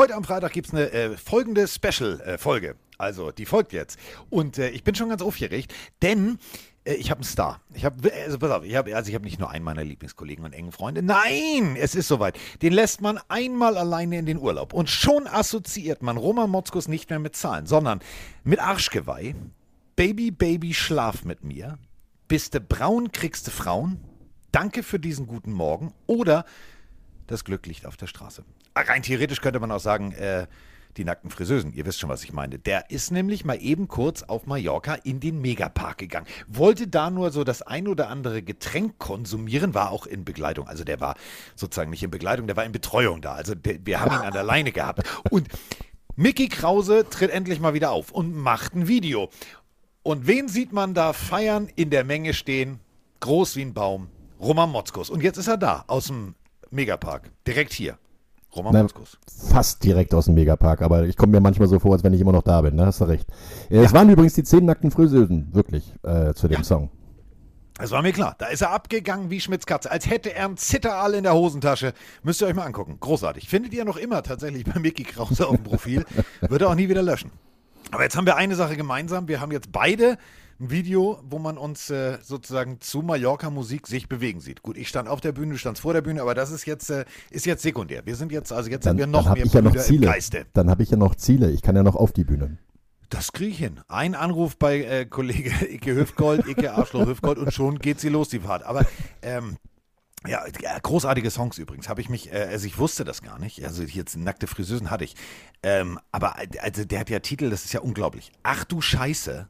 Heute am Freitag gibt es eine äh, folgende Special-Folge. Äh, also, die folgt jetzt. Und äh, ich bin schon ganz aufgeregt, denn äh, ich habe einen Star. Ich habe, also pass auf, ich habe also hab nicht nur einen meiner Lieblingskollegen und engen Freunde. Nein, es ist soweit. Den lässt man einmal alleine in den Urlaub. Und schon assoziiert man Roman Motzkus nicht mehr mit Zahlen, sondern mit Arschgeweih. Baby, Baby, schlaf mit mir. Bist du braun, kriegst du Frauen. Danke für diesen guten Morgen. Oder das Glück liegt auf der Straße. Rein theoretisch könnte man auch sagen, äh, die nackten Friseusen, ihr wisst schon, was ich meine. Der ist nämlich mal eben kurz auf Mallorca in den Megapark gegangen. Wollte da nur so das ein oder andere Getränk konsumieren, war auch in Begleitung. Also der war sozusagen nicht in Begleitung, der war in Betreuung da. Also der, wir haben ihn an der Leine gehabt. Und Mickey Krause tritt endlich mal wieder auf und macht ein Video. Und wen sieht man da feiern, in der Menge stehen, groß wie ein Baum? Roman Motzkus. Und jetzt ist er da, aus dem Megapark. Direkt hier. Roman Na, Fast direkt aus dem Megapark, aber ich komme mir manchmal so vor, als wenn ich immer noch da bin, ne? Hast du recht. Äh, ja. Es waren übrigens die zehn nackten Friseusen, wirklich, äh, zu dem ja. Song. Das war mir klar. Da ist er abgegangen wie Schmitz Katze, als hätte er einen Zitterall in der Hosentasche. Müsst ihr euch mal angucken. Großartig. Findet ihr noch immer tatsächlich bei Mickey Krause auf dem Profil. Wird er auch nie wieder löschen. Aber jetzt haben wir eine Sache gemeinsam. Wir haben jetzt beide ein Video, wo man uns äh, sozusagen zu Mallorca-Musik sich bewegen sieht. Gut, ich stand auf der Bühne, du standst vor der Bühne, aber das ist jetzt, äh, ist jetzt sekundär. Wir sind jetzt, also jetzt dann, sind wir noch mehr ich ja noch Ziele. im Geiste. Dann habe ich ja noch Ziele. Ich kann ja noch auf die Bühne. Das kriege ich hin. Ein Anruf bei äh, Kollege Icke Hüftgold, Icke Arschloch Hüftgold und schon geht sie los, die Fahrt. Aber ähm, ja, großartige Songs übrigens. Habe ich mich, äh, also ich wusste das gar nicht. Also jetzt nackte Friseusen hatte ich. Ähm, aber also der hat ja Titel, das ist ja unglaublich. Ach du Scheiße.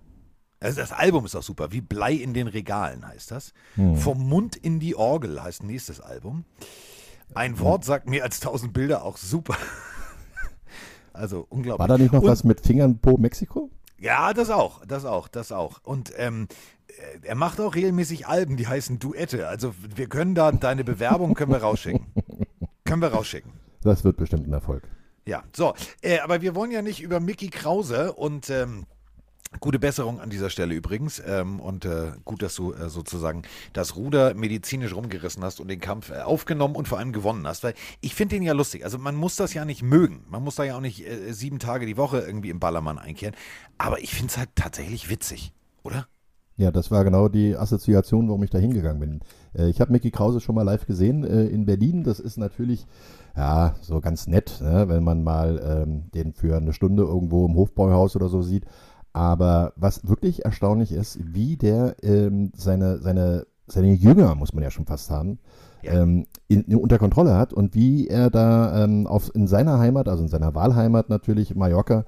Also das Album ist auch super. Wie Blei in den Regalen heißt das. Hm. Vom Mund in die Orgel heißt nächstes Album. Ein. Wort sagt mehr als tausend Bilder auch super. also unglaublich. War da nicht noch Und, was mit Fingern po Mexiko? Ja, das auch, das auch, das auch. Und ähm, äh, er macht auch regelmäßig Alben, die heißen Duette. Also wir können da deine Bewerbung können wir rausschicken. können wir rausschicken. Das wird bestimmt ein Erfolg. Ja, so. Äh, aber wir wollen ja nicht über Mickey Krause und ähm, Gute Besserung an dieser Stelle übrigens. Ähm, und äh, gut, dass du äh, sozusagen das Ruder medizinisch rumgerissen hast und den Kampf äh, aufgenommen und vor allem gewonnen hast. Weil ich finde den ja lustig. Also man muss das ja nicht mögen. Man muss da ja auch nicht äh, sieben Tage die Woche irgendwie im Ballermann einkehren. Aber ich finde es halt tatsächlich witzig, oder? Ja, das war genau die Assoziation, warum ich da hingegangen bin. Äh, ich habe Mickey Krause schon mal live gesehen äh, in Berlin. Das ist natürlich ja so ganz nett, ne, wenn man mal ähm, den für eine Stunde irgendwo im Hofbräuhaus oder so sieht. Aber was wirklich erstaunlich ist, wie der ähm, seine, seine, seine Jünger, muss man ja schon fast haben, ja. ähm, in, in, unter Kontrolle hat und wie er da ähm, auf, in seiner Heimat, also in seiner Wahlheimat natürlich, Mallorca,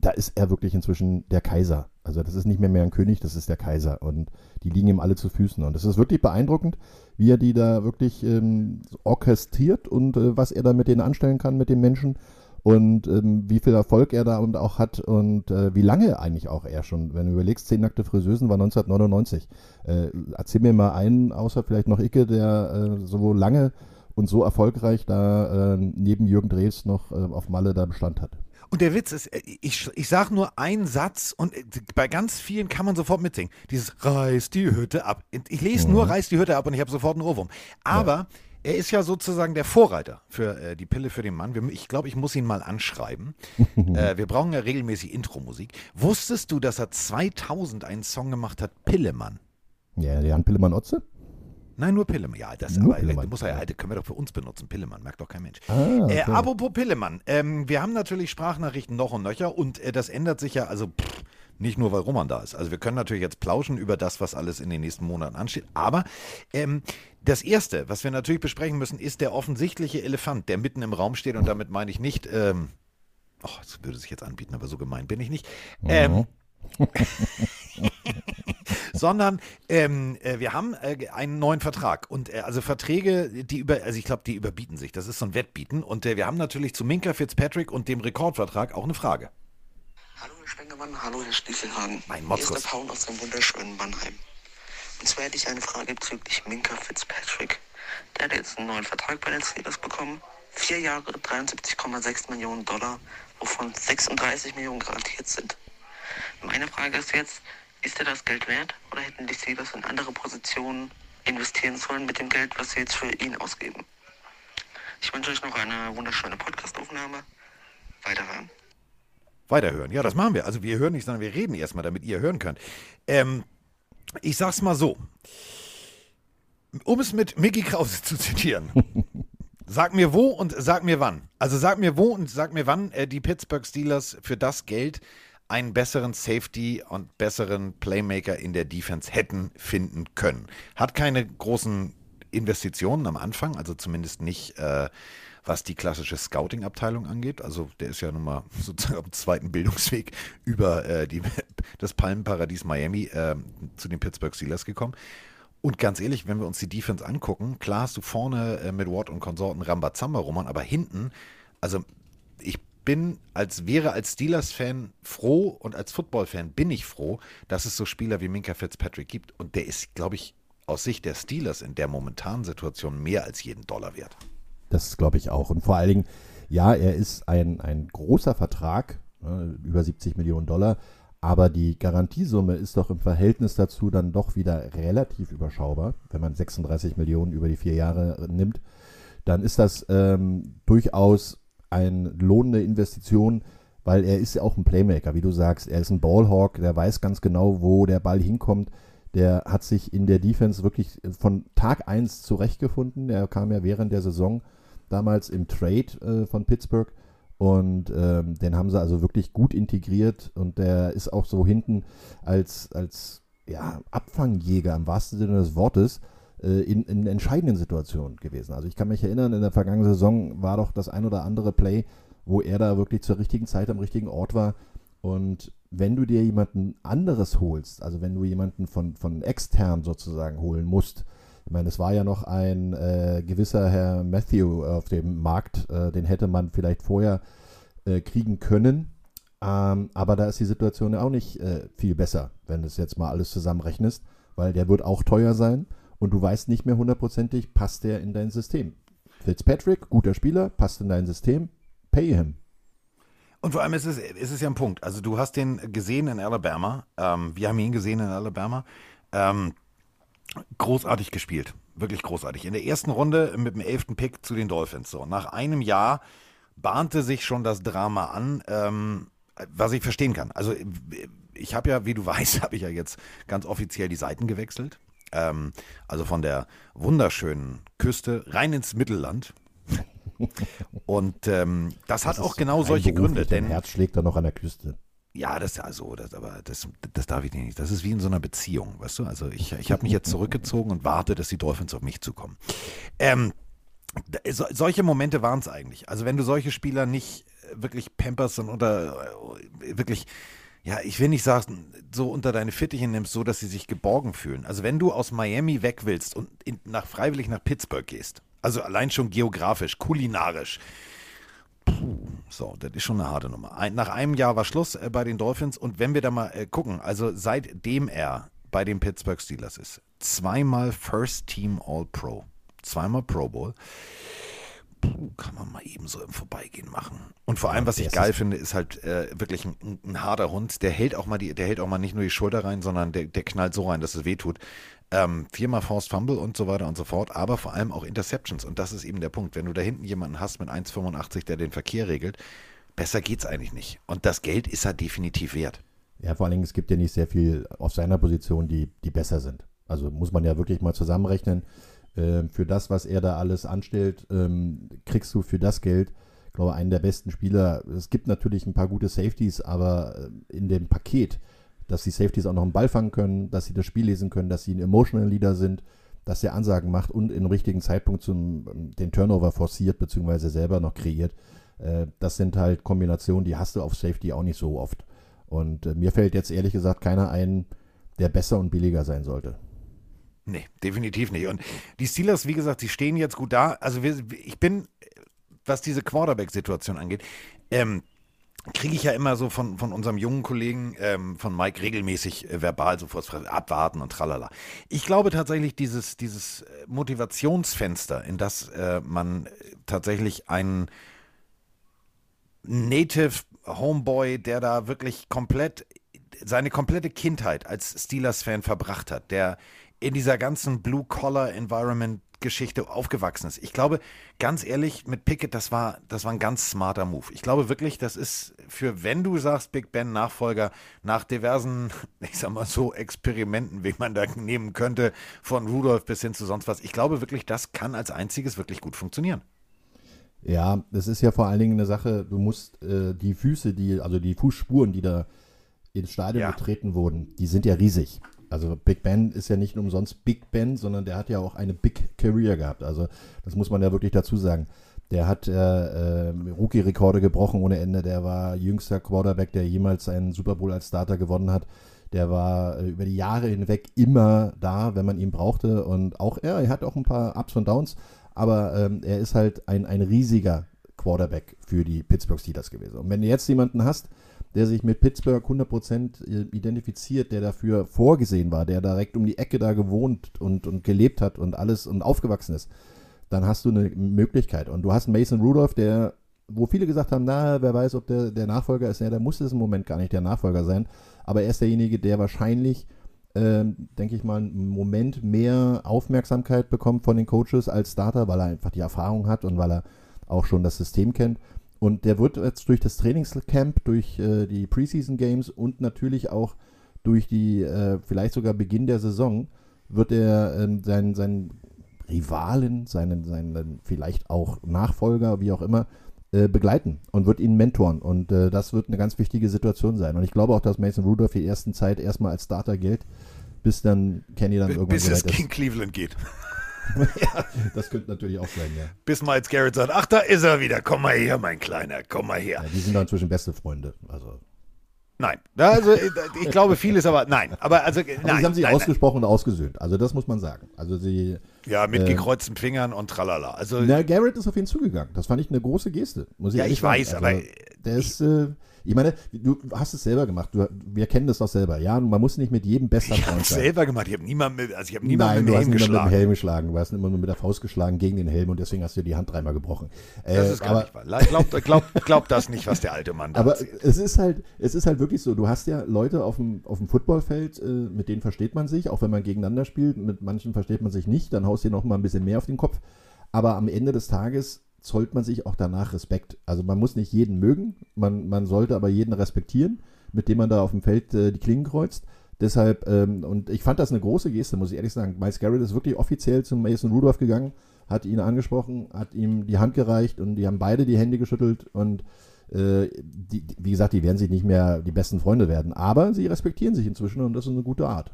da ist er wirklich inzwischen der Kaiser. Also das ist nicht mehr mehr ein König, das ist der Kaiser. Und die liegen ihm alle zu Füßen. Und es ist wirklich beeindruckend, wie er die da wirklich ähm, orchestriert und äh, was er da mit denen anstellen kann, mit den Menschen und ähm, wie viel Erfolg er da und auch hat und äh, wie lange eigentlich auch er schon. Wenn du überlegst, zehn nackte Friseusen war 1999. Äh, erzähl mir mal einen, außer vielleicht noch Icke, der äh, so lange und so erfolgreich da äh, neben Jürgen Drees noch äh, auf Malle da Bestand hat. Und der Witz ist, äh, ich, ich sage nur einen Satz und bei ganz vielen kann man sofort mitsingen. Dieses Reiß die Hütte ab. Ich lese mhm. nur Reiß die Hütte ab und ich habe sofort einen Ohrwurm. Aber ja er ist ja sozusagen der Vorreiter für äh, die Pille für den Mann. Wir, ich glaube, ich muss ihn mal anschreiben. äh, wir brauchen ja regelmäßig Intro-Musik. Wusstest du, dass er 2000 einen Song gemacht hat, Pillemann? Ja, Jan Pillemann-Otze? Nein, nur Pillemann. Ja, das nur aber, Pillemann. muss er ja, können wir doch für uns benutzen. Pillemann, merkt doch kein Mensch. Ah, äh, okay. äh, apropos Pillemann, ähm, wir haben natürlich Sprachnachrichten noch und nöcher und äh, das ändert sich ja, also pff, nicht nur, weil Roman da ist. Also wir können natürlich jetzt plauschen über das, was alles in den nächsten Monaten ansteht. Aber ähm, das Erste, was wir natürlich besprechen müssen, ist der offensichtliche Elefant, der mitten im Raum steht. Und damit meine ich nicht, ähm, oh, das würde sich jetzt anbieten, aber so gemein bin ich nicht. Ähm, sondern ähm, äh, wir haben äh, einen neuen Vertrag und äh, also Verträge, die über, also ich glaube, die überbieten sich. Das ist so ein Wettbieten und äh, wir haben natürlich zu Minka Fitzpatrick und dem Rekordvertrag auch eine Frage. Hallo Herr Spengemann, hallo Herr Stiefelhagen. Mein. Hier ist der Paul aus dem wunderschönen Mannheim. Und zwar hätte ich eine Frage bezüglich Minka Fitzpatrick. Der hat jetzt einen neuen Vertrag bei den Steelers bekommen. Vier Jahre, 73,6 Millionen Dollar, wovon 36 Millionen garantiert sind. Meine Frage ist jetzt, ist er das Geld wert oder hätten die Steelers in andere Positionen investieren sollen mit dem Geld, was sie jetzt für ihn ausgeben? Ich wünsche euch noch eine wunderschöne Podcastaufnahme. weiterhören. Weiterhören, ja, das machen wir. Also wir hören nicht, sondern wir reden erstmal, damit ihr hören könnt. Ähm, ich sag's mal so. Um es mit Mickey Krause zu zitieren. Sag mir wo und sag mir wann. Also sag mir wo und sag mir wann äh, die Pittsburgh Steelers für das Geld einen besseren Safety und besseren Playmaker in der Defense hätten finden können. Hat keine großen Investitionen am Anfang, also zumindest nicht, äh, was die klassische Scouting-Abteilung angeht. Also der ist ja nun mal sozusagen dem zweiten Bildungsweg über äh, die, das Palmenparadies Miami äh, zu den Pittsburgh Steelers gekommen. Und ganz ehrlich, wenn wir uns die Defense angucken, klar hast du vorne äh, mit Watt und Konsorten Rambazamba Roman, aber hinten, also ich bin, als wäre als Steelers-Fan froh und als Football-Fan bin ich froh, dass es so Spieler wie Minka Fitzpatrick gibt. Und der ist, glaube ich, aus Sicht der Steelers in der momentanen Situation mehr als jeden Dollar wert. Das glaube ich auch. Und vor allen Dingen, ja, er ist ein, ein großer Vertrag, äh, über 70 Millionen Dollar, aber die Garantiesumme ist doch im Verhältnis dazu dann doch wieder relativ überschaubar. Wenn man 36 Millionen über die vier Jahre nimmt, dann ist das ähm, durchaus eine lohnende Investition, weil er ist ja auch ein Playmaker, wie du sagst. Er ist ein Ballhawk, der weiß ganz genau, wo der Ball hinkommt. Der hat sich in der Defense wirklich von Tag 1 zurechtgefunden. Er kam ja während der Saison damals im Trade äh, von Pittsburgh und ähm, den haben sie also wirklich gut integriert und der ist auch so hinten als, als ja, Abfangjäger im wahrsten Sinne des Wortes äh, in, in entscheidenden Situationen gewesen. Also ich kann mich erinnern, in der vergangenen Saison war doch das ein oder andere Play, wo er da wirklich zur richtigen Zeit am richtigen Ort war. Und wenn du dir jemanden anderes holst, also wenn du jemanden von, von extern sozusagen holen musst, meine, es war ja noch ein äh, gewisser Herr Matthew auf dem Markt, äh, den hätte man vielleicht vorher äh, kriegen können. Ähm, aber da ist die Situation ja auch nicht äh, viel besser, wenn du es jetzt mal alles zusammenrechnest, weil der wird auch teuer sein und du weißt nicht mehr hundertprozentig, passt der in dein System. Fitzpatrick, guter Spieler, passt in dein System, pay him. Und vor allem ist es, ist es ja ein Punkt. Also du hast den gesehen in Alabama. Ähm, wir haben ihn gesehen in Alabama. Ähm, großartig gespielt. Wirklich großartig. In der ersten Runde mit dem elften Pick zu den Dolphins. So, nach einem Jahr bahnte sich schon das Drama an, ähm, was ich verstehen kann. Also ich habe ja, wie du weißt, habe ich ja jetzt ganz offiziell die Seiten gewechselt. Ähm, also von der wunderschönen Küste rein ins Mittelland. Und ähm, das, das hat auch genau solche Gründe. Denn Herz schlägt da noch an der Küste. Ja, das ist also, das, aber das, das darf ich nicht. Das ist wie in so einer Beziehung, weißt du? Also ich, ich habe mich jetzt zurückgezogen und warte, dass die Dolphins auf mich zukommen. Ähm, so, solche Momente waren es eigentlich. Also wenn du solche Spieler nicht wirklich pamperst und unter äh, wirklich, ja, ich will nicht sagen, so unter deine Fittiche nimmst, so dass sie sich geborgen fühlen. Also wenn du aus Miami weg willst und in, nach freiwillig nach Pittsburgh gehst, also allein schon geografisch, kulinarisch, Puh, so, das ist schon eine harte Nummer. Ein, nach einem Jahr war Schluss äh, bei den Dolphins und wenn wir da mal äh, gucken, also seitdem er bei den Pittsburgh Steelers ist, zweimal First Team All Pro, zweimal Pro Bowl, Puh, kann man mal eben so im Vorbeigehen machen. Und vor allem, was ich geil finde, ist halt äh, wirklich ein, ein, harter Hund. Der hält auch mal die, der hält auch mal nicht nur die Schulter rein, sondern der, der knallt so rein, dass es wehtut. Ähm, viermal Forced Fumble und so weiter und so fort, aber vor allem auch Interceptions. Und das ist eben der Punkt. Wenn du da hinten jemanden hast mit 1,85, der den Verkehr regelt, besser geht's eigentlich nicht. Und das Geld ist er definitiv wert. Ja, vor allen Dingen, es gibt ja nicht sehr viel auf seiner Position, die, die besser sind. Also muss man ja wirklich mal zusammenrechnen. Ähm, für das, was er da alles anstellt, ähm, kriegst du für das Geld, glaube ich, einen der besten Spieler. Es gibt natürlich ein paar gute Safeties, aber äh, in dem Paket dass die Safeties auch noch einen Ball fangen können, dass sie das Spiel lesen können, dass sie ein Emotional Leader sind, dass er Ansagen macht und im richtigen Zeitpunkt zum, den Turnover forciert, beziehungsweise selber noch kreiert. Äh, das sind halt Kombinationen, die hast du auf Safety auch nicht so oft. Und äh, mir fällt jetzt ehrlich gesagt keiner ein, der besser und billiger sein sollte. Nee, definitiv nicht. Und die Steelers, wie gesagt, sie stehen jetzt gut da. Also wir, ich bin, was diese Quarterback-Situation angeht, ähm, kriege ich ja immer so von, von unserem jungen Kollegen, ähm, von Mike, regelmäßig äh, verbal so vor abwarten und tralala. Ich glaube tatsächlich, dieses, dieses äh, Motivationsfenster, in das äh, man tatsächlich einen Native Homeboy, der da wirklich komplett seine komplette Kindheit als Steelers-Fan verbracht hat, der in dieser ganzen Blue-Collar-Environment Geschichte aufgewachsen ist. Ich glaube, ganz ehrlich, mit Pickett, das war, das war ein ganz smarter Move. Ich glaube wirklich, das ist für, wenn du sagst, Big Ben Nachfolger, nach diversen, ich sag mal so, Experimenten, wie man da nehmen könnte, von Rudolph bis hin zu sonst was. Ich glaube wirklich, das kann als einziges wirklich gut funktionieren. Ja, das ist ja vor allen Dingen eine Sache, du musst äh, die Füße, die, also die Fußspuren, die da ins Stadion ja. getreten wurden, die sind ja riesig. Also Big Ben ist ja nicht umsonst Big Ben, sondern der hat ja auch eine Big Career gehabt. Also das muss man ja wirklich dazu sagen. Der hat äh, äh, Rookie-Rekorde gebrochen ohne Ende. Der war jüngster Quarterback, der jemals einen Super Bowl als Starter gewonnen hat. Der war äh, über die Jahre hinweg immer da, wenn man ihn brauchte. Und auch er, er hat auch ein paar Ups und Downs, aber ähm, er ist halt ein, ein riesiger Quarterback für die Pittsburgh Steelers gewesen. Und wenn du jetzt jemanden hast, der sich mit Pittsburgh 100% äh, identifiziert, der dafür vorgesehen war, der direkt um die Ecke da gewohnt und, und gelebt hat und alles und aufgewachsen ist, dann hast du eine Möglichkeit. Und du hast Mason Rudolph, der, wo viele gesagt haben, na, wer weiß, ob der, der Nachfolger ist. Ja, der muss es im Moment gar nicht der Nachfolger sein. Aber er ist derjenige, der wahrscheinlich, ähm, denke ich mal, einen Moment mehr Aufmerksamkeit bekommt von den Coaches als Starter, weil er einfach die Erfahrung hat und weil er auch schon das System kennt. Und der wird jetzt durch das Trainingscamp, durch äh, die Preseason Games und natürlich auch durch die, äh, vielleicht sogar Beginn der Saison, wird er ähm, seinen, seinen Rivalen, seinen, seinen vielleicht auch Nachfolger, wie auch immer, äh, begleiten und wird ihn mentoren. Und äh, das wird eine ganz wichtige Situation sein. Und ich glaube auch, dass Mason Rudolph die ersten Zeit erstmal als Starter gilt, bis dann Kenny dann B irgendwann Bis es gegen Cleveland geht. ja, das könnte natürlich auch sein, ja. Bis Miles Garrett sagt, ach, da ist er wieder, komm mal her, mein Kleiner, komm mal her. Ja, die sind dann inzwischen beste Freunde, also. Nein, also ich glaube vieles, aber nein, aber also nein. Aber sie haben sich nein, ausgesprochen nein. und ausgesöhnt, also das muss man sagen. Also sie ja, mit äh, gekreuzten Fingern und tralala. Also na, Garrett ist auf ihn zugegangen. Das fand ich eine große Geste. Muss ich ja, ich weiß, also, aber der ist äh, ich meine, du hast es selber gemacht. Du, wir kennen das doch selber. Ja, man muss nicht mit jedem bester Freund sein. Ich habe es selber gemacht. Ich habe niemanden mit, also ich hab niemanden Nein, mit dem Helm geschlagen. mit dem Helm geschlagen. Du hast immer nur mit der Faust geschlagen gegen den Helm und deswegen hast du dir die Hand dreimal gebrochen. Äh, das ist gar aber, nicht wahr. Glaub, glaub, glaub das nicht, was der alte Mann da Aber erzählt. es ist halt, es ist halt wirklich so. Du hast ja Leute auf dem, auf dem Footballfeld, äh, mit denen versteht man sich, auch wenn man gegeneinander spielt. Mit manchen versteht man sich nicht. Dann haust du dir noch mal ein bisschen mehr auf den Kopf. Aber am Ende des Tages zollt man sich auch danach Respekt. Also man muss nicht jeden mögen, man, man sollte aber jeden respektieren, mit dem man da auf dem Feld äh, die Klingen kreuzt. Deshalb, ähm, und ich fand das eine große Geste, muss ich ehrlich sagen. Miles Garrett ist wirklich offiziell zum Mason Rudolph gegangen, hat ihn angesprochen, hat ihm die Hand gereicht und die haben beide die Hände geschüttelt und äh, die, wie gesagt, die werden sich nicht mehr die besten Freunde werden, aber sie respektieren sich inzwischen und das ist eine gute Art.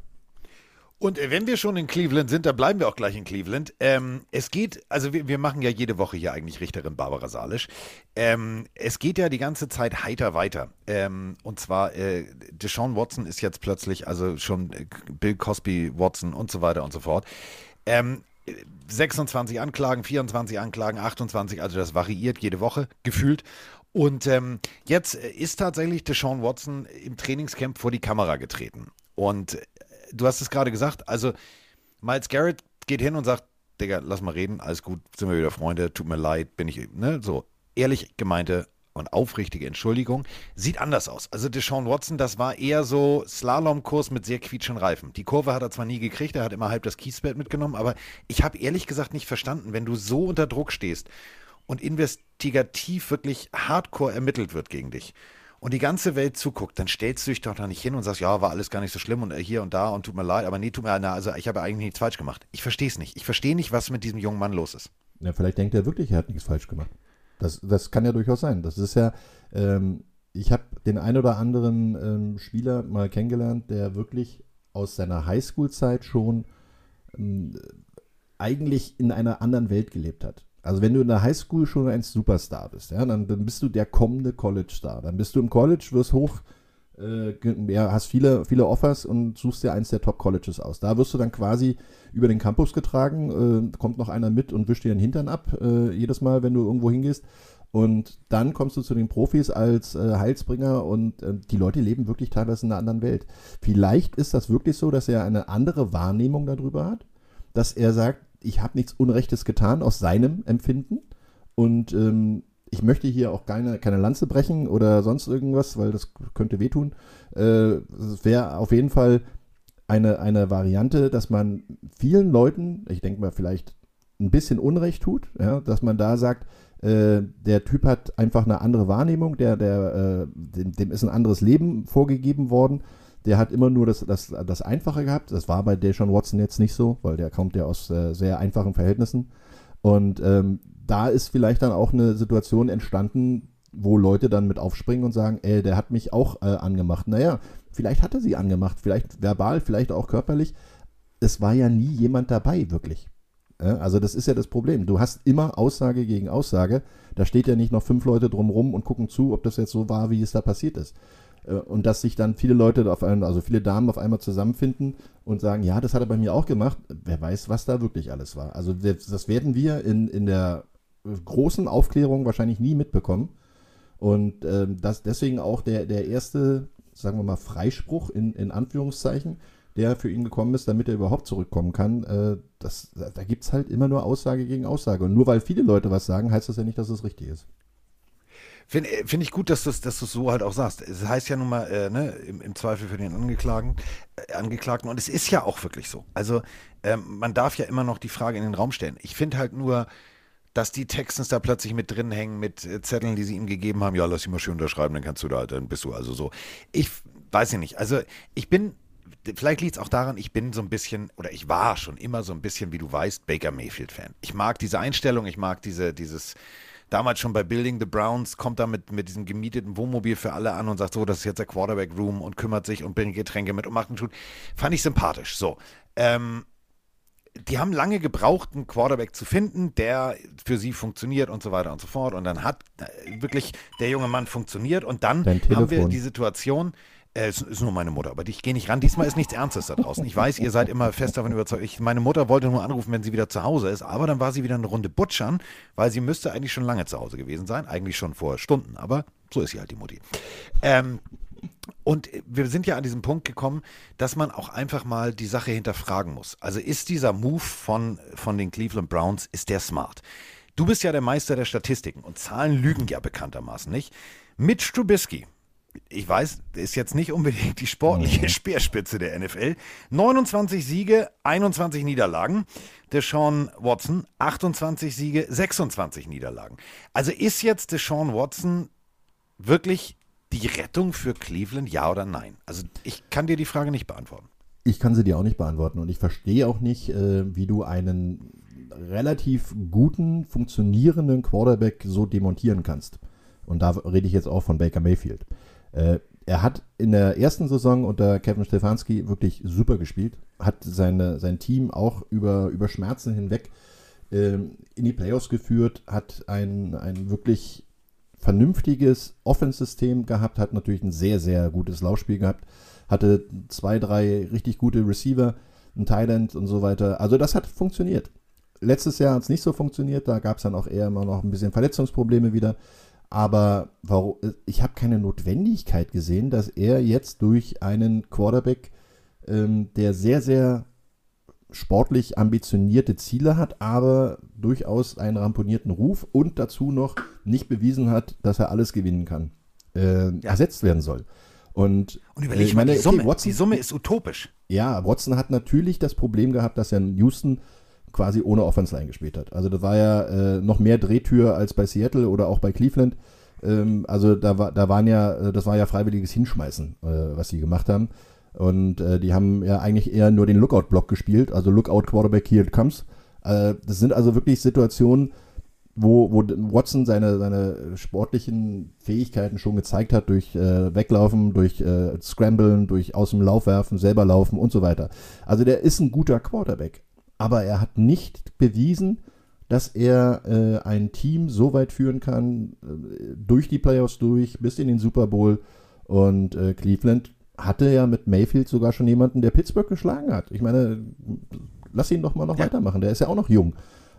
Und wenn wir schon in Cleveland sind, dann bleiben wir auch gleich in Cleveland. Ähm, es geht, also wir, wir, machen ja jede Woche hier eigentlich Richterin Barbara Salisch. Ähm, es geht ja die ganze Zeit heiter weiter. Ähm, und zwar, äh, Deshaun Watson ist jetzt plötzlich, also schon äh, Bill Cosby Watson und so weiter und so fort. 26 ähm, Anklagen, 24 Anklagen, 28, also das variiert jede Woche gefühlt. Und ähm, jetzt ist tatsächlich Deshaun Watson im Trainingscamp vor die Kamera getreten. Und du hast es gerade gesagt, also Miles Garrett geht hin und sagt, Digga, lass mal reden, alles gut, sind wir wieder Freunde, tut mir leid, bin ich, ne, so. Ehrlich gemeinte und aufrichtige Entschuldigung, sieht anders aus. Also Deshaun Watson, das war eher so Slalomkurs mit sehr quietschenden Reifen. Die Kurve hat er zwar nie gekriegt, er hat immer halb das Kiesbett mitgenommen, aber ich habe ehrlich gesagt nicht verstanden, wenn du so unter Druck stehst und investigativ wirklich hardcore ermittelt wird gegen dich und die ganze Welt zuguckt, dann stellst du dich doch da nicht hin und sagst, ja, war alles gar nicht so schlimm und äh, hier und da und tut mir leid, aber nee, tut mir leid, also ich habe eigentlich nichts falsch gemacht. Ich verstehe es nicht. Ich verstehe nicht, was mit diesem jungen Mann los ist. Ja, vielleicht denkt er wirklich, er hat nichts falsch gemacht. Das, das kann ja durchaus sein. Das ist ja, ähm, ich habe den ein oder anderen ähm, Spieler mal kennengelernt, der wirklich aus seiner Highschool-Zeit schon ähm, eigentlich in einer anderen Welt gelebt hat. Also wenn du in der Highschool schon ein Superstar bist, ja, dann, dann bist du der kommende College-Star. Dann bist du im College, wirst hoch, äh, ja, hast viele, viele Offers und suchst dir eins der Top-Colleges aus. Da wirst du dann quasi über den Campus getragen, äh, kommt noch einer mit und wischt dir den Hintern ab, äh, jedes Mal, wenn du irgendwo hingehst. Und dann kommst du zu den Profis als äh, Heilsbringer und äh, die Leute leben wirklich teilweise in einer anderen Welt. Vielleicht ist das wirklich so, dass er eine andere Wahrnehmung darüber hat, dass er sagt, ich habe nichts Unrechtes getan aus seinem Empfinden. Und ähm, ich möchte hier auch keine, keine Lanze brechen oder sonst irgendwas, weil das könnte wehtun. Äh, es wäre auf jeden Fall eine, eine Variante, dass man vielen Leuten, ich denke mal vielleicht ein bisschen Unrecht tut, ja, dass man da sagt, äh, der Typ hat einfach eine andere Wahrnehmung, der, der, äh, dem, dem, ist ein anderes Leben vorgegeben worden. Der hat immer nur das, das, das Einfache gehabt. Das war bei Deshaun Watson jetzt nicht so, weil der kommt ja aus äh, sehr einfachen Verhältnissen. Und ähm, da ist vielleicht dann auch eine Situation entstanden, wo Leute dann mit aufspringen und sagen, ey, der hat mich auch äh, angemacht. Naja, vielleicht hat er sie angemacht, vielleicht verbal, vielleicht auch körperlich. Es war ja nie jemand dabei, wirklich. Also das ist ja das Problem. Du hast immer Aussage gegen Aussage. Da steht ja nicht noch fünf Leute drumrum und gucken zu, ob das jetzt so war, wie es da passiert ist. Äh, und dass sich dann viele Leute auf einmal, also viele Damen auf einmal zusammenfinden und sagen, ja, das hat er bei mir auch gemacht. Wer weiß, was da wirklich alles war. Also das werden wir in, in der großen Aufklärung wahrscheinlich nie mitbekommen. Und ähm, das deswegen auch der, der erste, sagen wir mal, Freispruch in, in Anführungszeichen, der für ihn gekommen ist, damit er überhaupt zurückkommen kann. Äh, das, da gibt es halt immer nur Aussage gegen Aussage. Und nur weil viele Leute was sagen, heißt das ja nicht, dass es richtig ist. Finde äh, find ich gut, dass du es dass so halt auch sagst. Es heißt ja nun mal, äh, ne, im, im, Zweifel für den Angeklagten, äh, Angeklagten. Und es ist ja auch wirklich so. Also ähm, man darf ja immer noch die Frage in den Raum stellen. Ich finde halt nur, dass die Texans da plötzlich mit drin hängen, mit äh, Zetteln, die sie ihm gegeben haben. Ja, lass ihn mal schön unterschreiben, dann kannst du da, dann bist du also so. Ich weiß ja nicht. Also ich bin vielleicht liegt es auch daran, ich bin so ein bisschen, oder ich war schon immer so ein bisschen, wie du weißt, Baker Mayfield-Fan. Ich mag diese Einstellung, ich mag diese, dieses, damals schon bei Building the Browns, kommt da mit, mit diesem gemieteten Wohnmobil für alle an und sagt so, das ist jetzt der Quarterback-Room und kümmert sich und bringt Getränke mit und macht einen Schuh. Fand ich sympathisch. So. Ähm, die haben lange gebraucht, einen Quarterback zu finden, der für sie funktioniert und so weiter und so fort. Und dann hat äh, wirklich der junge Mann funktioniert. Und dann haben wir die Situation, es ist nur meine Mutter, aber ich gehe nicht ran. Diesmal ist nichts Ernstes da draußen. Ich weiß, ihr seid immer fest davon überzeugt. Ich, meine Mutter wollte nur anrufen, wenn sie wieder zu Hause ist, aber dann war sie wieder eine Runde butschern, weil sie müsste eigentlich schon lange zu Hause gewesen sein. Eigentlich schon vor Stunden, aber so ist sie halt die Mutti. Ähm, und wir sind ja an diesem Punkt gekommen, dass man auch einfach mal die Sache hinterfragen muss. Also ist dieser Move von, von den Cleveland Browns, ist der smart? Du bist ja der Meister der Statistiken und Zahlen lügen ja bekanntermaßen nicht. Mitch Trubisky, ich weiß, ist jetzt nicht unbedingt die sportliche mhm. Speerspitze der NFL. 29 Siege, 21 Niederlagen. Deshaun Watson, 28 Siege, 26 Niederlagen. Also ist jetzt Deshaun Watson wirklich die Rettung für Cleveland, ja oder nein? Also ich kann dir die Frage nicht beantworten. Ich kann sie dir auch nicht beantworten und ich verstehe auch nicht, äh, wie du einen relativ guten, funktionierenden Quarterback so demontieren kannst. Und da rede ich jetzt auch von Baker Mayfield. Äh, er hat in der ersten Saison unter Kevin Stefanski wirklich super gespielt, hat seine, sein Team auch über, über Schmerzen hinweg ähm, in die Playoffs geführt, hat ein, ein wirklich vernünftiges Offense-System gehabt, hat natürlich ein sehr, sehr gutes Laufspiel gehabt, hatte zwei, drei richtig gute Receiver, ein Thailand und so weiter. Also das hat funktioniert. Letztes Jahr hat es nicht so funktioniert, da gab es dann auch eher immer noch ein bisschen Verletzungsprobleme wieder. Aber warum, ich habe keine Notwendigkeit gesehen, dass er jetzt durch einen Quarterback, ähm, der sehr, sehr sportlich ambitionierte Ziele hat, aber durchaus einen ramponierten Ruf und dazu noch nicht bewiesen hat, dass er alles gewinnen kann, äh, ja. ersetzt werden soll. Und, und überleg äh, mal, die, Summe, okay, Watson, die Summe ist utopisch. Ja, Watson hat natürlich das Problem gehabt, dass er in Houston quasi ohne Offense Line gespielt hat. Also das war ja äh, noch mehr Drehtür als bei Seattle oder auch bei Cleveland. Ähm, also da, war, da waren ja, äh, das war ja freiwilliges Hinschmeißen, äh, was sie gemacht haben. Und äh, die haben ja eigentlich eher nur den Lookout-Block gespielt, also Lookout Quarterback, here it comes. Äh, das sind also wirklich Situationen, wo, wo Watson seine, seine sportlichen Fähigkeiten schon gezeigt hat durch äh, Weglaufen, durch äh, Scramblen, durch aus dem Lauf werfen, selber laufen und so weiter. Also der ist ein guter Quarterback aber er hat nicht bewiesen, dass er äh, ein Team so weit führen kann, äh, durch die Playoffs durch, bis in den Super Bowl. Und äh, Cleveland hatte ja mit Mayfield sogar schon jemanden, der Pittsburgh geschlagen hat. Ich meine, lass ihn doch mal noch ja. weitermachen. Der ist ja auch noch jung.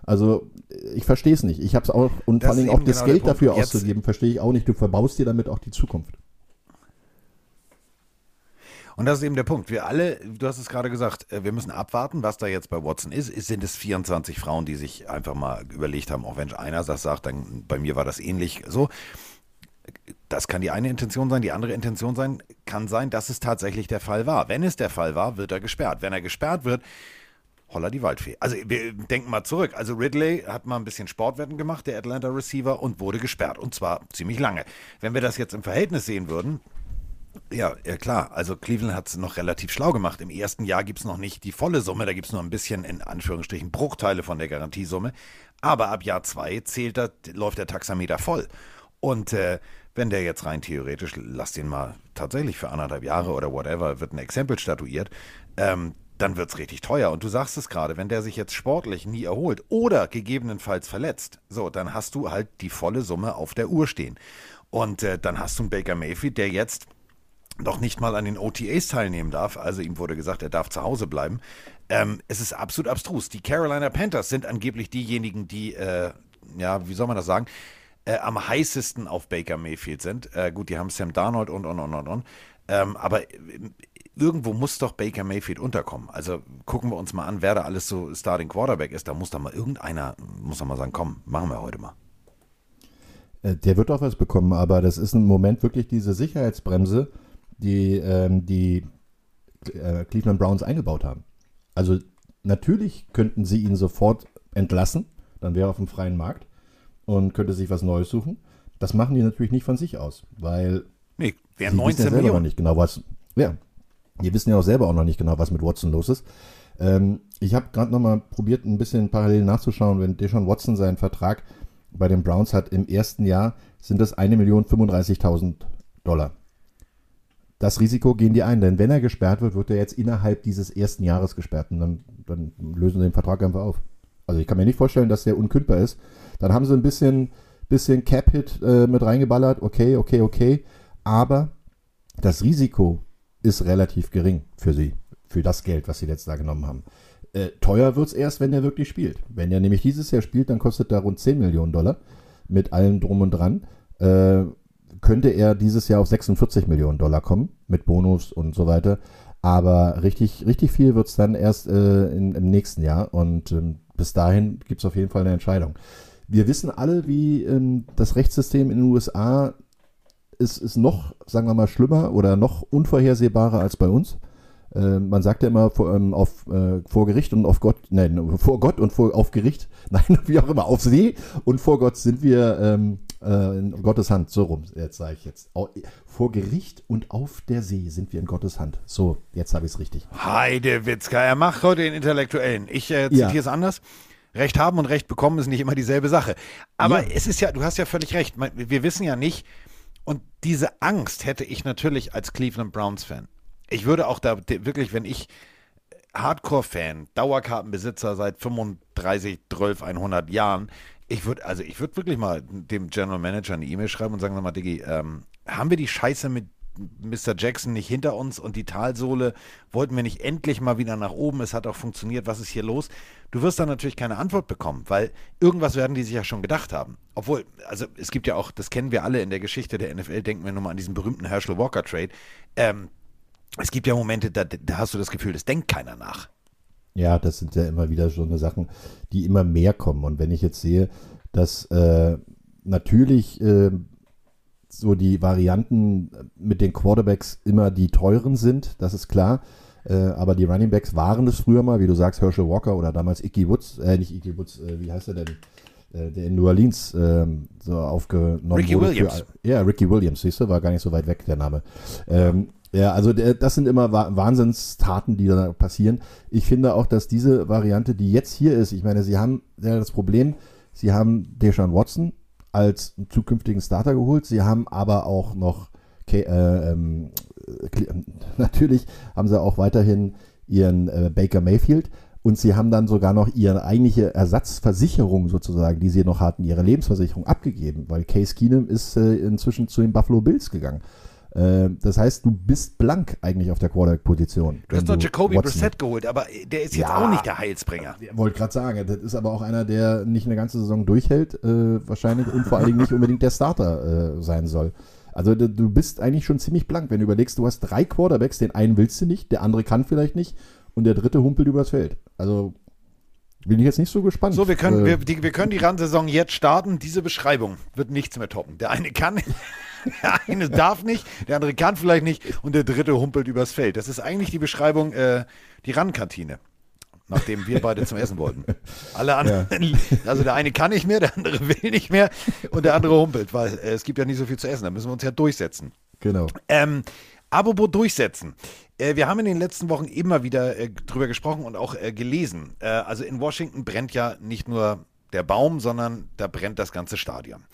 Also ich verstehe es nicht. Ich habe es auch und das vor allem auch das genau Geld dafür Jetzt auszugeben, verstehe ich auch nicht. Du verbaust dir damit auch die Zukunft. Und das ist eben der Punkt. Wir alle, du hast es gerade gesagt, äh, wir müssen abwarten, was da jetzt bei Watson ist. Sind es 24 Frauen, die sich einfach mal überlegt haben, auch wenn einer das sagt, dann bei mir war das ähnlich so. Das kann die eine Intention sein. Die andere Intention sein kann sein, dass es tatsächlich der Fall war. Wenn es der Fall war, wird er gesperrt. Wenn er gesperrt wird, holla die Waldfee. Also wir denken mal zurück. Also Ridley hat mal ein bisschen Sportwetten gemacht, der Atlanta Receiver, und wurde gesperrt. Und zwar ziemlich lange. Wenn wir das jetzt im Verhältnis sehen würden, ja, ja klar. Also Cleveland hat es noch relativ schlau gemacht. Im ersten Jahr gibt es noch nicht die volle Summe, da gibt es nur ein bisschen in Anführungsstrichen Bruchteile von der Garantiesumme. Aber ab Jahr zwei zählt das, läuft der Taxameter voll. Und äh, wenn der jetzt rein theoretisch, lass den mal tatsächlich für anderthalb Jahre oder whatever, wird ein Exempel statuiert, ähm, dann wird es richtig teuer. Und du sagst es gerade, wenn der sich jetzt sportlich nie erholt oder gegebenenfalls verletzt, so, dann hast du halt die volle Summe auf der Uhr stehen. Und äh, dann hast du einen Baker Mayfield, der jetzt noch nicht mal an den OTAs teilnehmen darf. Also ihm wurde gesagt, er darf zu Hause bleiben. Ähm, es ist absolut abstrus. Die Carolina Panthers sind angeblich diejenigen, die, äh, ja, wie soll man das sagen, äh, am heißesten auf Baker Mayfield sind. Äh, gut, die haben Sam Darnold und und und und und. Ähm, aber äh, irgendwo muss doch Baker Mayfield unterkommen. Also gucken wir uns mal an, wer da alles so Starting Quarterback ist. Da muss da mal irgendeiner, muss da mal sagen, komm, machen wir heute mal. Äh, der wird auch was bekommen, aber das ist im Moment wirklich diese Sicherheitsbremse, die ähm, die äh, Cleveland Browns eingebaut haben. Also natürlich könnten sie ihn sofort entlassen, dann wäre er auf dem freien Markt und könnte sich was Neues suchen. Das machen die natürlich nicht von sich aus, weil nee, wären 19 ja Millionen. nicht genau was. Ja, die wissen ja auch selber auch noch nicht genau, was mit Watson los ist. Ähm, ich habe gerade noch mal probiert, ein bisschen parallel nachzuschauen, wenn Deshaun Watson seinen Vertrag bei den Browns hat im ersten Jahr, sind das 1.035.000 Dollar das Risiko gehen die ein, denn wenn er gesperrt wird, wird er jetzt innerhalb dieses ersten Jahres gesperrt und dann, dann lösen sie den Vertrag einfach auf. Also ich kann mir nicht vorstellen, dass der unkündbar ist. Dann haben sie ein bisschen, bisschen Cap-Hit äh, mit reingeballert, okay, okay, okay, aber das Risiko ist relativ gering für sie, für das Geld, was sie letztes Jahr genommen haben. Äh, teuer wird es erst, wenn er wirklich spielt. Wenn er nämlich dieses Jahr spielt, dann kostet er rund 10 Millionen Dollar mit allem drum und dran. Äh, könnte er dieses Jahr auf 46 Millionen Dollar kommen, mit Bonus und so weiter. Aber richtig, richtig viel wird es dann erst äh, in, im nächsten Jahr und ähm, bis dahin gibt es auf jeden Fall eine Entscheidung. Wir wissen alle, wie ähm, das Rechtssystem in den USA ist, ist noch, sagen wir mal, schlimmer oder noch unvorhersehbarer als bei uns. Äh, man sagt ja immer vor, ähm, auf, äh, vor Gericht und auf Gott, nein, vor Gott und vor, auf Gericht, nein, wie auch immer, auf See und vor Gott sind wir ähm, äh, in Gottes Hand, so rum, jetzt sage ich jetzt. Vor Gericht und auf der See sind wir in Gottes Hand. So, jetzt habe ich es richtig. Heide Witzka, er macht heute den Intellektuellen. Ich äh, zitiere ja. es anders. Recht haben und Recht bekommen ist nicht immer dieselbe Sache. Aber ja. es ist ja, du hast ja völlig recht. Wir wissen ja nicht, und diese Angst hätte ich natürlich als Cleveland Browns-Fan. Ich würde auch da wirklich, wenn ich Hardcore-Fan, Dauerkartenbesitzer seit 35, 12, 100 Jahren, ich würde, also ich würde wirklich mal dem General Manager eine E-Mail schreiben und sagen, sag mal, Diggi, ähm, haben wir die Scheiße mit Mr. Jackson nicht hinter uns und die Talsohle wollten wir nicht endlich mal wieder nach oben. Es hat auch funktioniert. Was ist hier los? Du wirst dann natürlich keine Antwort bekommen, weil irgendwas werden die sich ja schon gedacht haben. Obwohl, also es gibt ja auch, das kennen wir alle in der Geschichte der NFL, denken wir nur mal an diesen berühmten Herschel Walker Trade. Ähm, es gibt ja Momente, da, da hast du das Gefühl, das denkt keiner nach. Ja, das sind ja immer wieder so eine Sachen, die immer mehr kommen. Und wenn ich jetzt sehe, dass äh, natürlich äh, so die Varianten mit den Quarterbacks immer die teuren sind, das ist klar. Äh, aber die Running Backs waren es früher mal, wie du sagst, Herschel Walker oder damals Icky Woods, äh, nicht Icky Woods, äh, wie heißt er denn? Äh, der in New Orleans ähm, so aufgenommen Ricky wurde. Williams. Für, ja, Ricky Williams, siehst du, war gar nicht so weit weg, der Name. Ähm, ja, also das sind immer Wahnsinnstaten, die da passieren. Ich finde auch, dass diese Variante, die jetzt hier ist, ich meine, sie haben ja das Problem, sie haben Deshaun Watson als zukünftigen Starter geholt, sie haben aber auch noch, okay, äh, ähm, natürlich haben sie auch weiterhin ihren äh, Baker Mayfield und sie haben dann sogar noch ihre eigentliche Ersatzversicherung sozusagen, die sie noch hatten, ihre Lebensversicherung abgegeben, weil Case Keenum ist äh, inzwischen zu den Buffalo Bills gegangen. Äh, das heißt, du bist blank eigentlich auf der Quarterback-Position. Du hast doch Jacoby Brissett geholt, aber der ist jetzt ja, auch nicht der Heilsbringer. Ich wollte gerade sagen, das ist aber auch einer, der nicht eine ganze Saison durchhält, äh, wahrscheinlich und vor allen Dingen nicht unbedingt der Starter äh, sein soll. Also du bist eigentlich schon ziemlich blank, wenn du überlegst, du hast drei Quarterbacks, den einen willst du nicht, der andere kann vielleicht nicht und der dritte humpelt übers Feld. Also bin ich jetzt nicht so gespannt. So, wir können, äh, wir, die, wir können die Randsaison jetzt starten. Diese Beschreibung wird nichts mehr toppen. Der eine kann, Der eine darf nicht, der andere kann vielleicht nicht und der dritte humpelt übers Feld. Das ist eigentlich die Beschreibung, äh, die Randkantine. nachdem wir beide zum Essen wollten. Alle anderen, ja. also der eine kann nicht mehr, der andere will nicht mehr und der andere humpelt, weil äh, es gibt ja nicht so viel zu essen. Da müssen wir uns ja durchsetzen. Genau. Ähm, apropos durchsetzen. Äh, wir haben in den letzten Wochen immer wieder äh, drüber gesprochen und auch äh, gelesen. Also in Washington brennt ja nicht nur der Baum, sondern da brennt das ganze Stadion.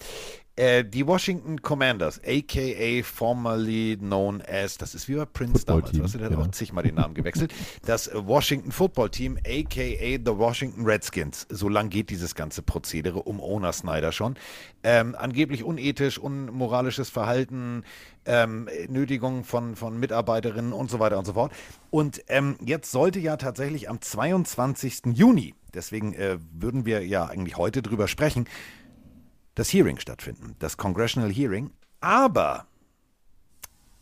Äh, die Washington Commanders, aka formerly known as, das ist wie bei Prince Football damals, Team, weißt du, der genau. hat auch zigmal den Namen gewechselt. Das Washington Football Team, aka the Washington Redskins. So lang geht dieses ganze Prozedere um Owner Snyder schon. Ähm, angeblich unethisch, unmoralisches Verhalten, ähm, Nötigung von, von Mitarbeiterinnen und so weiter und so fort. Und ähm, jetzt sollte ja tatsächlich am 22. Juni, deswegen äh, würden wir ja eigentlich heute drüber sprechen, das Hearing stattfinden, das Congressional Hearing. Aber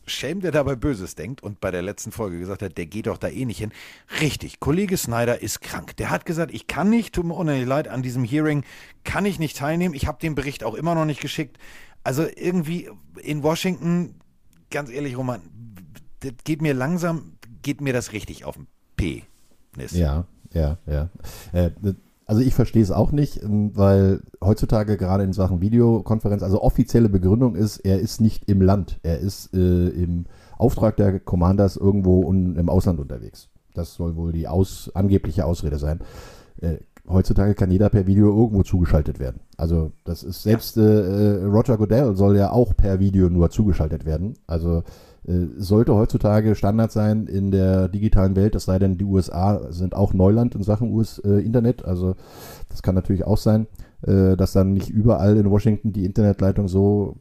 Shame, der dabei Böses denkt und bei der letzten Folge gesagt hat, der geht doch da eh nicht hin. Richtig, Kollege Snyder ist krank. Der hat gesagt, ich kann nicht, tut mir unheimlich leid, an diesem Hearing kann ich nicht teilnehmen. Ich habe den Bericht auch immer noch nicht geschickt. Also irgendwie in Washington, ganz ehrlich, Roman, das geht mir langsam, geht mir das richtig auf den P. Ja, ja, ja. Äh, also ich verstehe es auch nicht, ähm, weil heutzutage gerade in Sachen Videokonferenz, also offizielle Begründung ist, er ist nicht im Land, er ist äh, im Auftrag der Commanders irgendwo un, im Ausland unterwegs. Das soll wohl die aus, angebliche Ausrede sein. Äh, heutzutage kann jeder per Video irgendwo zugeschaltet werden. Also das ist selbst äh, Roger Goodell soll ja auch per Video nur zugeschaltet werden. Also äh, sollte heutzutage Standard sein in der digitalen Welt, es sei denn, die USA sind auch Neuland in Sachen US äh, Internet. Also das kann natürlich auch sein, äh, dass dann nicht überall in Washington die Internetleitung so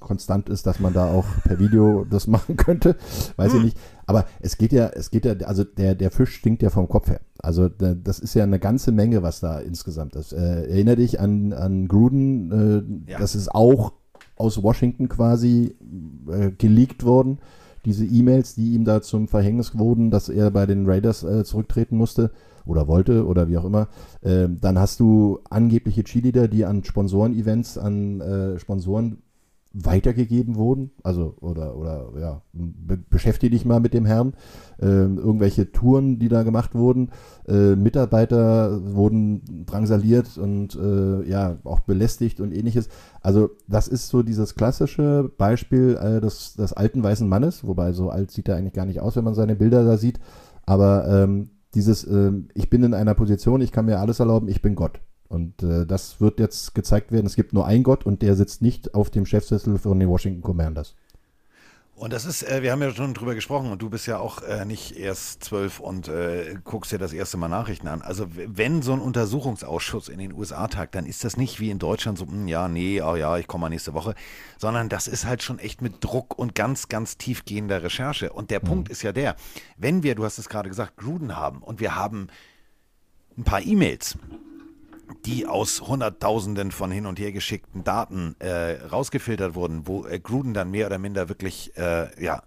konstant ist, dass man da auch per Video das machen könnte. Weiß ich nicht. Aber es geht ja, es geht ja, also der, der Fisch stinkt ja vom Kopf her. Also das ist ja eine ganze Menge, was da insgesamt ist. Äh, erinnere dich an, an Gruden, äh, ja. das ist auch aus Washington quasi äh, geleakt worden. Diese E-Mails, die ihm da zum Verhängnis wurden, dass er bei den Raiders äh, zurücktreten musste oder wollte oder wie auch immer. Ähm, dann hast du angebliche Cheerleader, die an Sponsoren-Events, an äh, Sponsoren weitergegeben wurden, also oder oder ja, be beschäftige dich mal mit dem Herrn. Ähm, irgendwelche Touren, die da gemacht wurden, äh, Mitarbeiter wurden drangsaliert und äh, ja auch belästigt und ähnliches. Also das ist so dieses klassische Beispiel äh, des, des alten weißen Mannes, wobei so alt sieht er eigentlich gar nicht aus, wenn man seine Bilder da sieht. Aber ähm, dieses, ähm, ich bin in einer Position, ich kann mir alles erlauben, ich bin Gott. Und äh, das wird jetzt gezeigt werden. Es gibt nur einen Gott und der sitzt nicht auf dem Chefsessel von den Washington Commanders. Und das ist, äh, wir haben ja schon drüber gesprochen und du bist ja auch äh, nicht erst zwölf und äh, guckst dir das erste Mal Nachrichten an. Also wenn so ein Untersuchungsausschuss in den USA tagt, dann ist das nicht wie in Deutschland so, hm, ja, nee, oh ja, ich komme mal nächste Woche, sondern das ist halt schon echt mit Druck und ganz, ganz tiefgehender Recherche. Und der mhm. Punkt ist ja der, wenn wir, du hast es gerade gesagt, Gruden haben und wir haben ein paar E-Mails, die aus Hunderttausenden von hin und her geschickten Daten äh, rausgefiltert wurden, wo äh, Gruden dann mehr oder minder wirklich äh, ja,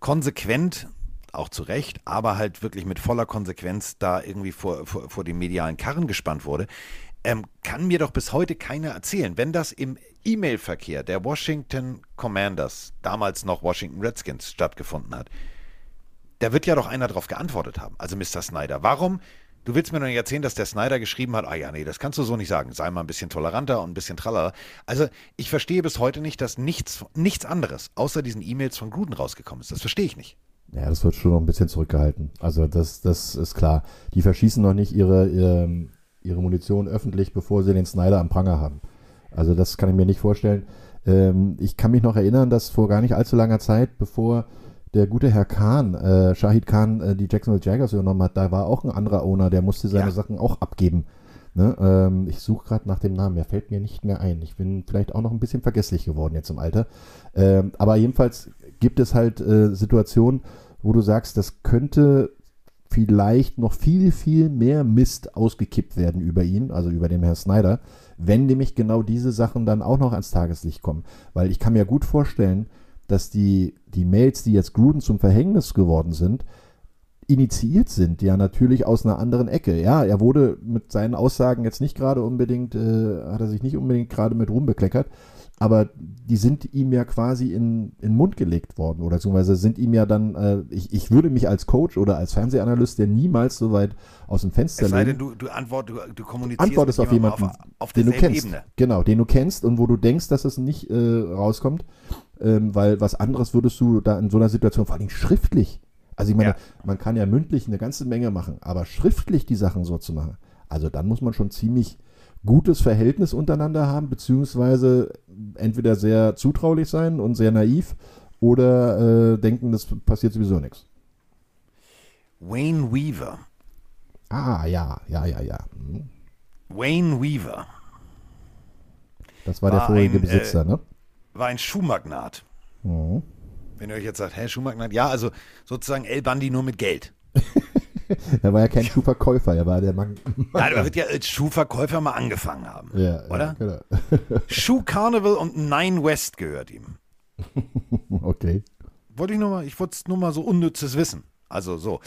konsequent, auch zu Recht, aber halt wirklich mit voller Konsequenz da irgendwie vor, vor, vor den medialen Karren gespannt wurde, ähm, kann mir doch bis heute keiner erzählen, wenn das im E-Mail-Verkehr der Washington Commanders, damals noch Washington Redskins, stattgefunden hat. Da wird ja doch einer darauf geantwortet haben, also Mr. Snyder. Warum Du willst mir noch nicht erzählen, dass der Snyder geschrieben hat, ah ja, nee, das kannst du so nicht sagen. Sei mal ein bisschen toleranter und ein bisschen tralala. Also ich verstehe bis heute nicht, dass nichts, nichts anderes außer diesen E-Mails von Gruden rausgekommen ist. Das verstehe ich nicht. Ja, das wird schon noch ein bisschen zurückgehalten. Also das, das ist klar. Die verschießen noch nicht ihre, ihre, ihre Munition öffentlich, bevor sie den Snyder am Pranger haben. Also das kann ich mir nicht vorstellen. Ähm, ich kann mich noch erinnern, dass vor gar nicht allzu langer Zeit, bevor der gute Herr Khan, äh, Shahid Khan, äh, die Jacksonville Jaguars übernommen hat, da war auch ein anderer Owner, der musste seine ja. Sachen auch abgeben. Ne? Ähm, ich suche gerade nach dem Namen, der fällt mir nicht mehr ein. Ich bin vielleicht auch noch ein bisschen vergesslich geworden jetzt im Alter. Ähm, aber jedenfalls gibt es halt äh, Situationen, wo du sagst, das könnte vielleicht noch viel, viel mehr Mist ausgekippt werden über ihn, also über den Herrn Snyder, wenn nämlich genau diese Sachen dann auch noch ans Tageslicht kommen. Weil ich kann mir gut vorstellen, dass die, die Mails, die jetzt Gruden zum Verhängnis geworden sind, initiiert sind, ja natürlich aus einer anderen Ecke. Ja, er wurde mit seinen Aussagen jetzt nicht gerade unbedingt, äh, hat er sich nicht unbedingt gerade mit rumbekleckert, aber die sind ihm ja quasi in, in den Mund gelegt worden oder beziehungsweise sind ihm ja dann, äh, ich, ich würde mich als Coach oder als Fernsehanalyst ja niemals so weit aus dem Fenster Es sei legen. denn, du, du, antwort, du, du kommunizierst Antwortest auf jemanden, auf, auf den du kennst. Ebene. Genau, den du kennst und wo du denkst, dass es nicht äh, rauskommt, ähm, weil was anderes würdest du da in so einer Situation, vor allem schriftlich. Also ich meine, Ja. man kann ja mündlich eine ganze Menge machen, aber schriftlich die Sachen so zu machen, also dann muss man schon ziemlich gutes Verhältnis untereinander haben, beziehungsweise entweder sehr zutraulich sein und sehr naiv oder äh, denken, das passiert sowieso nichts. Wayne Weaver. Ah, ja, ja, ja, ja. Hm. Wayne Weaver Das war, der War vorige ein, äh, Besitzer, ne? War ein Schuhmagnat. Mhm. Wenn ihr euch jetzt sagt, hä, Schuhmagnat? Ja, also sozusagen El Bandi nur mit Geld. Er war ja kein Schuhverkäufer, er war der Mann. Ja, der wird ja als Schuhverkäufer mal angefangen haben. Ja, Oder? Ja, genau. Schuh Carnival und Nine West gehört ihm. Okay. Wollte ich nur mal, ich wollte es nur mal so unnützes Wissen. Also so.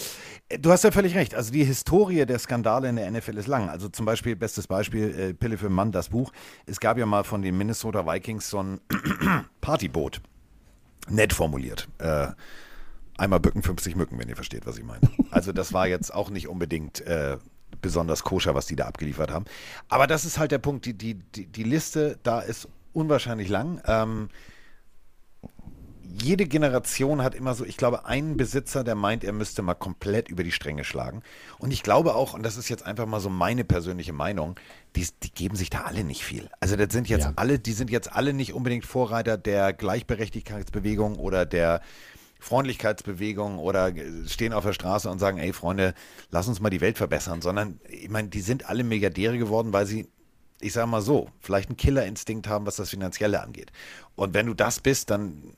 Äh, Du hast ja völlig recht. Also die Historie der Skandale in der NFL ist lang. Also zum Beispiel, bestes Beispiel, äh, Pille für Mann, das Buch. Es gab ja mal von den Minnesota Vikings so ein Partyboot. Nett formuliert. Äh, einmal bücken, 50 Mücken, wenn ihr versteht, was ich meine. Also das war jetzt auch nicht unbedingt äh, besonders koscher, was die da abgeliefert haben. Aber das ist halt der Punkt. Die, die, die, die Liste da ist unwahrscheinlich lang. Ähm, jede Generation hat immer so, ich glaube, einen Besitzer, der meint, er müsste mal komplett über die Stränge schlagen. Und ich glaube auch, und das ist jetzt einfach mal so meine persönliche Meinung, die, die geben sich da alle nicht viel. Also das sind jetzt Ja. alle, die sind jetzt alle nicht unbedingt Vorreiter der Gleichberechtigkeitsbewegung oder der Freundlichkeitsbewegung oder stehen auf der Straße und sagen, ey Freunde, lass uns mal die Welt verbessern, sondern ich meine, die sind alle Milliardäre geworden, weil sie ich sage mal so, vielleicht einen Killerinstinkt haben, was das Finanzielle angeht. Und wenn du das bist, dann,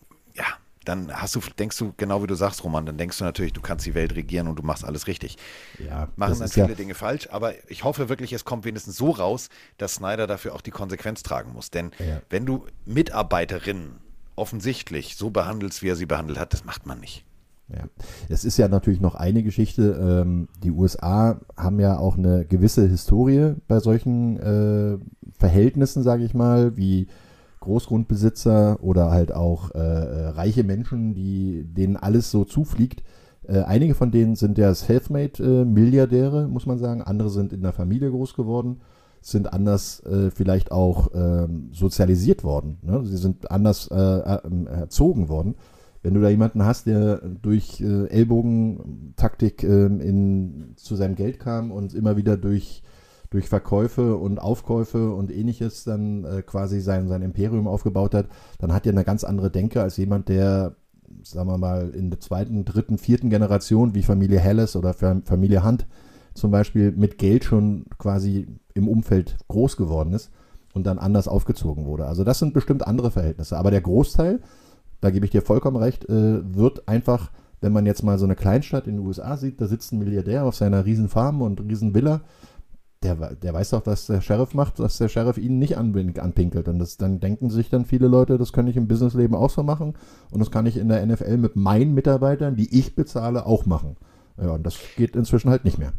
dann hast du, denkst du, genau wie du sagst, Roman, dann denkst du natürlich, du kannst die Welt regieren und du machst alles richtig. Ja, Machen dann ist ja, viele Dinge falsch, aber ich hoffe wirklich, es kommt wenigstens so raus, dass Snyder dafür auch die Konsequenz tragen muss. Denn Ja. wenn du Mitarbeiterinnen offensichtlich so behandelst, wie er sie behandelt hat, das macht man nicht. ja. Es ist ja natürlich noch eine Geschichte. Ähm, die USA haben ja auch eine gewisse Historie bei solchen äh, Verhältnissen, sage ich mal, wie Großgrundbesitzer oder halt auch äh, äh, reiche Menschen, die denen alles so zufliegt. Äh, einige von denen sind ja Selfmade-Milliardäre, muss man sagen. Andere sind in der Familie groß geworden, sind anders äh, vielleicht auch ähm, sozialisiert worden. Ne? Sie sind anders äh, äh, erzogen worden. Wenn du da jemanden hast, der durch äh, Ellbogentaktik ähm, in, zu seinem Geld kam und immer wieder durch, durch Verkäufe und Aufkäufe und ähnliches dann äh, quasi sein, sein Imperium aufgebaut hat, dann hat er eine ganz andere Denke als jemand, der, sagen wir mal, in der zweiten, dritten, vierten Generation wie Familie Helles oder Fam- Familie Hunt zum Beispiel mit Geld schon quasi im Umfeld groß geworden ist und dann anders aufgezogen wurde. Also das sind bestimmt andere Verhältnisse. Aber der Großteil, da gebe ich dir vollkommen recht, äh, wird einfach, wenn man jetzt mal so eine Kleinstadt in den USA sieht, da sitzt ein Milliardär auf seiner riesen Farm und riesen Villa, der, der weiß doch, was der Sheriff macht, dass der Sheriff ihn nicht anpin- anpinkelt. Und das, dann denken sich dann viele Leute, das kann ich im Businessleben auch so machen und das kann ich in der NFL mit meinen Mitarbeitern, die ich bezahle, auch machen. Ja, und das geht inzwischen halt nicht mehr.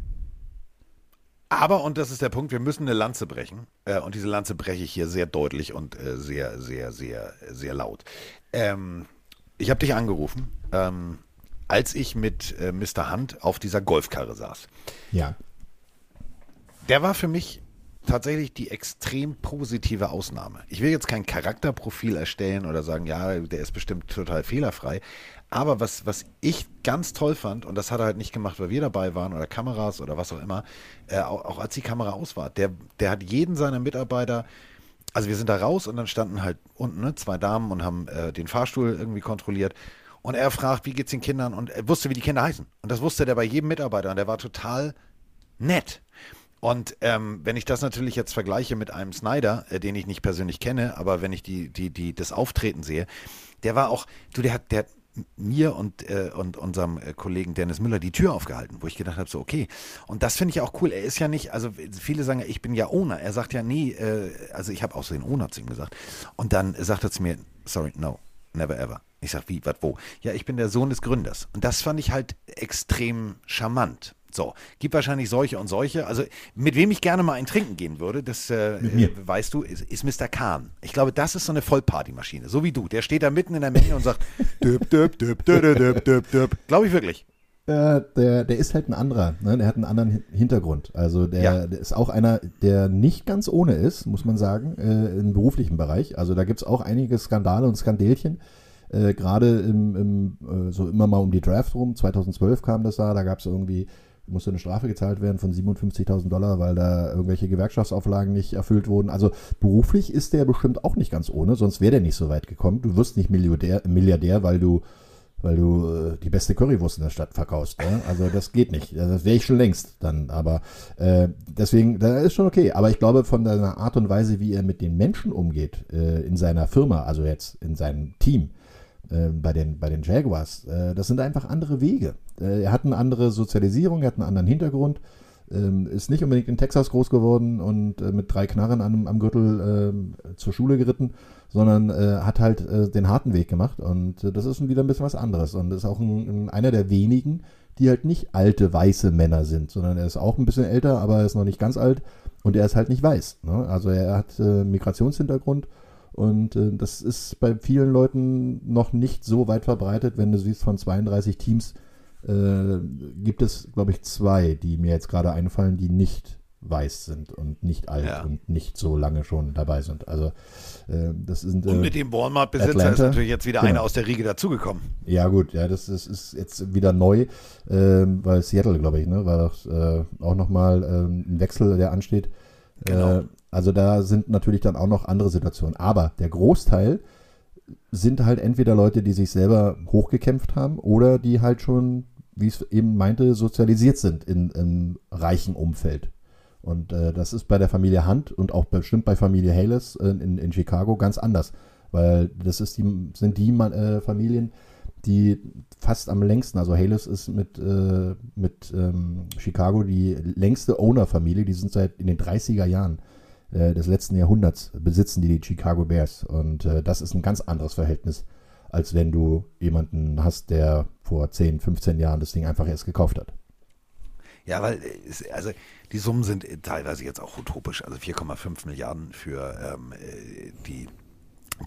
Aber, und das ist der Punkt, wir müssen eine Lanze brechen. Äh, und diese Lanze breche ich hier sehr deutlich und äh, sehr, sehr, sehr, sehr laut. Ähm, ich habe dich angerufen, ähm, als ich mit äh, Mr. Hunt auf dieser Golfkarre saß. Ja. Der war für mich tatsächlich die extrem positive Ausnahme. Ich will jetzt kein Charakterprofil erstellen oder sagen, ja, der ist bestimmt total fehlerfrei. Aber was, was ich ganz toll fand, und das hat er halt nicht gemacht, weil wir dabei waren oder Kameras oder was auch immer, äh, auch, auch als die Kamera aus war, der, der hat jeden seiner Mitarbeiter, also wir sind da raus und dann standen halt unten ne, zwei Damen und haben äh, den Fahrstuhl irgendwie kontrolliert. Und er fragt, wie geht's den Kindern? Und er wusste, wie die Kinder heißen. Und das wusste der bei jedem Mitarbeiter. Und der war total nett. Und ähm, wenn ich das natürlich jetzt vergleiche mit einem Snyder, äh, den ich nicht persönlich kenne, aber wenn ich die, die, die, das Auftreten sehe, der war auch, du, der hat, der hat mir und, äh, und unserem äh, Kollegen Dennis Müller die Tür aufgehalten, wo ich gedacht habe, so okay. Und das finde ich auch cool. Er ist ja nicht, also viele sagen ich bin ja Owner. Er sagt ja, nee, äh, also ich habe auch so den Owner zu ihm gesagt. Und dann sagt er zu mir, sorry, no, never ever. Ich sag, wie, was, wo? Ja, ich bin der Sohn des Gründers. Und das fand ich halt extrem charmant. So, gibt wahrscheinlich solche und solche. Also, mit wem ich gerne mal ein Trinken gehen würde, das äh, äh, weißt du, ist, ist Mr. Kahn. Ich glaube, das ist so eine Vollpartymaschine, so wie du. Der steht da mitten in der Menge und sagt, düb, düb, düb, düb, düb, düb, düb. Glaube ich wirklich. Äh, der, der ist halt ein anderer, ne? der hat einen anderen Hintergrund. Also der, ja. der, ist auch einer, der nicht ganz ohne ist, muss man sagen, äh, im beruflichen Bereich. Also da gibt es auch einige Skandale und Skandelchen. Äh, Gerade im, im, äh, so immer mal um die Draft rum, 2012 kam das da, da gab es irgendwie musste eine Strafe gezahlt werden von 57.000 Dollar, weil da irgendwelche Gewerkschaftsauflagen nicht erfüllt wurden. Also beruflich ist der bestimmt auch nicht ganz ohne, sonst wäre der nicht so weit gekommen. Du wirst nicht Milliardär, Milliardär weil du weil du äh, die beste Currywurst in der Stadt verkaufst. Ne? Also das geht nicht. Das wäre ich schon längst dann. Aber äh, deswegen, da ist schon okay. Aber ich glaube, von der Art und Weise, wie er mit den Menschen umgeht äh, in seiner Firma, also jetzt in seinem Team, bei, den, bei den Jaguars, äh, das sind einfach andere Wege. Äh, er hat eine andere Sozialisierung, er hat einen anderen Hintergrund, ähm, ist nicht unbedingt in Texas groß geworden und äh, mit drei Knarren am, am Gürtel ähm, zur Schule geritten, sondern hat halt den harten Weg gemacht und das ist wieder ein bisschen was anderes und ist auch ein, einer der wenigen, die halt nicht alte weiße Männer sind, sondern er ist auch ein bisschen älter, aber er ist noch nicht ganz alt und er ist halt nicht weiß. Ne? Also er hat Migrationshintergrund und äh, das ist bei vielen Leuten noch nicht so weit verbreitet, wenn du siehst, von 32 Teams äh, gibt es, glaube ich, zwei, die mir jetzt gerade einfallen, die nicht weiß sind und nicht alt ja. und nicht so lange schon dabei sind. Also äh, das sind äh, und mit dem Walmart-Besitzer ist natürlich jetzt wieder genau. einer aus der Riege dazugekommen. Ja gut, ja, das ist, ist jetzt wieder neu, äh, weil Seattle, glaube ich, ne, war doch äh, auch nochmal ähm, ein Wechsel, der ansteht. Genau. Also da sind natürlich dann auch noch andere Situationen. Aber der Großteil sind halt entweder Leute, die sich selber hochgekämpft haben oder die halt schon, wie es eben meinte, sozialisiert sind in einem reichen Umfeld. Und äh, das ist bei der Familie Hunt und auch bestimmt bei Familie Hayles äh, in, in Chicago ganz anders. Weil das ist die, sind die äh, Familien, die fast am längsten, also Hayles ist mit, äh, mit ähm, Chicago die längste Owner-Familie, die sind seit in den 30er Jahren äh, des letzten Jahrhunderts besitzen die die Chicago Bears. Und äh, das ist ein ganz anderes Verhältnis, als wenn du jemanden hast, der vor 10, 15 Jahren das Ding einfach erst gekauft hat. Ja, weil also die Summen sind teilweise jetzt auch utopisch. Also 4,5 Milliarden für ähm, äh, die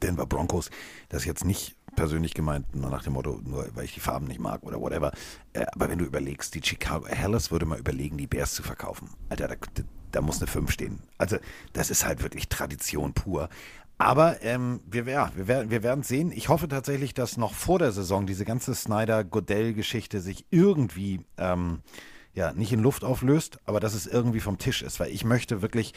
Denver Broncos. Das ist jetzt nicht persönlich gemeint, nur nach dem Motto, nur weil ich die Farben nicht mag oder whatever. Äh, aber wenn du überlegst, die Chicago Hellas würde mal überlegen, die Bears zu verkaufen. Alter, da, da muss eine 5 stehen. Also das ist halt wirklich Tradition pur. Aber ähm, wir, ja, wir, werden, wir werden sehen. Ich hoffe tatsächlich, dass noch vor der Saison diese ganze Snyder-Godell-Geschichte sich irgendwie ähm, ja, nicht in Luft auflöst, aber dass es irgendwie vom Tisch ist. Weil ich möchte wirklich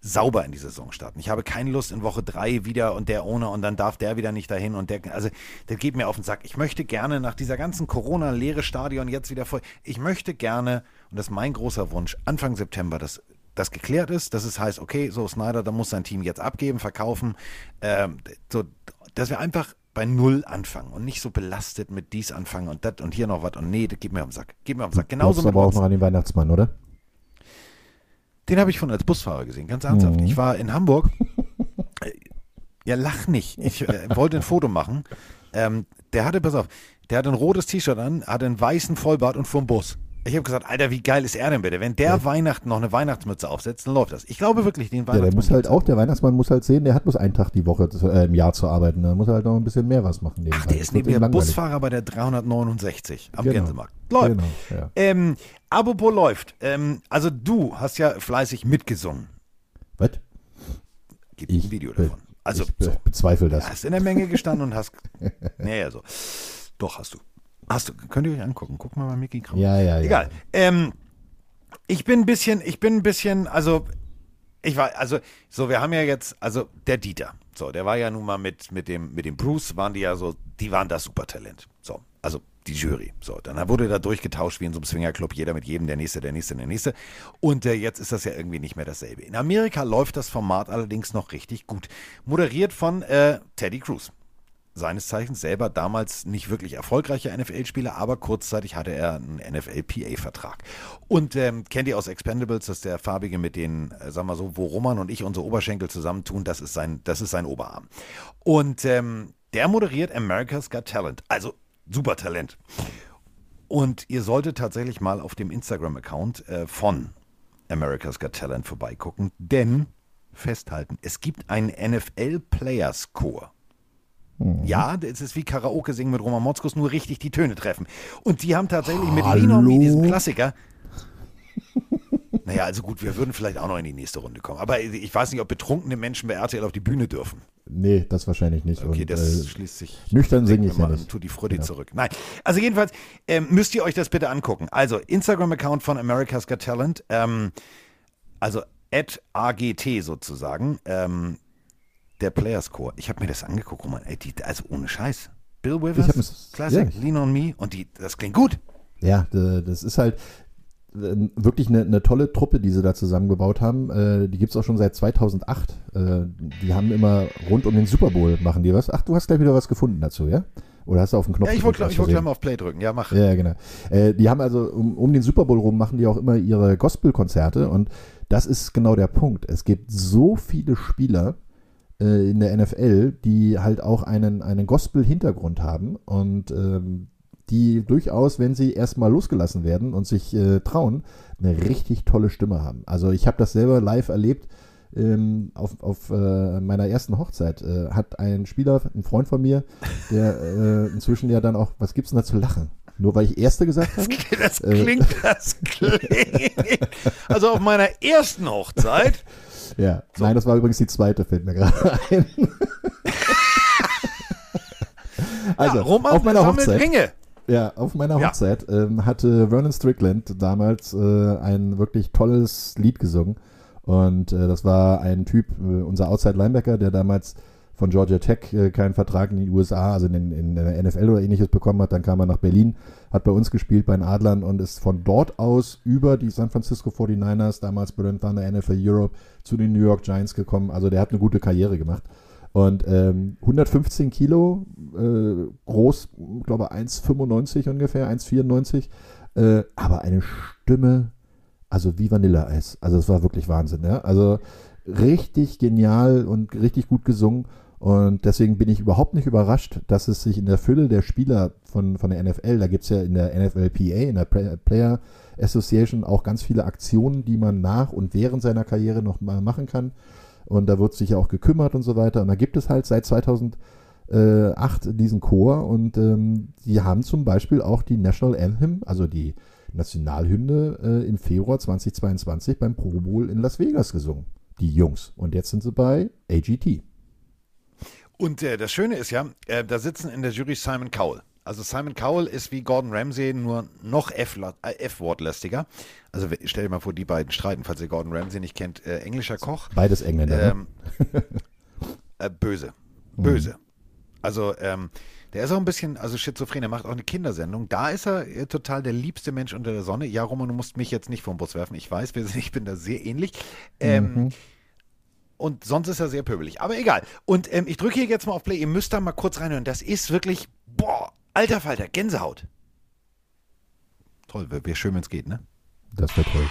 sauber in die Saison starten. Ich habe keine Lust in Woche drei wieder und der ohne und dann darf der wieder nicht dahin und der, also der geht mir auf den Sack. Ich möchte gerne nach dieser ganzen Corona-leere Stadion jetzt wieder voll, ich möchte gerne, und das ist mein großer Wunsch, Anfang September, dass das geklärt ist, dass es heißt, okay, so Snyder, da muss sein Team jetzt abgeben, verkaufen, ähm, so, dass wir einfach bei Null anfangen und nicht so belastet mit dies anfangen und das und hier noch was und nee, das geht mir auf den Sack. Geht mir auf den Sack. Genauso mit aber auch noch an den Weihnachtsmann, oder? Den habe ich von als Busfahrer gesehen, ganz ernsthaft. Mhm. Ich war in Hamburg. ja, lach nicht. Ich äh, wollte ein Foto machen. Ähm, der hatte, pass auf, der hatte ein rotes T-Shirt an, hatte einen weißen Vollbart und fuhr Bus. Ich habe gesagt, Alter, wie geil ist er denn bitte? Wenn der ja. Weihnachten noch eine Weihnachtsmütze aufsetzt, dann läuft das. Ich glaube wirklich, den Weihnachtsmann. Ja, der muss halt auch, der Weihnachtsmann muss halt sehen, der hat bloß einen Tag die Woche äh, im Jahr zu arbeiten. Da muss er halt noch ein bisschen mehr was machen. Ach, der ist neben mir Busfahrer bei der 369 am genau. Gänsemarkt. Läuft. Genau, ja. ähm, apropos läuft. Ähm, also du hast ja fleißig mitgesungen. Was? Gibt ich ein Video davon. Also ich so. bezweifle das. Du hast in der Menge gestanden und hast. naja, so. Doch, hast du. Hast du, könnt ihr euch angucken. Guck mal bei Mickey Kraus. Ja, ja, ja. Egal. Ähm, ich bin ein bisschen, ich bin ein bisschen, also ich war, also, so, wir haben ja jetzt, also der Dieter, so, der war ja nun mal mit, mit dem, mit dem Bruce, waren die ja so, die waren das Supertalent. So, also die Jury. So, dann wurde da durchgetauscht wie in so einem Swingerclub, jeder mit jedem, der nächste, der nächste, der nächste. Und äh, jetzt ist das ja irgendwie nicht mehr dasselbe. In Amerika läuft das Format allerdings noch richtig gut. Moderiert von äh, Teddy Cruz seines Zeichens selber damals nicht wirklich erfolgreicher NFL-Spieler, aber kurzzeitig hatte er einen NFL-PA-Vertrag. Und ähm, kennt ihr aus Expendables, dass der Farbige mit den, äh, sagen wir so, wo Roman und ich unsere Oberschenkel zusammentun, das ist sein, das ist sein Oberarm. Und ähm, der moderiert America's Got Talent, also super Talent. Und ihr solltet tatsächlich mal auf dem Instagram-Account äh, von America's Got Talent vorbeigucken, denn festhalten, es gibt einen NFL Players Chor. Mhm. Ja, es ist wie Karaoke singen mit Roman Motzkus, nur richtig die Töne treffen. Und die haben tatsächlich mit Hallo? On Me, diesem Klassiker, naja, also gut, wir würden vielleicht auch noch in die nächste Runde kommen. Aber ich weiß nicht, ob betrunkene Menschen bei RTL auf die Bühne dürfen. Nee, das wahrscheinlich nicht. Okay, Und, das äh, schließt sich. nüchtern singe ich ja mal nicht. Tut die Freude Ja. zurück. Nein. Also jedenfalls ähm, müsst ihr euch das bitte angucken. Also Instagram-Account von America's Got Talent. Ähm, also at AGT sozusagen. Ähm, der Players Core. Ich habe mir das angeguckt. Roman. Ey, die, also ohne Scheiß. Bill Withers, Classic, ja. Lean on Me. Und die, das klingt gut. Ja, das ist halt äh, wirklich eine, eine tolle Truppe, die sie da zusammengebaut haben. Äh, Die gibt es auch schon seit 2008. Äh, Die haben immer rund um den Super Bowl machen die was. Ach, du hast gleich wieder was gefunden dazu, ja? Oder hast du auf den Knopf Ja, ich wollte gleich mal auf Play drücken. Ja, mach. Ja, genau. Äh, die haben also um, um den Super Bowl rum machen die auch immer ihre Gospel-Konzerte und das ist genau der Punkt. Es gibt so viele Spieler äh, in der NFL, die halt auch einen, einen Gospel-Hintergrund haben und ähm, die durchaus, wenn sie erstmal losgelassen werden und sich äh, trauen, eine richtig tolle Stimme haben. Also ich habe das selber live erlebt. Ähm, auf auf äh, meiner ersten Hochzeit äh, hat ein Spieler, ein Freund von mir, der äh, inzwischen ja dann auch, was gibt's denn da zu lachen? Nur weil ich Erste gesagt habe? Das Äh. klingt, das klingt. Also auf meiner ersten Hochzeit. Ja. Nein, das war übrigens die zweite, fällt mir gerade ein. also, ja, Roman auf meiner Hochzeit. Ringe. Ja, auf meiner Ja. Hochzeit ähm, hatte Vernon Strickland damals äh, ein wirklich tolles Lied gesungen. Und äh, das war ein Typ, äh, unser Outside Linebacker, der damals von Georgia Tech äh, keinen Vertrag in die USA, also in, in der NFL oder ähnliches bekommen hat. Dann kam er nach Berlin, hat bei uns gespielt bei den Adlern und ist von dort aus über die San Francisco 49ers, damals Berlin Thunder NFL Europe, zu den New York Giants gekommen. Also der hat eine gute Karriere gemacht. Und ähm, 115 Kilo, äh, groß, glaube 1,95 ungefähr, 1,94, äh, aber eine Stimme, also wie Vanilleeis. Also es war wirklich Wahnsinn. Ja? Also richtig genial und richtig gut gesungen. Und deswegen bin ich überhaupt nicht überrascht, dass es sich in der Fülle der Spieler von, von der NFL, da gibt es ja in der NFLPA, in der Play- Player Association auch ganz viele Aktionen, die man nach und während seiner Karriere noch mal machen kann. Und da wird sich ja auch gekümmert und so weiter. Und da gibt es halt seit 2008 diesen Chor und ähm, die haben zum Beispiel auch die National Anthem, also die Nationalhymne äh, im Februar 2022 beim Pro Bowl in Las Vegas gesungen. Die Jungs. Und jetzt sind sie bei AGT. Und äh, das Schöne ist ja, äh, da sitzen in der Jury Simon Cowell. Also Simon Cowell ist wie Gordon Ramsay nur noch äh, F-Wortlastiger. Also stell dir mal vor, die beiden streiten, falls ihr Gordon Ramsay nicht kennt. Äh, englischer Koch. Beides Engländer. ne? Ähm, äh, böse. Böse. Also, ähm, der ist auch ein bisschen, also schizophren, er macht auch eine Kindersendung. Da ist er äh, total der liebste Mensch unter der Sonne. Ja, Roman, du musst mich jetzt nicht vom Bus werfen. Ich weiß, wir ich bin da sehr ähnlich. Ähm, Und sonst ist er sehr pöbelig. Aber egal. Und ähm, ich drücke hier jetzt mal auf Play. Ihr müsst da mal kurz reinhören. Das ist wirklich, boah, alter Falter, Gänsehaut. Toll, wäre wär schön, wenn es geht, ne? Das wird toll.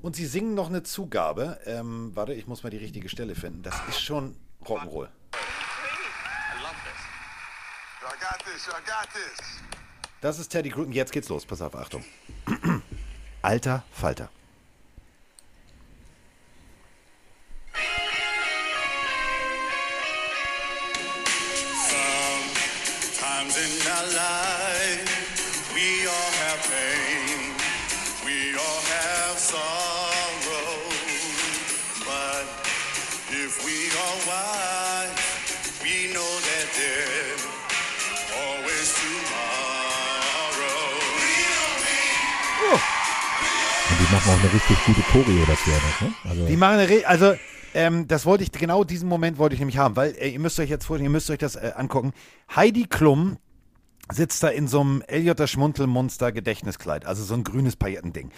Und sie singen noch eine Zugabe. Ähm, warte, ich muss mal die richtige Stelle finden. Das ist schon Rock'n'Roll. Das ist Teddy Gruden. Jetzt geht's los. Pass auf, Achtung. Alter Falter. Sometimes in our life, we all have pain. Machen auch eine richtig gute Choreo dafür. Ne? Also, Die machen eine also ähm, das wollte ich, genau diesen Moment wollte ich nämlich haben, weil äh, ihr müsst euch jetzt vorstellen, ihr müsst euch das äh, angucken. Heidi Klum sitzt da in so einem Eliotter Schmunzelmonster Gedächtniskleid, also so ein grünes Paillettending.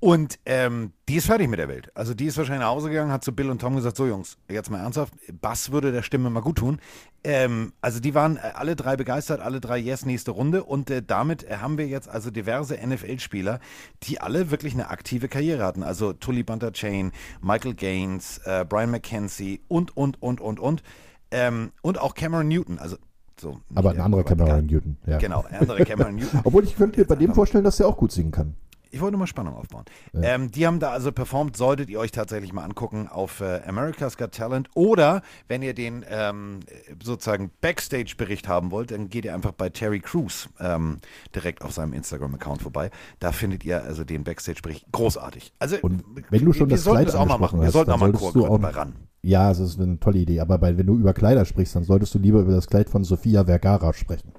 Und ähm, die ist fertig mit der Welt. Also die ist wahrscheinlich nach Hause gegangen, hat zu Bill und Tom gesagt, so Jungs, jetzt mal ernsthaft, Bass würde der Stimme mal gut tun. Ähm, also die waren äh, alle drei begeistert, alle drei Yes, nächste Runde. Und äh, damit äh, haben wir jetzt also diverse NFL-Spieler, die alle wirklich eine aktive Karriere hatten. Also Tully Bunter Chain, Michael Gaines, äh, Brian McKenzie und, und, und, und, und. Ähm, und auch Cameron Newton, also so. Aber ein er, anderer aber Cameron. Newton. Ja. Genau, ein anderer Cameron Newton. Obwohl ich könnte mir bei dem vorstellen, dass er auch gut singen kann. Ich wollte mal Spannung aufbauen. Ähm, die haben da also performt, solltet ihr euch tatsächlich mal angucken auf äh, America's Got Talent oder wenn ihr den ähm, sozusagen Backstage-Bericht haben wollt, dann geht ihr einfach bei Terry Crews ähm, direkt auf seinem Instagram-Account vorbei. Da findet ihr also den Backstage-Bericht großartig. Also Und wenn du schon wir das sollten Kleid das auch mal machen. Wir hast, sollten dann auch mal einen solltest Chor du gründen auch- bei ran. Ja, das ist eine tolle Idee. Aber bei, wenn du über Kleider sprichst, dann solltest du lieber über das Kleid von Sofia Vergara sprechen.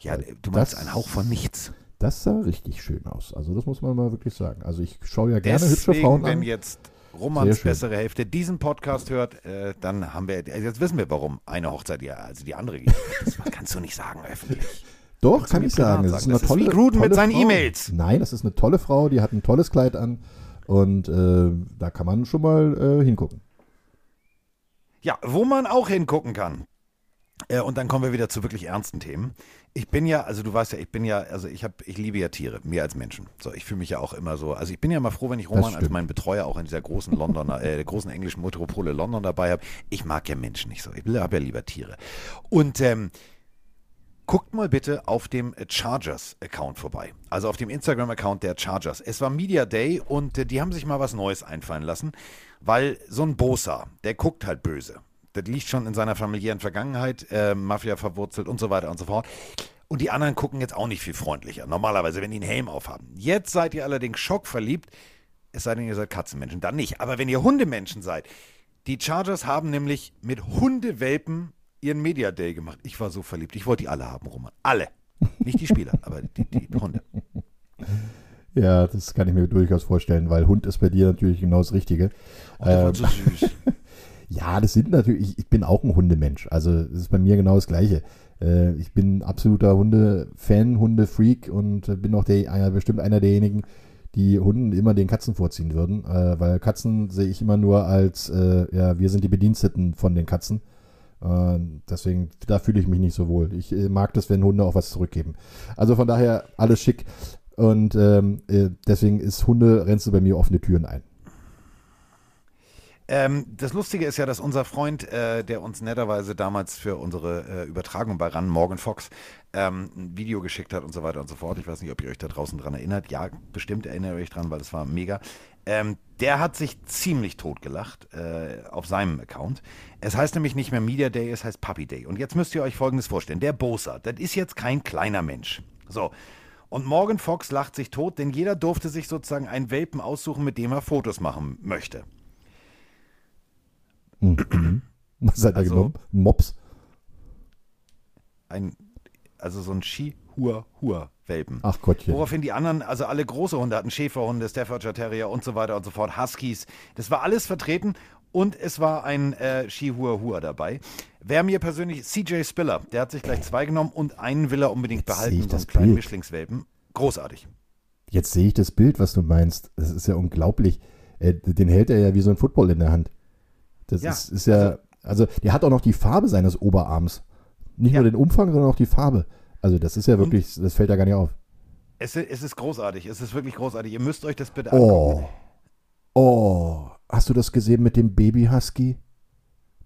Ja, du meinst das- ein Hauch von nichts. Das sah richtig schön aus. Also das muss man mal wirklich sagen. Also ich schaue ja gerne hübsche Deswegen, Frauen wenn an. jetzt Sehr Romans bessere Hälfte diesen Podcast hört, äh, dann haben wir, also jetzt wissen wir, warum eine Hochzeit ja, also die andere geht. Das kannst du nicht sagen öffentlich. Doch, Kannst kann ich sagen. Das ist sagen. eine Das ist tolle, wie Gruden mit tolle seinen. E-Mails. Nein, das ist eine tolle Frau, die hat ein tolles Kleid an. Und äh, da kann man schon mal äh, hingucken. Ja, wo man auch hingucken kann. Äh, und dann kommen wir wieder zu wirklich ernsten Themen. Ich bin ja, also du weißt ja, ich bin ja, also ich habe, ich liebe ja Tiere, mehr als Menschen. So, ich fühle mich ja auch immer so, also ich bin ja immer froh, wenn ich Roman als meinen Betreuer auch in dieser großen Londoner, äh, der großen englischen Metropole London dabei habe. Ich mag ja Menschen nicht so. Ich habe ja lieber Tiere. Und ähm, Guckt mal bitte auf dem äh, Chargers-Account vorbei. Also auf dem Instagram-Account der Chargers. Es war Media Day und äh, die haben sich mal was Neues einfallen lassen, weil so ein Bosa, der guckt halt böse. Das liegt schon in seiner familiären Vergangenheit, äh, Mafia verwurzelt und so weiter und so fort. Und die anderen gucken jetzt auch nicht viel freundlicher. Normalerweise, wenn die einen Helm aufhaben. Jetzt seid ihr allerdings schockverliebt, es sei denn, ihr seid Katzenmenschen. Dann nicht. Aber wenn ihr Hundemenschen seid, die Chargers haben nämlich mit Hundewelpen ihren Media Day gemacht. Ich war so verliebt. Ich wollte die alle haben, Roman. Alle. Nicht die Spieler, aber die, die Hunde. Ja, das kann ich mir durchaus vorstellen, weil Hund ist bei dir natürlich genau das Richtige. Oh, der war Ähm, so süß. Ja, das sind natürlich, ich, bin auch ein Hundemensch. Also es ist bei mir genau das Gleiche. Äh, ich bin absoluter Hunde-Fan, Hunde-Freak und äh, bin auch der, einer, bestimmt einer derjenigen, die Hunden immer den Katzen vorziehen würden. Äh, weil Katzen sehe ich immer nur als, ja, wir sind die Bediensteten von den Katzen. Deswegen, da fühle ich mich nicht so wohl. Ich mag das, wenn Hunde auch was zurückgeben. Also von daher alles schick. Und ähm, äh, deswegen ist Hunde, rennst du bei mir offene Türen ein. Ähm, das Lustige ist ja, dass unser Freund, äh, der uns netterweise damals für unsere äh, Übertragung bei RAN, Morgan Fox, ähm, ein Video geschickt hat und so weiter und so fort. Ich weiß nicht, ob ihr euch da draußen dran erinnert. Ja, bestimmt erinnert ihr euch dran, weil es war mega. Ähm, der hat sich ziemlich totgelacht äh, auf seinem Account. Es heißt nämlich nicht mehr Media Day, es heißt Puppy Day. Und jetzt müsst ihr euch Folgendes vorstellen. Der Bosa, das ist jetzt kein kleiner Mensch. So. Und Morgan Fox lacht sich tot, denn jeder durfte sich sozusagen einen Welpen aussuchen, mit dem er Fotos machen möchte. Was hat er Also- genommen? Mops. ein, also so ein Ski-Hur-Hur-Welpen. Ach Gottchen. Woraufhin die anderen, also alle große Hunde hatten Schäferhunde, Staffordshire Terrier und so weiter und so fort, Huskies. Das war alles vertreten und es war ein äh, Ski-Hur-Hur dabei. Wer mir persönlich, CJ Spiller, der hat sich gleich zwei genommen und einen will er unbedingt Jetzt behalten, ich so einen das kleinen Bild. Mischlingswelpen. Großartig. Jetzt sehe ich das Bild, was du meinst. Das ist ja unglaublich. Äh, den hält er ja wie so ein Football in der Hand. Das Ja, ist, ist ja, also der hat auch noch die Farbe seines Oberarms. Nicht Ja. nur den Umfang, sondern auch die Farbe. Also das ist ja wirklich, das fällt da gar nicht auf. Es, es ist großartig, es ist wirklich großartig. Ihr müsst euch das bitte angucken. Oh. Oh. Hast du das gesehen mit dem Baby Husky?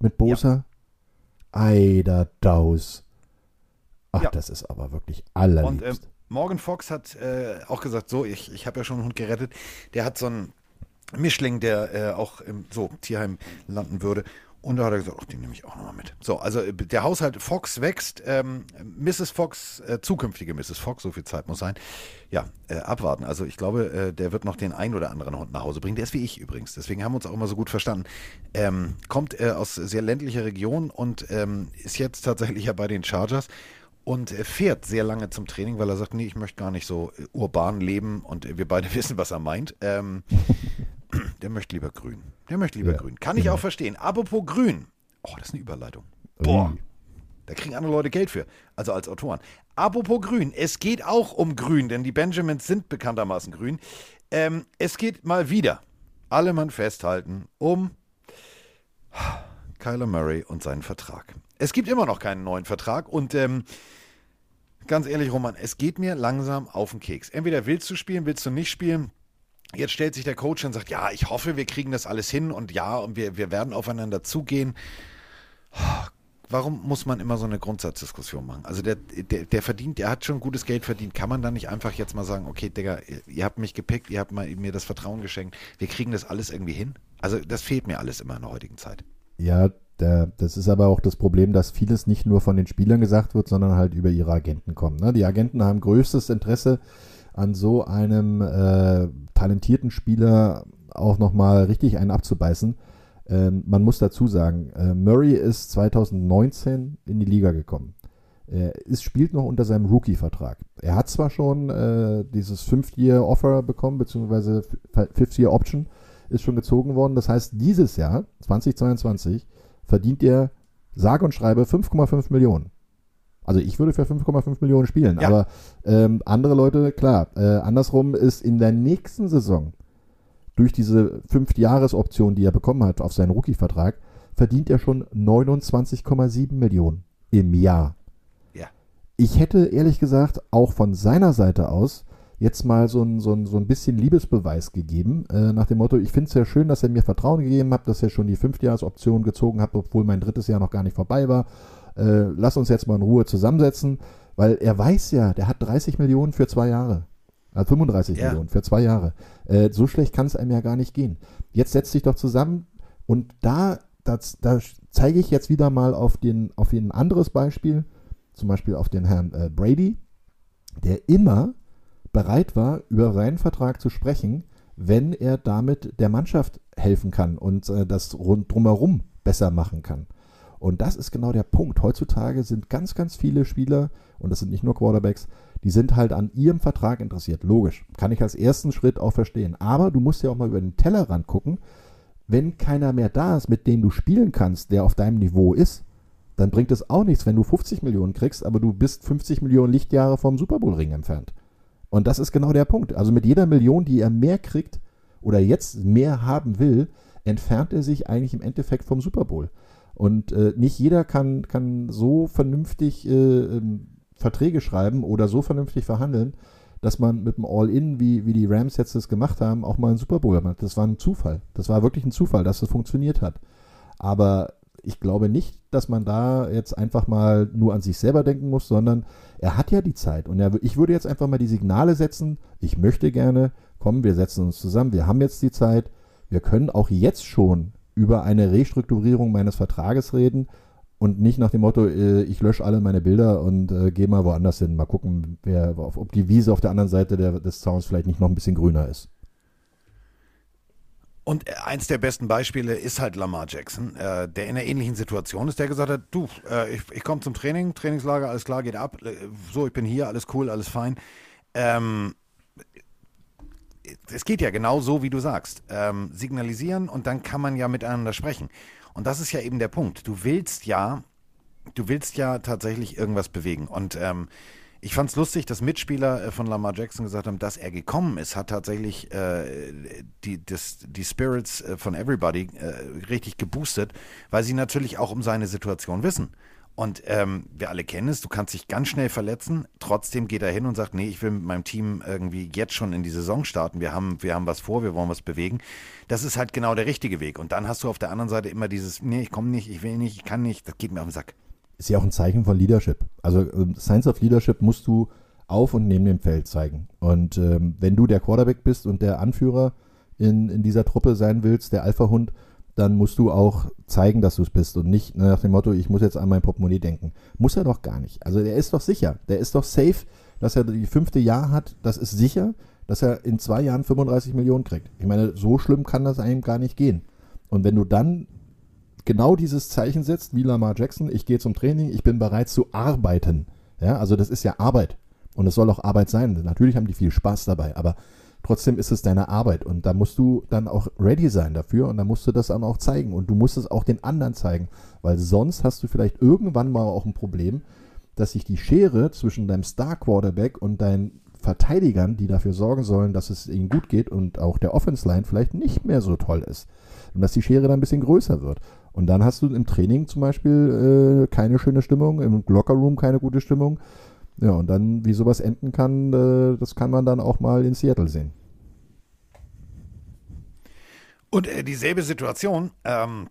Mit Bosa? Eider Daus. Ach, Ja. das ist aber wirklich Und allerliebst. ähm, Morgan Fox hat äh, auch gesagt, so, ich, ich habe ja schon einen Hund gerettet. Der hat so einen Mischling, der äh, auch im so, Tierheim landen würde. Und da hat er gesagt, ach, den nehme ich auch nochmal mit. So, also äh, der Haushalt Fox wächst. Ähm, Mrs. Fox, äh, zukünftige Mrs. Fox, so viel Zeit muss sein. Ja, äh, abwarten. Also ich glaube, äh, der wird noch den ein oder anderen Hund nach Hause bringen. Der ist wie ich übrigens. Deswegen haben wir uns auch immer so gut verstanden. Ähm, kommt äh, aus sehr ländlicher Region und ähm, ist jetzt tatsächlich ja bei den Chargers und äh, fährt sehr lange zum Training, weil er sagt, nee, ich möchte gar nicht so urban leben und wir beide wissen, was er meint. Ähm, der möchte lieber grün. Der möchte lieber Ja, grün. Kann ich genau. auch verstehen. Apropos grün. Oh, das ist eine Überleitung. Boah. Da kriegen andere Leute Geld für, also als Autoren. Apropos grün, es geht auch um grün, denn die Benjamins sind bekanntermaßen grün. Ähm, es geht mal wieder, alle Mann festhalten, um Kyler Murray und seinen Vertrag. Es gibt immer noch keinen neuen Vertrag und ähm, ganz ehrlich, Roman, es geht mir langsam auf den Keks. Entweder willst du spielen, willst du nicht spielen. Jetzt stellt sich der Coach und sagt, ja, ich hoffe, wir kriegen das alles hin und ja, und wir, wir werden aufeinander zugehen. warum muss man immer so eine Grundsatzdiskussion machen? Also der, der, der verdient, der hat schon gutes Geld verdient. Kann man da nicht einfach jetzt mal sagen, okay, Digga, ihr habt mich gepickt, ihr habt mal, mir das Vertrauen geschenkt, wir kriegen das alles irgendwie hin? Also das fehlt mir alles immer in der heutigen Zeit. Ja, das ist aber auch das Problem, dass vieles nicht nur von den Spielern gesagt wird, sondern halt über ihre Agenten kommt. Ne? Die Agenten haben größtes Interesse an so einem äh, talentierten Spieler auch nochmal richtig einen abzubeißen. Ähm, man muss dazu sagen, äh, Murray ist 2019 in die Liga gekommen. Er ist, spielt noch unter seinem Rookie-Vertrag. Er hat zwar schon äh, dieses Fifth-Year-Offer bekommen, beziehungsweise Fifth-Year-Option ist schon gezogen worden. Das heißt, dieses Jahr, 2022, verdient er sage und schreibe 5,5 Millionen. Also ich würde für 5,5 Millionen spielen, ja. aber ähm, andere Leute, klar, äh, andersrum ist in der nächsten Saison durch diese Fünf-Jahres-Option, die er bekommen hat auf seinen Rookie-Vertrag, verdient er schon 29,7 Millionen im Jahr. Ja. Ich hätte ehrlich gesagt auch von seiner Seite aus jetzt mal so ein, so ein, so ein bisschen Liebesbeweis gegeben, äh, nach dem Motto, ich finde es sehr schön, dass er mir Vertrauen gegeben hat, dass er schon die Fünfjahresoption gezogen hat, obwohl mein drittes Jahr noch gar nicht vorbei war. Äh, lass uns jetzt mal in Ruhe zusammensetzen, weil er weiß ja, der hat 30 Millionen für zwei Jahre. Also 35 ja. Millionen für zwei Jahre. Äh, so schlecht kann es einem ja gar nicht gehen. Jetzt setzt sich doch zusammen und da, das, da zeige ich jetzt wieder mal auf, den, auf ein anderes Beispiel, zum Beispiel auf den Herrn äh, Brady, der immer bereit war, über seinen Vertrag zu sprechen, wenn er damit der Mannschaft helfen kann und äh, das rund drumherum besser machen kann. Und das ist genau der Punkt. Heutzutage sind ganz, ganz viele Spieler, und das sind nicht nur Quarterbacks, die sind halt an ihrem Vertrag interessiert. Logisch. Kann ich als ersten Schritt auch verstehen. Aber du musst ja auch mal über den Tellerrand gucken. Wenn keiner mehr da ist, mit dem du spielen kannst, der auf deinem Niveau ist, dann bringt es auch nichts, wenn du 50 Millionen kriegst, aber du bist 50 Millionen Lichtjahre vom Super Bowl Ring entfernt. Und das ist genau der Punkt. Also mit jeder Million, die er mehr kriegt oder jetzt mehr haben will, entfernt er sich eigentlich im Endeffekt vom Super Bowl. Und äh, nicht jeder kann, kann so vernünftig äh, ähm, Verträge schreiben oder so vernünftig verhandeln, dass man mit dem All-In, wie, wie die Rams jetzt das gemacht haben, auch mal einen Super Bowl macht. Das war ein Zufall. Das war wirklich ein Zufall, dass das funktioniert hat. Aber ich glaube nicht, dass man da jetzt einfach mal nur an sich selber denken muss, sondern er hat ja die Zeit. Und er, ich würde jetzt einfach mal die Signale setzen, ich möchte gerne, komm, wir setzen uns zusammen, wir haben jetzt die Zeit, wir können auch jetzt schon über eine Restrukturierung meines Vertrages reden und nicht nach dem Motto, äh, ich lösche alle meine Bilder und äh, gehe mal woanders hin. Mal gucken, wer, ob die Wiese auf der anderen Seite der, des Zauns vielleicht nicht noch ein bisschen grüner ist. Und äh, eins der besten Beispiele ist halt Lamar Jackson, äh, der in einer ähnlichen Situation ist, der gesagt hat, du, äh, ich, ich komme zum Training, Trainingslager, alles klar, geht ab, äh, so, ich bin hier, alles cool, alles fein. Ähm, es geht ja genau so, wie du sagst. Ähm, signalisieren und dann kann man ja miteinander sprechen. Und das ist ja eben der Punkt. Du willst ja, du willst ja tatsächlich irgendwas bewegen. Und ähm, ich fand es lustig, dass Mitspieler äh, von Lamar Jackson gesagt haben, dass er gekommen ist, hat tatsächlich äh, die, das, die Spirits äh, von Everybody äh, richtig geboostet, weil sie natürlich auch um seine Situation wissen. Und ähm, wir alle kennen es, du kannst dich ganz schnell verletzen, trotzdem geht er hin und sagt, nee, ich will mit meinem Team irgendwie jetzt schon in die Saison starten, wir haben, wir haben was vor, wir wollen was bewegen. Das ist halt genau der richtige Weg. Und dann hast du auf der anderen Seite immer dieses, nee, ich komme nicht, ich will nicht, ich kann nicht, das geht mir auf den Sack ist ja auch ein Zeichen von Leadership. Also ähm, Science of Leadership musst du auf und neben dem Feld zeigen. Und ähm, wenn du der Quarterback bist und der Anführer in, in dieser Truppe sein willst, der Alpha-Hund, dann musst du auch zeigen, dass du es bist und nicht nach dem Motto, ich muss jetzt an mein Portemonnaie denken. Muss er doch gar nicht. Also der ist doch sicher. Der ist doch safe, dass er die fünfte Jahr hat. Das ist sicher, dass er in zwei Jahren 35 Millionen kriegt. Ich meine, so schlimm kann das einem gar nicht gehen. Und wenn du dann genau dieses Zeichen setzt, wie Lamar Jackson, ich gehe zum Training, ich bin bereit zu arbeiten. Ja, also das ist ja Arbeit. Und es soll auch Arbeit sein. Natürlich haben die viel Spaß dabei, aber trotzdem ist es deine Arbeit. Und da musst du dann auch ready sein dafür und da musst du das dann auch zeigen. Und du musst es auch den anderen zeigen. Weil sonst hast du vielleicht irgendwann mal auch ein Problem, dass sich die Schere zwischen deinem Star Quarterback und deinen Verteidigern, die dafür sorgen sollen, dass es ihnen gut geht und auch der Offense Line vielleicht nicht mehr so toll ist. Und dass die Schere dann ein bisschen größer wird. Und dann hast du im Training zum Beispiel äh, keine schöne Stimmung, im Lockerroom keine gute Stimmung. Ja, und dann, wie sowas enden kann, äh, das kann man dann auch mal in Seattle sehen. Und äh, dieselbe Situation ähm,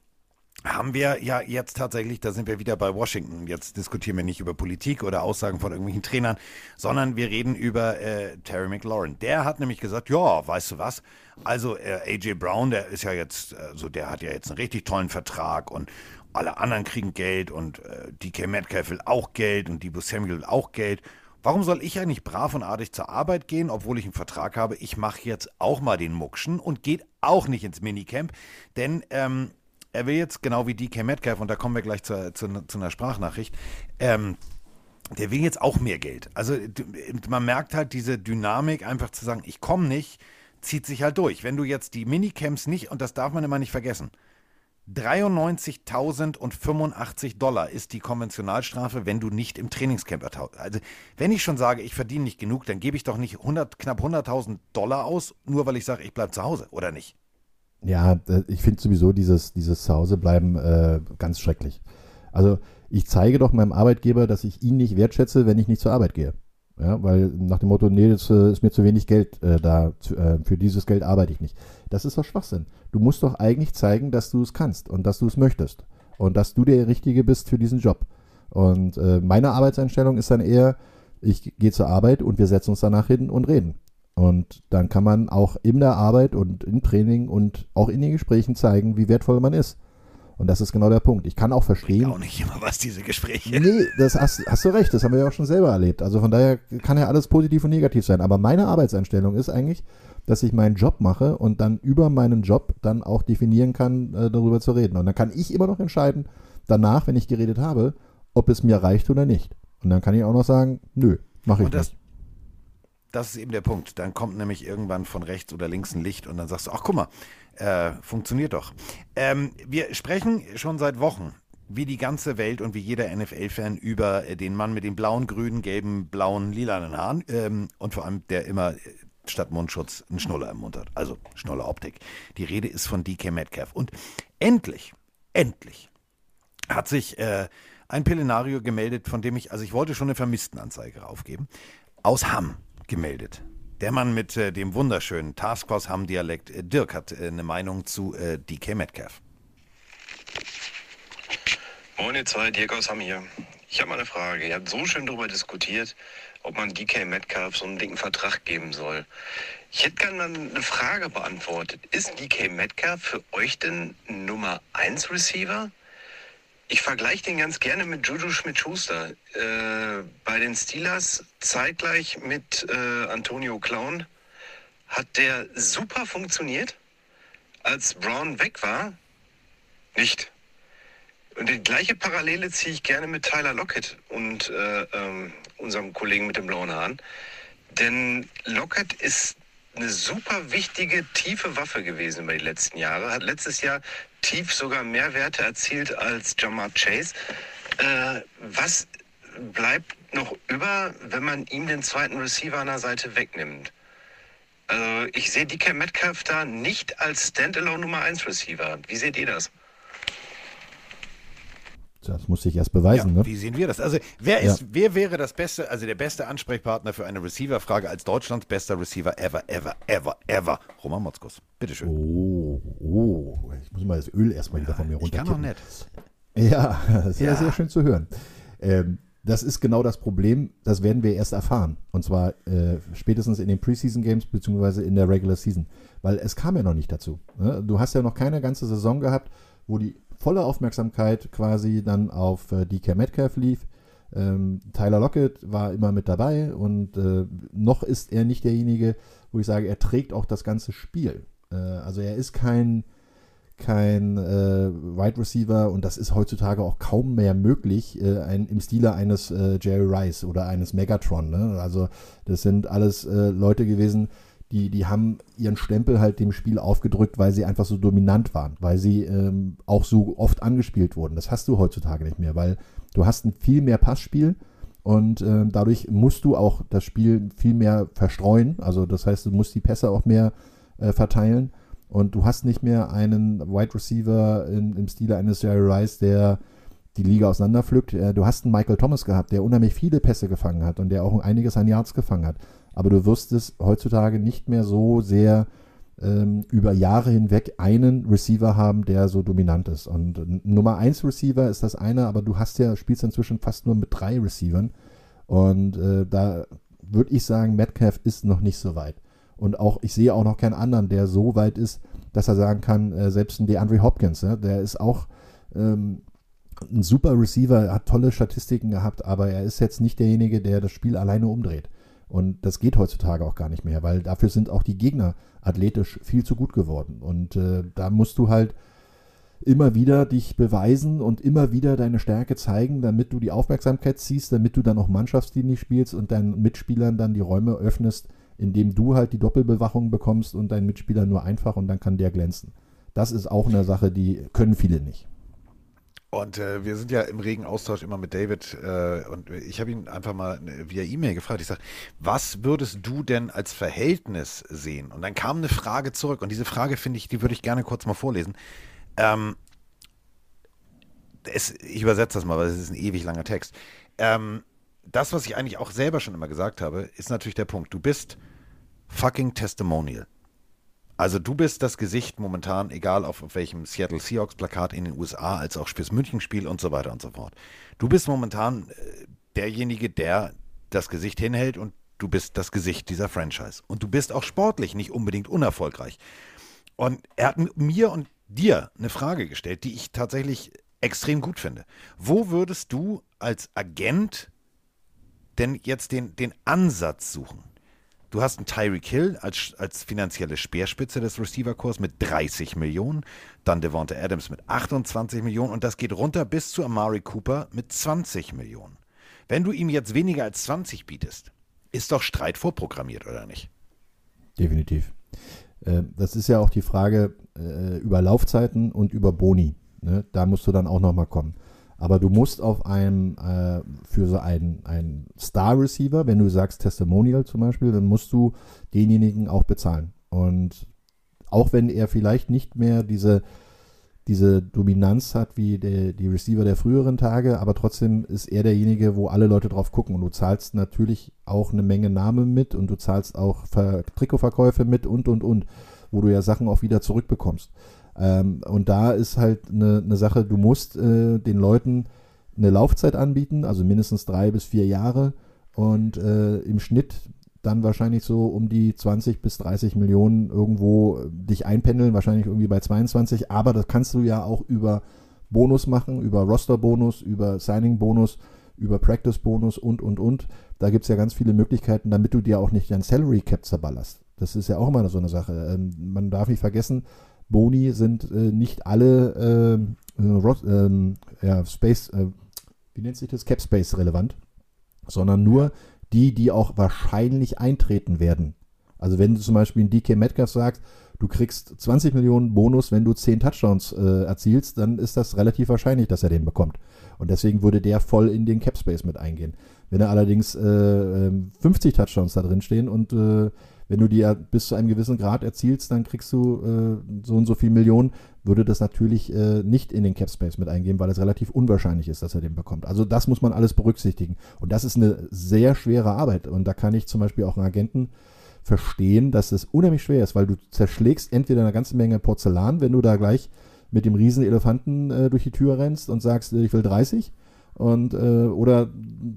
haben wir ja jetzt tatsächlich, da sind wir wieder bei Washington. Jetzt diskutieren wir nicht über Politik oder Aussagen von irgendwelchen Trainern, sondern wir reden über äh, Terry McLaurin. Der hat nämlich gesagt, ja, weißt du was? Also äh, AJ Brown, der ist ja jetzt, also der hat ja jetzt einen richtig tollen Vertrag und alle anderen kriegen Geld und äh, DK Metcalf will auch Geld und Debo Samuel will auch Geld. Warum soll ich eigentlich brav und artig zur Arbeit gehen, obwohl ich einen Vertrag habe? Ich mache jetzt auch mal den Muckschen und geht auch nicht ins Minicamp, denn ähm, er will jetzt, genau wie DK Metcalf, und da kommen wir gleich zu, zu, zu einer Sprachnachricht, ähm, der will jetzt auch mehr Geld. Also man merkt halt diese Dynamik, einfach zu sagen, ich komme nicht, zieht sich halt durch. Wenn du jetzt die Minicamps nicht, und das darf man immer nicht vergessen, 93.085 Dollar ist die Konventionalstrafe, wenn du nicht im Trainingscamp ertauchst. Also, wenn ich schon sage, ich verdiene nicht genug, dann gebe ich doch nicht 100, knapp 100.000 Dollar aus, nur weil ich sage, ich bleibe zu Hause, oder nicht? Ja, ich finde sowieso dieses, dieses Zuhausebleiben äh, ganz schrecklich. Also ich zeige doch meinem Arbeitgeber, dass ich ihn nicht wertschätze, wenn ich nicht zur Arbeit gehe. Ja, weil nach dem Motto, nee, das äh, ist mir zu wenig Geld äh, da, zu, äh, für dieses Geld arbeite ich nicht. Das ist doch Schwachsinn. Du musst doch eigentlich zeigen, dass du es kannst und dass du es möchtest und dass du der Richtige bist für diesen Job. Und äh, meine Arbeitseinstellung ist dann eher, ich gehe zur Arbeit und wir setzen uns danach hin und reden. Und dann kann man auch in der Arbeit und im Training und auch in den Gesprächen zeigen, wie wertvoll man ist. Und das ist genau der Punkt. Ich kann auch verstehen. Ich auch nicht immer was, diese Gespräche. Nee, das hast, hast du recht. Das haben wir ja auch schon selber erlebt. Also von daher kann ja alles positiv und negativ sein. Aber meine Arbeitseinstellung ist eigentlich, dass ich meinen Job mache und dann über meinen Job dann auch definieren kann, äh, darüber zu reden. Und dann kann ich immer noch entscheiden, danach, wenn ich geredet habe, ob es mir reicht oder nicht. Und dann kann ich auch noch sagen, nö, mache ich Und das, nicht. das ist eben der Punkt. Dann kommt nämlich irgendwann von rechts oder links ein Licht und dann sagst du, ach guck mal, äh, funktioniert doch. Ähm, wir sprechen schon seit Wochen, wie die ganze Welt und wie jeder NFL-Fan, über äh, den Mann mit den blauen, grünen, gelben, blauen, lilanen Haaren ähm, und vor allem der immer äh, statt Mundschutz einen Schnuller im Mund hat. Also Schnuller Optik. Die Rede ist von DK Metcalf. Und endlich, endlich hat sich äh, ein Pillenario gemeldet, von dem ich, also ich wollte schon eine Vermisstenanzeige aufgeben, aus Hamm gemeldet. Der Mann mit äh, dem wunderschönen Taskforce Hamm-Dialekt, äh, Dirk, hat äh, eine Meinung zu äh, DK Metcalf. Moin ihr zwei, Dirk aus Hamm hier. Ich habe mal eine Frage. Ihr habt so schön darüber diskutiert, ob man DK Metcalf so einen dicken Vertrag geben soll. Ich hätte gerne mal eine Frage beantwortet. Ist DK Metcalf für euch denn Nummer 1 Receiver? Ich vergleiche den ganz gerne mit Juju Schmidt-Schuster. Äh, bei den Steelers zeitgleich mit äh, Antonio Clown hat der super funktioniert. Als Brown weg war, nicht. Und die gleiche Parallele ziehe ich gerne mit Tyler Lockett und äh, ähm, unserem Kollegen mit den blauen Haaren. Denn Lockett ist eine super wichtige, tiefe Waffe gewesen über die letzten Jahre. Hat letztes Jahr tief sogar mehr Werte erzielt als Jamar Chase. Äh, was bleibt noch über, wenn man ihm den zweiten Receiver an der Seite wegnimmt? Also ich sehe DK Metcalf da nicht als Standalone Nummer 1 Receiver. Wie seht ihr das? Das muss ich erst beweisen, ja, ne? Wie sehen wir das? Also, wer ist, wer wäre das beste, also der beste Ansprechpartner für eine Receiver-Frage als Deutschlands bester Receiver ever, ever, ever, ever? Roman Motzkus. Bitteschön. Oh, oh, ich muss mal das Öl erstmal wieder von mir Ich kann noch nett. Ja, das ist ja. Ja. sehr schön zu hören. Ähm, das ist genau das Problem, das werden wir erst erfahren. Und zwar äh, spätestens in den Preseason Games beziehungsweise in der Regular Season. Weil es kam ja noch nicht dazu. Ne? Du hast ja noch keine ganze Saison gehabt, wo die volle Aufmerksamkeit quasi dann auf äh, DK Metcalf lief. Ähm, Tyler Lockett war immer mit dabei und äh, noch ist er nicht derjenige, wo ich sage, er trägt auch das ganze Spiel. Äh, also er ist kein, kein äh, Wide Receiver und das ist heutzutage auch kaum mehr möglich äh, ein, im Stile eines äh, Jerry Rice oder eines Megatron. Ne? Also das sind alles äh, Leute gewesen, die, die haben ihren Stempel halt dem Spiel aufgedrückt, weil sie einfach so dominant waren, weil sie ähm, auch so oft angespielt wurden. Das hast du heutzutage nicht mehr, weil du hast ein viel mehr Passspiel und ähm, dadurch musst du auch das Spiel viel mehr verstreuen. Also das heißt, du musst die Pässe auch mehr äh, verteilen und du hast nicht mehr einen Wide Receiver in, im Stile eines Jerry Rice, der die Liga auseinanderpflückt. Äh, Du hast einen Michael Thomas gehabt, der unheimlich viele Pässe gefangen hat und der auch einiges an Yards gefangen hat. Aber du wirst es heutzutage nicht mehr so sehr ähm, über Jahre hinweg einen Receiver haben, der so dominant ist. Und äh, Nummer 1 Receiver ist das eine, aber du hast ja, spielst inzwischen fast nur mit drei Receivern. Und äh, da würde ich sagen, Metcalf ist noch nicht so weit. Und auch, ich sehe auch noch keinen anderen, der so weit ist, dass er sagen kann, äh, selbst ein DeAndre Hopkins, ja, der ist auch ähm, ein super Receiver, hat tolle Statistiken gehabt, aber er ist jetzt nicht derjenige, der das Spiel alleine umdreht. Und das geht heutzutage auch gar nicht mehr, weil dafür sind auch die Gegner athletisch viel zu gut geworden. Und äh, da musst du halt immer wieder dich beweisen und immer wieder deine Stärke zeigen, damit du die Aufmerksamkeit ziehst, damit du dann auch Mannschaftslinie spielst und deinen Mitspielern dann die Räume öffnest, indem du halt die Doppelbewachung bekommst und dein Mitspieler nur einfach und dann kann der glänzen. Das ist auch eine Sache, die können viele nicht. Und äh, wir sind ja im regen Austausch immer mit David äh, und ich habe ihn einfach mal äh, via E-Mail gefragt. Ich sage, was würdest du denn als Verhältnis sehen? Und dann kam eine Frage zurück und diese Frage finde ich, die würde ich gerne kurz mal vorlesen. Ähm, es, ich übersetze das mal, weil es ist ein ewig langer Text. Ähm, das, was ich eigentlich auch selber schon immer gesagt habe, ist natürlich der Punkt. Du bist fucking Testimonial. Also du bist das Gesicht momentan, egal auf, welchem Seattle Seahawks Plakat in den USA, als auch fürs Münchenspiel und so weiter und so fort. Du bist momentan äh, derjenige, der das Gesicht hinhält und du bist das Gesicht dieser Franchise. Und du bist auch sportlich nicht unbedingt unerfolgreich. Und er hat mir und dir eine Frage gestellt, die ich tatsächlich extrem gut finde. Wo würdest du als Agent denn jetzt den, den Ansatz suchen? Du hast einen Tyreek Hill als, als finanzielle Speerspitze des Receiver-Kurs mit 30 Millionen, dann Devonta Adams mit 28 Millionen und das geht runter bis zu Amari Cooper mit 20 Millionen. Wenn du ihm jetzt weniger als 20 bietest, ist doch Streit vorprogrammiert, oder nicht? Definitiv. Äh, das ist ja auch die Frage äh, über Laufzeiten und über Boni. Ne? Da musst du dann auch nochmal kommen. Aber du musst auf einem, äh, für so einen, einen Star-Receiver, wenn du sagst Testimonial zum Beispiel, dann musst du denjenigen auch bezahlen. Und auch wenn er vielleicht nicht mehr diese, diese Dominanz hat wie der, die Receiver der früheren Tage, aber trotzdem ist er derjenige, wo alle Leute drauf gucken. Und du zahlst natürlich auch eine Menge Namen mit und du zahlst auch Ver Trikotverkäufe mit und, und, und, wo du ja Sachen auch wieder zurückbekommst. Ähm, und da ist halt eine, eine Sache, du musst äh, den Leuten eine Laufzeit anbieten, also mindestens drei bis vier Jahre und äh, im Schnitt dann wahrscheinlich so um die 20 bis 30 Millionen irgendwo äh, dich einpendeln, wahrscheinlich irgendwie bei 22, aber das kannst du ja auch über Bonus machen, über Roster-Bonus, über Signing-Bonus, über Practice-Bonus und, und, und. Da gibt es ja ganz viele Möglichkeiten, damit du dir auch nicht dein Salary-Cap zerballerst. Das ist ja auch immer so eine Sache. Ähm, man darf nicht vergessen, Boni sind äh, nicht alle äh, äh, ja, Space, äh, wie nennt sich das? Cap Space relevant, sondern nur die, die auch wahrscheinlich eintreten werden. Also wenn du zum Beispiel in DK Metcalf sagst, du kriegst 20 Millionen Bonus, wenn du 10 Touchdowns äh, erzielst, dann ist das relativ wahrscheinlich, dass er den bekommt. Und deswegen würde der voll in den Cap Space mit eingehen. Wenn er allerdings äh, 50 ähm, Touchdowns da drin stehen und äh, wenn du die ja bis zu einem gewissen Grad erzielst, dann kriegst du äh, so und so viel Millionen, würde das natürlich äh, nicht in den Cap Space mit eingehen, weil es relativ unwahrscheinlich ist, dass er den bekommt. Also das muss man alles berücksichtigen. Und das ist eine sehr schwere Arbeit. Und da kann ich zum Beispiel auch einen Agenten verstehen, dass es unheimlich schwer ist, weil du zerschlägst entweder eine ganze Menge Porzellan, wenn du da gleich mit dem riesen Elefanten äh, durch die Tür rennst und sagst, ich will 30 und äh, oder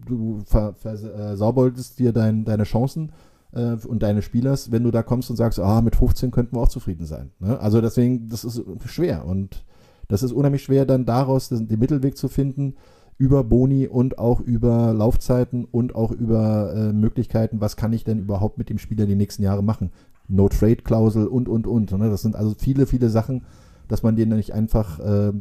du versaubeutest ver, äh, dir dein, deine Chancen äh, und deine Spielers, wenn du da kommst und sagst, ah, mit 15 könnten wir auch zufrieden sein. Ne? Also deswegen, das ist schwer und das ist unheimlich schwer, dann daraus den, den Mittelweg zu finden über Boni und auch über Laufzeiten und auch über äh, Möglichkeiten, was kann ich denn überhaupt mit dem Spieler die nächsten Jahre machen. No-Trade-Klausel und, und, und. Ne? Das sind also viele, viele Sachen, dass man den nicht einfach äh,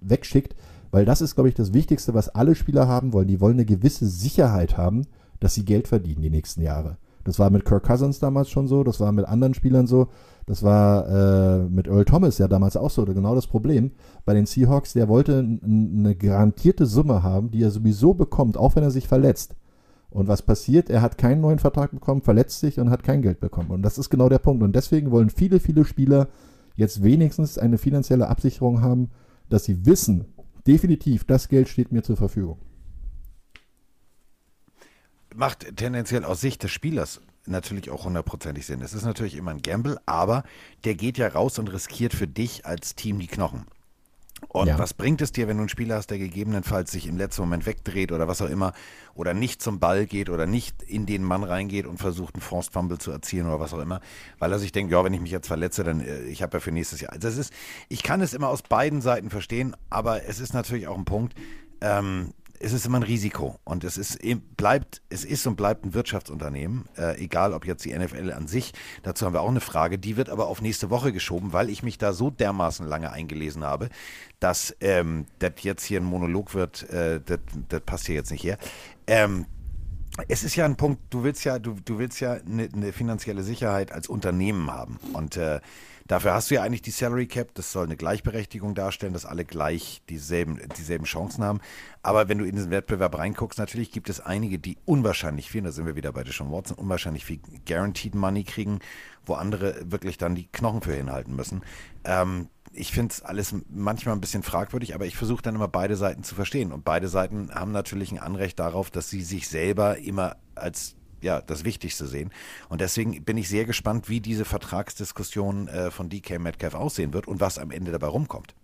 wegschickt, weil das ist, glaube ich, das Wichtigste, was alle Spieler haben wollen. Die wollen eine gewisse Sicherheit haben, dass sie Geld verdienen die nächsten Jahre. Das war mit Kirk Cousins damals schon so, das war mit anderen Spielern so, das war äh, mit Earl Thomas ja damals auch so. Genau das Problem bei den Seahawks, der wollte eine garantierte Summe haben, die er sowieso bekommt, auch wenn er sich verletzt. Und was passiert? Er hat keinen neuen Vertrag bekommen, verletzt sich und hat kein Geld bekommen. Und das ist genau der Punkt. Und deswegen wollen viele, viele Spieler jetzt wenigstens eine finanzielle Absicherung haben, dass sie wissen, definitiv, das Geld steht mir zur Verfügung macht tendenziell aus Sicht des Spielers natürlich auch hundertprozentig Sinn. Es ist natürlich immer ein Gamble, aber der geht ja raus und riskiert für dich als Team die Knochen. Und Ja. was bringt es dir, wenn du einen Spieler hast, der gegebenenfalls sich im letzten Moment wegdreht oder was auch immer oder nicht zum Ball geht oder nicht in den Mann reingeht und versucht, einen Forced Fumble zu erzielen oder was auch immer, weil er sich denkt, ja, wenn ich mich jetzt verletze, dann äh, ich habe ja für nächstes Jahr. Also es ist, ich kann es immer aus beiden Seiten verstehen, aber es ist natürlich auch ein Punkt. Ähm, es ist immer ein Risiko und es ist bleibt, es ist und bleibt ein Wirtschaftsunternehmen, äh, egal ob jetzt die NFL an sich, dazu haben wir auch eine Frage, die wird aber auf nächste Woche geschoben, weil ich mich da so dermaßen lange eingelesen habe, dass ähm, das jetzt hier ein Monolog wird, äh, das passt hier jetzt nicht her. Ähm, es ist ja ein Punkt, du willst ja, du, du willst ja eine, eine finanzielle Sicherheit als Unternehmen haben. Und äh, dafür hast du ja eigentlich die Salary Cap, das soll eine Gleichberechtigung darstellen, dass alle gleich dieselben, dieselben Chancen haben. Aber wenn du in diesen Wettbewerb reinguckst, natürlich gibt es einige, die unwahrscheinlich viel, und da sind wir wieder bei Deshaun Watson, unwahrscheinlich viel Guaranteed Money kriegen, wo andere wirklich dann die Knochen für hinhalten müssen. Ähm, ich finde es alles manchmal ein bisschen fragwürdig, aber ich versuche dann immer beide Seiten zu verstehen. Und beide Seiten haben natürlich ein Anrecht darauf, dass sie sich selber immer als ja, das Wichtigste sehen. Und deswegen bin ich sehr gespannt, wie diese Vertragsdiskussion äh, von DK Metcalf aussehen wird und was am Ende dabei rumkommt.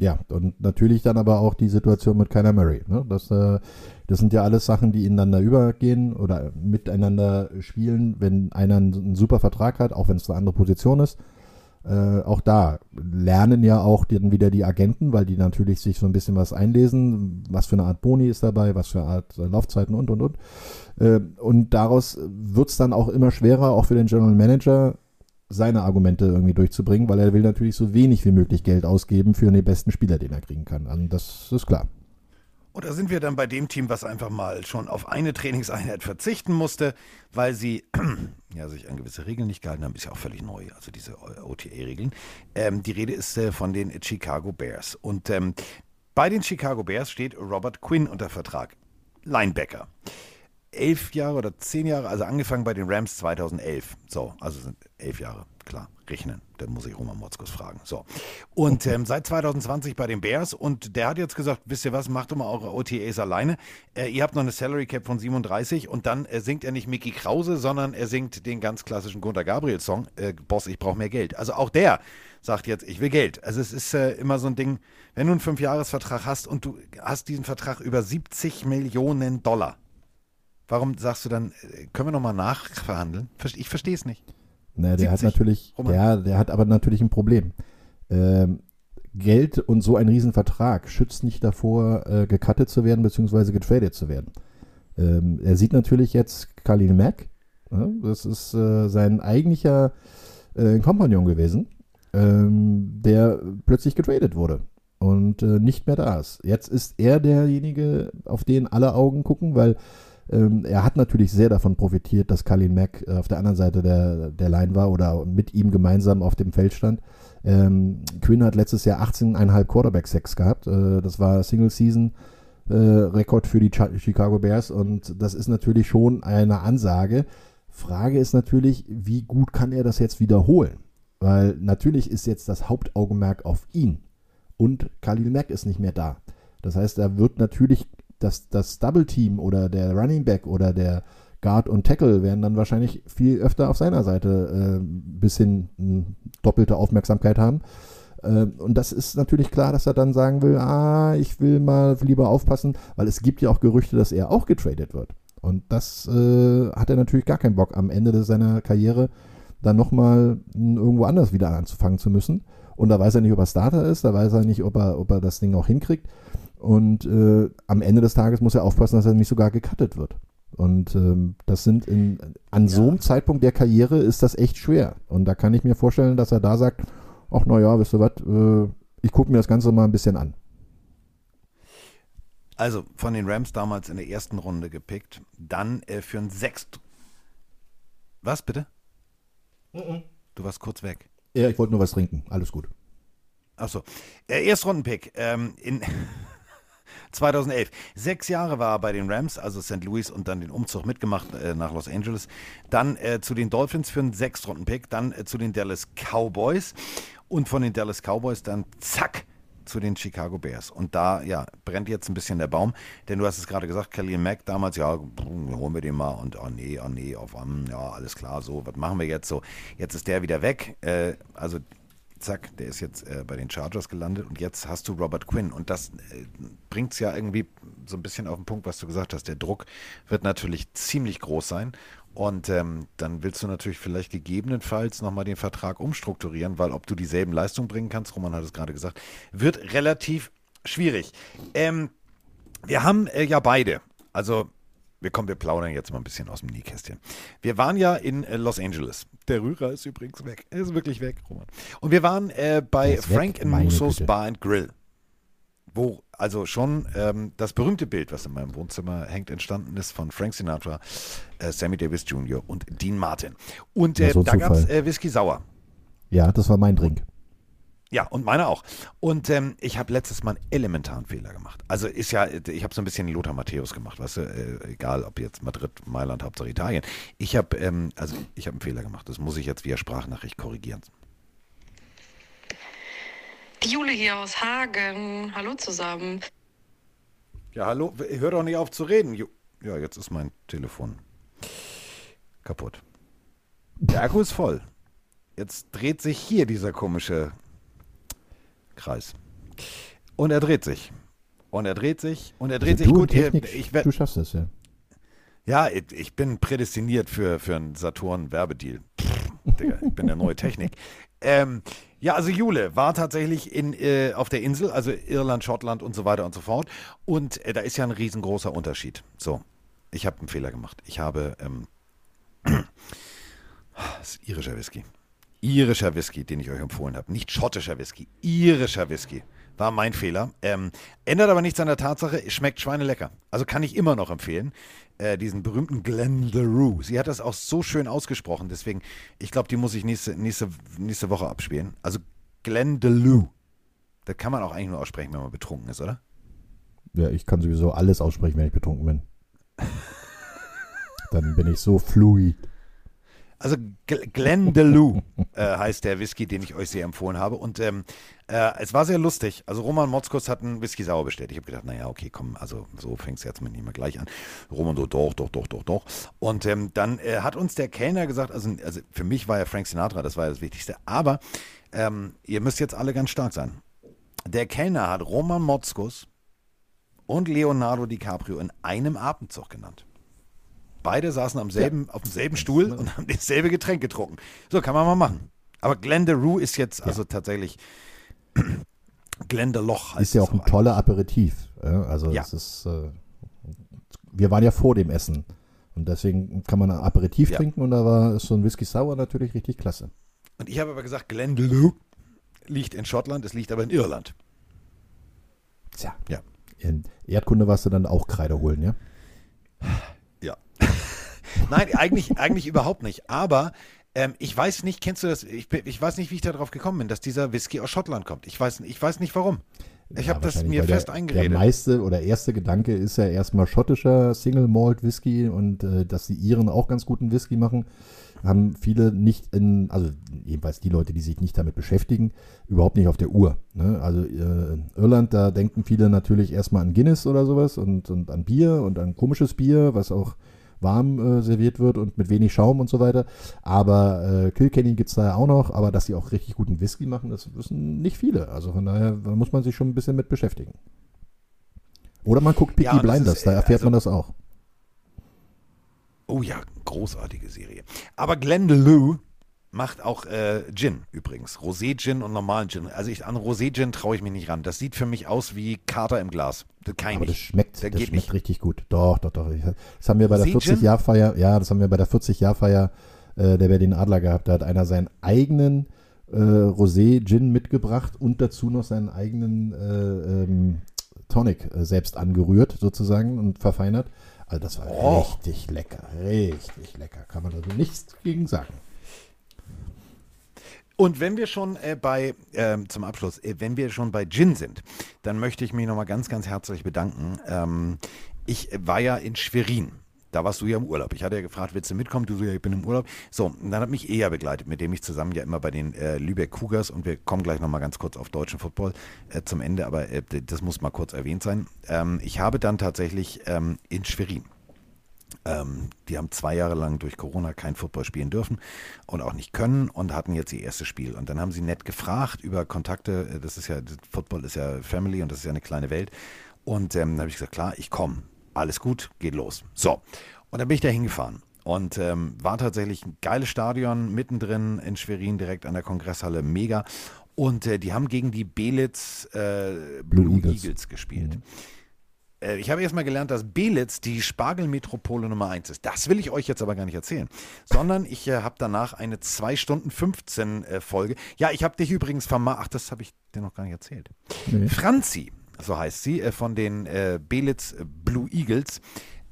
Ja, und natürlich dann aber auch die Situation mit Kyler Murray. Ne? Das, äh, das sind ja alles Sachen, die ineinander übergehen oder miteinander spielen, wenn einer einen, super Vertrag hat, auch wenn es eine andere Position ist. Äh, auch da lernen ja auch dann wieder die Agenten, weil die natürlich sich so ein bisschen was einlesen, was für eine Art Boni ist dabei, was für eine Art äh, Laufzeiten und und und. Äh, und daraus wird es dann auch immer schwerer, auch für den General Manager, seine Argumente irgendwie durchzubringen, weil er will natürlich so wenig wie möglich Geld ausgeben für den besten Spieler, den er kriegen kann. Also das ist klar. Da sind wir dann bei dem Team, was einfach mal schon auf eine Trainingseinheit verzichten musste, weil sie ja, sich an gewisse Regeln nicht gehalten haben. Ist ja auch völlig neu, also diese OTA-Regeln. Ähm, die Rede ist äh, von den Chicago Bears. Und ähm, bei den Chicago Bears steht Robert Quinn unter Vertrag. Linebacker. Elf Jahre oder zehn Jahre, also angefangen bei den Rams 2011. So, also sind elf Jahre, klar, rechnen. Da muss ich Roman Motzkos fragen. So. Und ähm, seit 2020 bei den Bears und der hat jetzt gesagt, wisst ihr was, macht doch mal eure OTAs alleine. Äh, ihr habt noch eine Salary Cap von 37 und dann äh, singt er nicht Mickey Krause, sondern er singt den ganz klassischen Gunter Gabriel Song, äh, Boss, ich brauche mehr Geld. Also auch der sagt jetzt, ich will Geld. Also es ist äh, immer so ein Ding, wenn du einen Fünfjahresvertrag hast und du hast diesen Vertrag über 70 Millionen Dollar, Warum sagst du dann, äh, können wir nochmal nachverhandeln? Ich verstehe es nicht. Ne, der hat 70, natürlich, Roman. der, der hat aber natürlich ein Problem. Ähm, Geld und so ein Riesenvertrag schützt nicht davor, äh, gecuttet zu werden bzw. getradet zu werden. Ähm, er sieht natürlich jetzt Khalil Mack, ne? das ist äh, sein eigentlicher äh, Kompagnon gewesen, ähm, der plötzlich getradet wurde und äh, nicht mehr da ist. Jetzt ist er derjenige, auf den alle Augen gucken, weil ähm, er hat natürlich sehr davon profitiert, dass Kalin Mack äh, auf der anderen Seite der, der Line war oder mit ihm gemeinsam auf dem Feld stand. Ähm, Quinn hat letztes Jahr 18,5 Quarterback-Sacks gehabt. Äh, das war Single-Season-Rekord für die Chi- Chicago Bears und das ist natürlich schon eine Ansage. Frage ist natürlich, wie gut kann er das jetzt wiederholen? Weil natürlich ist jetzt das Hauptaugenmerk auf ihn und Khalil Mack ist nicht mehr da. Das heißt, er wird natürlich das, das Double Team oder der Running Back oder der Guard und Tackle werden dann wahrscheinlich viel öfter auf seiner Seite äh, ein bisschen mh, doppelte Aufmerksamkeit haben. Äh, und das ist natürlich klar, dass er dann sagen will, ah, ich will mal lieber aufpassen, weil es gibt ja auch Gerüchte, dass er auch getradet wird. Und das äh, hat er natürlich gar keinen Bock am Ende seiner Karriere dann nochmal irgendwo anders wieder anzufangen zu müssen. Und da weiß er nicht, ob er Starter ist, da weiß er nicht, ob er, ob er das Ding auch hinkriegt. Und äh, am Ende des Tages muss er aufpassen, dass er nicht sogar gecuttet wird. Und ähm, das sind in, an so einem Zeitpunkt der Karriere ist das echt schwer. Und da kann ich mir vorstellen, dass er da sagt, ach naja, wisst ihr was, äh, ich gucke mir das Ganze mal ein bisschen an. Also von den Rams damals in der ersten Runde gepickt, dann äh, für ein Sechst. Was bitte? Du warst kurz weg. Ja, ich wollte nur was trinken. Alles gut. Achso. Äh, Erstrundenpick ähm, in 2011. Sechs Jahre war er bei den Rams, also St. Louis und dann den Umzug mitgemacht äh, nach Los Angeles. Dann äh, zu den Dolphins für einen Sechstrundenpick, dann äh, zu den Dallas Cowboys und von den Dallas Cowboys dann zack zu den Chicago Bears. Und da, ja, brennt jetzt ein bisschen der Baum, denn du hast es gerade gesagt, Kelly Mack damals, ja, holen wir den mal und oh nee, oh nee, auf ja, alles klar, so, was machen wir jetzt so? Jetzt ist der wieder weg, äh, also zack, der ist jetzt äh, bei den Chargers gelandet und jetzt hast du Robert Quinn und das äh, bringt es ja irgendwie so ein bisschen auf den Punkt, was du gesagt hast. Der Druck wird natürlich ziemlich groß sein und ähm, dann willst du natürlich vielleicht gegebenenfalls nochmal den Vertrag umstrukturieren, weil ob du dieselben Leistungen bringen kannst, Roman hat es gerade gesagt, wird relativ schwierig. Ähm, wir haben äh, ja beide, also wir kommen, wir plaudern jetzt mal ein bisschen aus dem Nähkästchen. Wir waren ja in äh, Los Angeles. Der Rührer ist übrigens weg. Er ist wirklich weg, Roman. Und wir waren äh, bei Frank weg, Musos Bar and Grill. Wo also schon ähm, das berühmte Bild, was in meinem Wohnzimmer hängt, entstanden ist von Frank Sinatra, äh, Sammy Davis Jr. und Dean Martin. Und äh, so da gab es äh, Whisky Sauer. Ja, das war mein Drink. Ja, und meine auch. Und ähm, ich habe letztes Mal einen elementaren Fehler gemacht. Also ist ja, ich habe so ein bisschen Lothar Matthäus gemacht, weißt du, äh, egal ob jetzt Madrid, Mailand, Hauptsache Italien. Ich habe, ähm, also ich habe einen Fehler gemacht. Das muss ich jetzt via Sprachnachricht korrigieren. Die Jule hier aus Hagen. Hallo zusammen. Ja, hallo. Hör doch nicht auf zu reden. Ja, jetzt ist mein Telefon kaputt. Der Akku ist voll. Jetzt dreht sich hier dieser komische Kreis. Und er dreht sich. Und er dreht sich. Und er dreht also sich gut. Technik, ich, du schaffst es, ja. Ja, ich bin prädestiniert für, für einen Saturn-Werbedeal. Digga, ich bin der neue Technik. Ähm, ja, also Jule war tatsächlich in, äh, auf der Insel, also Irland, Schottland und so weiter und so fort. Und äh, da ist ja ein riesengroßer Unterschied. So, ich habe einen Fehler gemacht. Ich habe, ähm, das ist irischer Whisky irischer Whisky, den ich euch empfohlen habe. Nicht schottischer Whisky, irischer Whisky. War mein Fehler. Ähm, ändert aber nichts an der Tatsache, es schmeckt schweinelecker. Also kann ich immer noch empfehlen. Äh, diesen berühmten Glendalough. Sie hat das auch so schön ausgesprochen, deswegen, ich glaube, die muss ich nächste, nächste, nächste Woche abspielen. Also Glendalough. Das kann man auch eigentlich nur aussprechen, wenn man betrunken ist, oder? Ja, ich kann sowieso alles aussprechen, wenn ich betrunken bin. Dann bin ich so fluid. Also Glendalough äh, heißt der Whisky, den ich euch sehr empfohlen habe. Und ähm, äh, es war sehr lustig. Also Roman Motzkos hat einen Whisky sauer bestellt. Ich habe gedacht, naja, okay, komm, also so fängt es jetzt mit nicht mehr gleich an. Roman so, doch, doch, doch, doch, doch. Und ähm, dann äh, hat uns der Kellner gesagt, also, also für mich war ja Frank Sinatra, das war ja das Wichtigste. Aber ähm, ihr müsst jetzt alle ganz stark sein. Der Kellner hat Roman Motzkos und Leonardo DiCaprio in einem Atemzug genannt. Beide saßen am selben, ja. auf demselben Stuhl und haben dasselbe Getränk getrunken. So, kann man mal machen. Aber Glendalough ist jetzt ja. also tatsächlich Glendeloch. Ist ja auch ein toller Aperitif. Also ja. es ist, äh, wir waren ja vor dem Essen. Und deswegen kann man ein Aperitif ja. trinken und da war so ein Whisky Sour natürlich richtig klasse. Und ich habe aber gesagt, Glendalough liegt in Schottland, es liegt aber in Irland. Tja. Ja. In Erdkunde warst du dann auch Kreide holen, ja? Nein, eigentlich, eigentlich überhaupt nicht. Aber ähm, ich weiß nicht, kennst du das? Ich, ich weiß nicht, wie ich darauf gekommen bin, dass dieser Whisky aus Schottland kommt. Ich weiß, ich weiß nicht warum. Ich ja, habe das mir fest der, eingeredet. Der meiste oder erste Gedanke ist ja erstmal schottischer Single Malt Whisky und äh, dass die Iren auch ganz guten Whisky machen, haben viele nicht in, also jedenfalls die Leute, die sich nicht damit beschäftigen, überhaupt nicht auf der Uhr. Ne? Also äh, Irland, da denken viele natürlich erstmal an Guinness oder sowas und, und an Bier und an komisches Bier, was auch warm äh, serviert wird und mit wenig Schaum und so weiter. Aber äh, Kilkenny gibt es da ja auch noch, aber dass sie auch richtig guten Whisky machen, das wissen nicht viele. Also von daher da muss man sich schon ein bisschen mit beschäftigen. Oder man guckt Peaky ja, Blinders, ist, da erfährt also, man das auch. Oh ja, großartige Serie. Aber Glendalough macht auch äh, Gin übrigens. Rosé-Gin und normalen Gin. Also ich, an Rosé-Gin traue ich mich nicht ran. Das sieht für mich aus wie Kater im Glas. Das kann ich Aber das schmeckt, das, das schmeckt nicht. richtig gut. Doch, doch, doch. Das haben wir bei der 40-Jahr-Feier, ja, das haben wir bei der 40-Jahr-Feier äh, der Berlin Adler gehabt. Da hat einer seinen eigenen äh, Rosé-Gin mitgebracht und dazu noch seinen eigenen äh, ähm, Tonic äh, selbst angerührt sozusagen und verfeinert. Also das war oh. richtig lecker, richtig lecker. Kann man also nichts gegen sagen. Und wenn wir schon äh, bei, äh, zum Abschluss, äh, wenn wir schon bei Gin sind, dann möchte ich mich nochmal ganz, ganz herzlich bedanken. Ähm, ich war ja in Schwerin Da warst du ja im Urlaub. Ich hatte ja gefragt, willst du mitkommen? Du so, ja, ich bin im Urlaub. So, und dann hat mich Eja begleitet, mit dem ich zusammen ja immer bei den äh, Lübeck Cougars und wir kommen gleich nochmal ganz kurz auf deutschen Football äh, zum Ende, aber äh, das muss mal kurz erwähnt sein. Ähm, ich habe dann tatsächlich ähm, in Schwerin ähm, die haben zwei Jahre lang durch Corona kein Football spielen dürfen und auch nicht können und hatten jetzt ihr erstes Spiel. Und dann haben sie nett gefragt über Kontakte. Äh, das ist ja, Football ist ja Family und das ist ja eine kleine Welt. Und ähm, dann habe ich gesagt, klar, ich komme. Alles gut, geht los. So. Und dann bin ich da hingefahren. Und ähm, war tatsächlich ein geiles Stadion, mittendrin in Schwerin, direkt an der Kongresshalle, mega. Und äh, die haben gegen die Belitz äh, Blue, Blue Eagles. Eagles. gespielt. Mhm. Äh, ich habe erstmal gelernt, dass Belitz die Spargelmetropole Nummer 1 ist. Das will ich euch jetzt aber gar nicht erzählen. Sondern ich äh, habe danach eine 2 Stunden 15 äh, Folge. Ja, ich habe dich übrigens vermacht. Ach, das habe ich dir noch gar nicht erzählt. Nee. Franzi, so heißt sie, äh, von den äh, Belitz Blue Eagles.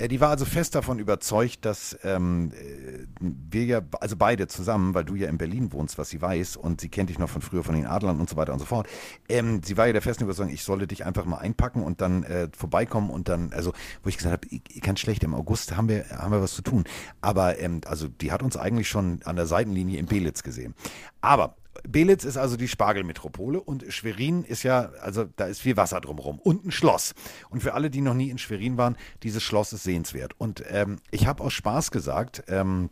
Äh, die war also fest davon überzeugt, dass ähm, äh, wir ja, also beide zusammen, weil du ja in Berlin wohnst, was sie weiß, und sie kennt dich noch von früher von den Adlern und so weiter und so fort. Ähm, sie war ja der festen Überzeugung, ich solle dich einfach mal einpacken und dann äh, vorbeikommen und dann, also, wo ich gesagt habe, ganz schlecht, im August haben wir, haben wir was zu tun. Aber, ähm, also, die hat uns eigentlich schon an der Seitenlinie in Belitz gesehen. Aber Belitz ist also die Spargelmetropole und Schwerin ist ja, also da ist viel Wasser drumherum und ein Schloss. Und für alle, die noch nie in Schwerin waren, dieses Schloss ist sehenswert. Und ähm, ich habe aus Spaß gesagt, ähm,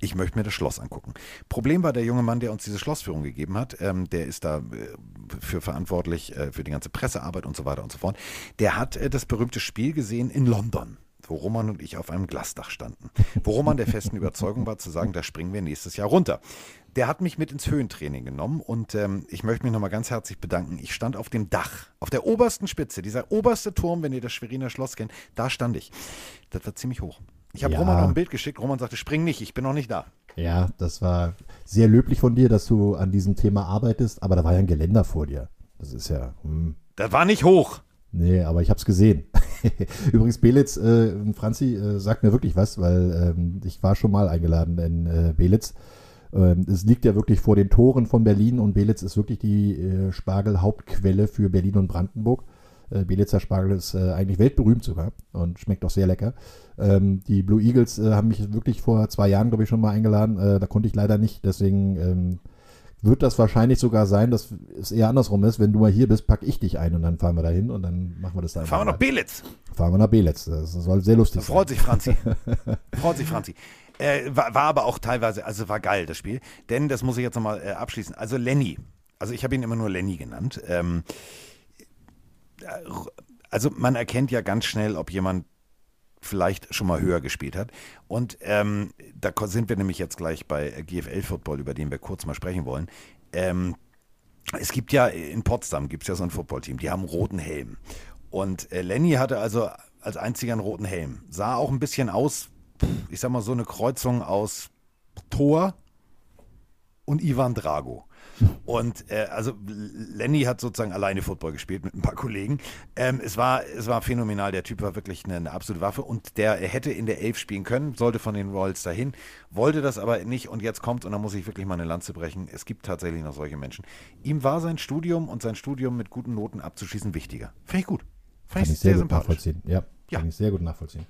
ich möchte mir das Schloss angucken. Problem war der junge Mann, der uns diese Schlossführung gegeben hat, ähm, der ist da äh, für verantwortlich äh, für die ganze Pressearbeit und so weiter und so fort. Der hat äh, das berühmte Spiel gesehen in London wo Roman und ich auf einem Glasdach standen. Wo Roman der festen Überzeugung war zu sagen, da springen wir nächstes Jahr runter der hat mich mit ins Höhentraining genommen und ähm, ich möchte mich nochmal ganz herzlich bedanken. Ich stand auf dem Dach, auf der obersten Spitze, dieser oberste Turm, wenn ihr das Schweriner Schloss kennt, da stand ich. Das war ziemlich hoch. Ich habe ja. Roman noch ein Bild geschickt. Roman sagte, spring nicht, ich bin noch nicht da. Ja, das war sehr löblich von dir, dass du an diesem Thema arbeitest, aber da war ja ein Geländer vor dir. Das ist ja. Hm. Das war nicht hoch. Nee, aber ich habe es gesehen. Übrigens, Belitz, äh, Franzi, äh, sagt mir wirklich was, weil ähm, ich war schon mal eingeladen in äh, Belitz ähm, es liegt ja wirklich vor den Toren von Berlin und Belitz ist wirklich die äh, Spargel-Hauptquelle für Berlin und Brandenburg. Äh, Belitzer Spargel ist äh, eigentlich weltberühmt sogar und schmeckt auch sehr lecker. Ähm, die Blue Eagles haben mich wirklich vor zwei Jahren, glaube ich, schon mal eingeladen. da konnte ich leider nicht, deswegen ähm, wird das wahrscheinlich sogar sein, dass es eher andersrum ist. Wenn du mal hier bist, packe ich dich ein und dann fahren wir da hin und dann machen wir das da. Fahren wir nach Belitz. Fahren wir nach Belitz. Das soll sehr lustig da freut sein. Freut sich Franzi. freut sich Franzi. Äh, war, war, aber auch teilweise, also war geil, das Spiel. Denn, das muss ich jetzt nochmal äh, abschließen. Also Lenny, also ich habe ihn immer nur Lenny genannt. Ähm, äh, also man erkennt ja ganz schnell, ob jemand vielleicht schon mal höher gespielt hat. Und ähm, da sind wir nämlich jetzt gleich bei GFL Football, über den wir kurz mal sprechen wollen. Ähm, es gibt ja in Potsdam gibt es ja so ein Footballteam, die haben einen roten Helm. Und äh, Lenny hatte also als einziger einen roten Helm. Sah auch ein bisschen aus ich sag mal, so eine Kreuzung aus Thor und Ivan Drago. Und äh, also Lenny hat sozusagen alleine Football gespielt mit ein paar Kollegen. Ähm, es, war, es war phänomenal. Der Typ war wirklich eine, eine, absolute Waffe und der hätte in der Elf spielen können, sollte von den Royals dahin, wollte das aber nicht und jetzt kommt und da muss ich wirklich mal eine Lanze brechen. Es gibt tatsächlich noch solche Menschen. Ihm war sein Studium und sein Studium mit guten Noten abzuschließen wichtiger. Finde ich gut. Finde ich, ich sehr, sehr gut nachvollziehen. Ja, ja. kann ich sehr gut nachvollziehen.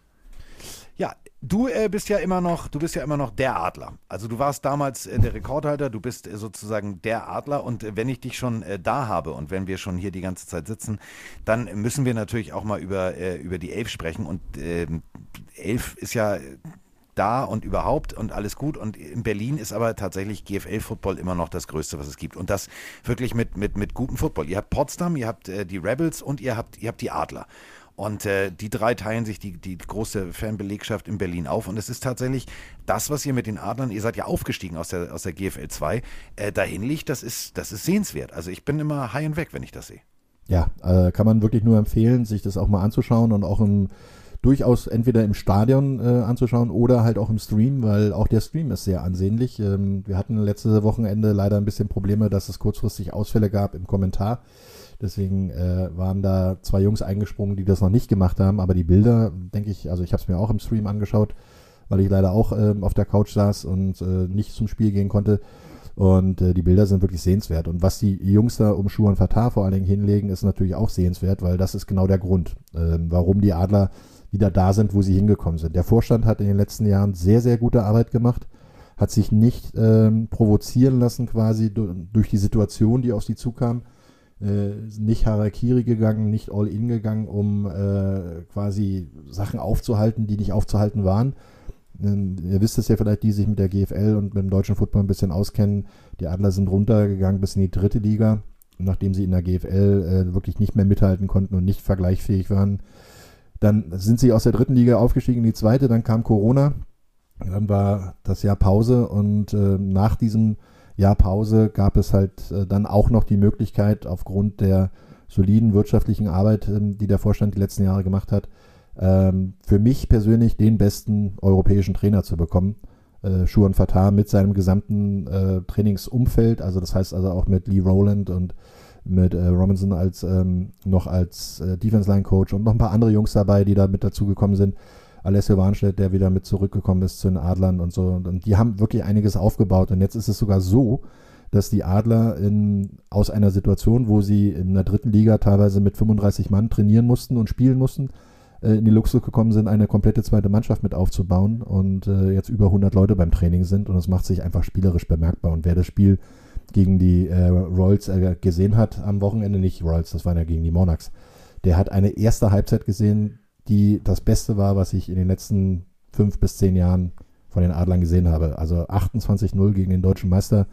Ja, du äh, bist ja immer noch, du bist ja immer noch der Adler. Also du warst damals äh, der Rekordhalter, du bist äh, sozusagen der Adler und äh, wenn ich dich schon äh, da habe und wenn wir schon hier die ganze Zeit sitzen, dann müssen wir natürlich auch mal über, äh, über die Elf sprechen und ähm, Elf ist ja da und überhaupt und alles gut. Und in Berlin ist aber tatsächlich GFL-Football immer noch das Größte, was es gibt. Und das wirklich mit, mit, mit gutem Football. Ihr habt Potsdam, ihr habt äh, die Rebels und ihr habt, ihr habt die Adler. Und äh, die drei teilen sich die, die große Fanbelegschaft in Berlin auf. Und es ist tatsächlich das, was ihr mit den Adlern, ihr seid ja aufgestiegen aus der, aus der GFL 2, äh, dahin liegt, das ist, das ist sehenswert. Also ich bin immer high and weg, wenn ich das sehe. Ja, äh, kann man wirklich nur empfehlen, sich das auch mal anzuschauen und auch im, durchaus entweder im Stadion äh, anzuschauen oder halt auch im Stream, weil auch der Stream ist sehr ansehnlich. Ähm, wir hatten letzte Wochenende leider ein bisschen Probleme, dass es kurzfristig Ausfälle gab im Kommentar. Deswegen äh, waren da zwei Jungs eingesprungen, die das noch nicht gemacht haben. Aber die Bilder, denke ich, also ich habe es mir auch im Stream angeschaut, weil ich leider auch äh, auf der Couch saß und äh, nicht zum Spiel gehen konnte. Und äh, die Bilder sind wirklich sehenswert. Und was die Jungs da um Schuh und Fatar vor allen Dingen hinlegen, ist natürlich auch sehenswert, weil das ist genau der Grund, ähm, warum die Adler wieder da sind, wo sie hingekommen sind. Der Vorstand hat in den letzten Jahren sehr, sehr gute Arbeit gemacht, hat sich nicht ähm, provozieren lassen quasi durch die Situation, die auf sie zukam, nicht Harakiri gegangen, nicht All-In gegangen, um äh, quasi Sachen aufzuhalten, die nicht aufzuhalten waren. Ähm, ihr wisst es ja vielleicht, die sich mit der GFL und mit dem deutschen Football ein bisschen auskennen. Die Adler sind runtergegangen bis in die dritte Liga, nachdem sie in der GFL äh, wirklich nicht mehr mithalten konnten und nicht vergleichsfähig waren. Dann sind sie aus der dritten Liga aufgestiegen in die zweite, dann kam Corona, dann war das Jahr Pause und äh, nach diesem Jahr Pause gab es halt äh, dann auch noch die Möglichkeit, aufgrund der soliden wirtschaftlichen Arbeit, ähm, die der Vorstand die letzten Jahre gemacht hat, ähm, für mich persönlich den besten europäischen Trainer zu bekommen. Äh, Schuan Fatah mit seinem gesamten äh, Trainingsumfeld, also das heißt also auch mit Lee Rowland und mit äh, Robinson als ähm, noch als Defense Line Coach und noch ein paar andere Jungs dabei, die da mit dazugekommen sind. Alessio Warnstedt, der wieder mit zurückgekommen ist zu den Adlern und so. Und die haben wirklich einiges aufgebaut. Und jetzt ist es sogar so, dass die Adler in, aus einer Situation, wo sie in der dritten Liga teilweise mit 35 Mann trainieren mussten und spielen mussten, äh, in die Luxus gekommen sind, eine komplette zweite Mannschaft mit aufzubauen und äh, jetzt über 100 Leute beim Training sind. Und es macht sich einfach spielerisch bemerkbar. Und wer das Spiel gegen die äh, Royals äh, gesehen hat am Wochenende, nicht Royals, das waren ja gegen die Monarchs, der hat eine erste Halbzeit gesehen, die das Beste war, was ich in den letzten fünf bis zehn Jahren von den Adlern gesehen habe. Also 28-0 gegen den deutschen Meister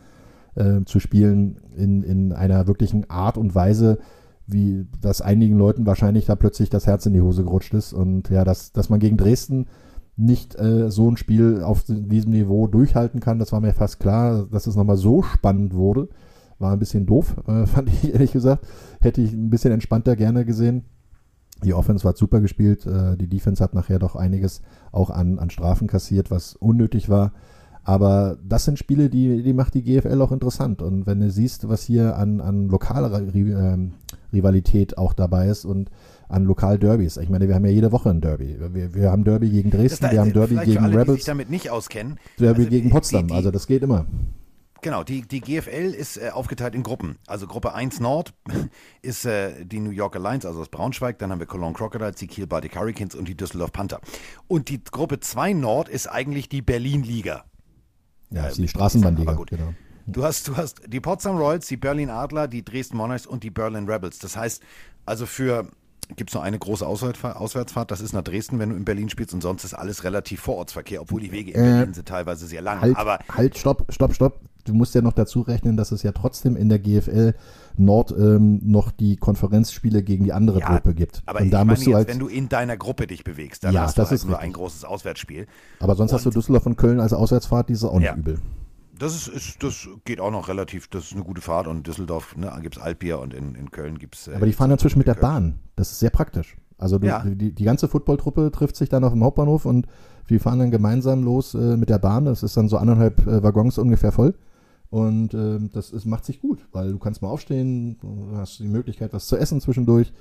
äh, zu spielen in, in einer wirklichen Art und Weise, wie das einigen Leuten wahrscheinlich da plötzlich das Herz in die Hose gerutscht ist. Und ja, dass, dass man gegen Dresden nicht äh, so ein Spiel auf diesem Niveau durchhalten kann, das war mir fast klar. Dass es nochmal so spannend wurde, war ein bisschen doof, äh, fand ich ehrlich gesagt. Hätte ich ein bisschen entspannter gerne gesehen. Die Offense war super gespielt. Äh, die Defense hat nachher doch einiges auch an, an Strafen kassiert, was unnötig war. Aber das sind Spiele, die, die macht die GFL auch interessant. Und wenn du siehst, was hier an, an lokaler ähm, Rivalität auch dabei ist und an Lokalderbys. Ich meine, wir haben ja jede Woche ein Derby. Wir, wir haben Derby gegen Dresden, da, wir haben Derby gegen alle, Rebels. Damit nicht auskennen. Derby Also gegen die- Potsdam. die- die- also das geht immer. Genau, die, die GFL ist äh, aufgeteilt in Gruppen. Also Gruppe 1 Nord ist äh, die New York Alliance, also das Braunschweig, dann haben wir Cologne Crocodiles, die Kiel Baltic Hurricanes und die Düsseldorf Panther. Und die Gruppe 2 Nord ist eigentlich die Berlin-Liga. Ja, Äh, ist die mit Straßenbahnliga. gut. Genau. Du hast, du hast die Potsdam Royals, die Berlin Adler, die Dresden Monarchs und die Berlin Rebels. Das heißt, also für gibt es nur eine große Auswärtsfahrt, das ist nach Dresden, wenn du in Berlin spielst und sonst ist alles relativ Vorortsverkehr, obwohl die Wege in Äh, Berlin sind teilweise sehr lang. Halt, Aber halt, stopp, stopp, stopp. Du musst ja noch dazu rechnen, dass es ja trotzdem in der GFL Nord ähm, noch die Konferenzspiele gegen die andere Ja, Truppe gibt. Aber Und da musst du jetzt, halt, wenn du in deiner Gruppe dich bewegst, dann Ja, hast du das halt ist nur richtig. ein großes Auswärtsspiel. aber sonst hast du und- Düsseldorf und Köln als Auswärtsfahrt, die ist auch nicht Ja. übel. Das ist, ist, das geht auch noch relativ, das ist eine gute Fahrt und in Düsseldorf ne, gibt es Altbier und in, in Köln gibt es. Äh, Aber die fahren inzwischen mit der Bahn. Das ist sehr praktisch. Also du, Ja. die, die ganze Footballtruppe trifft sich dann auf dem Hauptbahnhof und wir fahren dann gemeinsam los äh, mit der Bahn. Das ist dann so anderthalb äh, Waggons ungefähr voll. Und ähm, das ist, macht sich gut, weil du kannst mal aufstehen, du hast die Möglichkeit, was zu essen zwischendurch,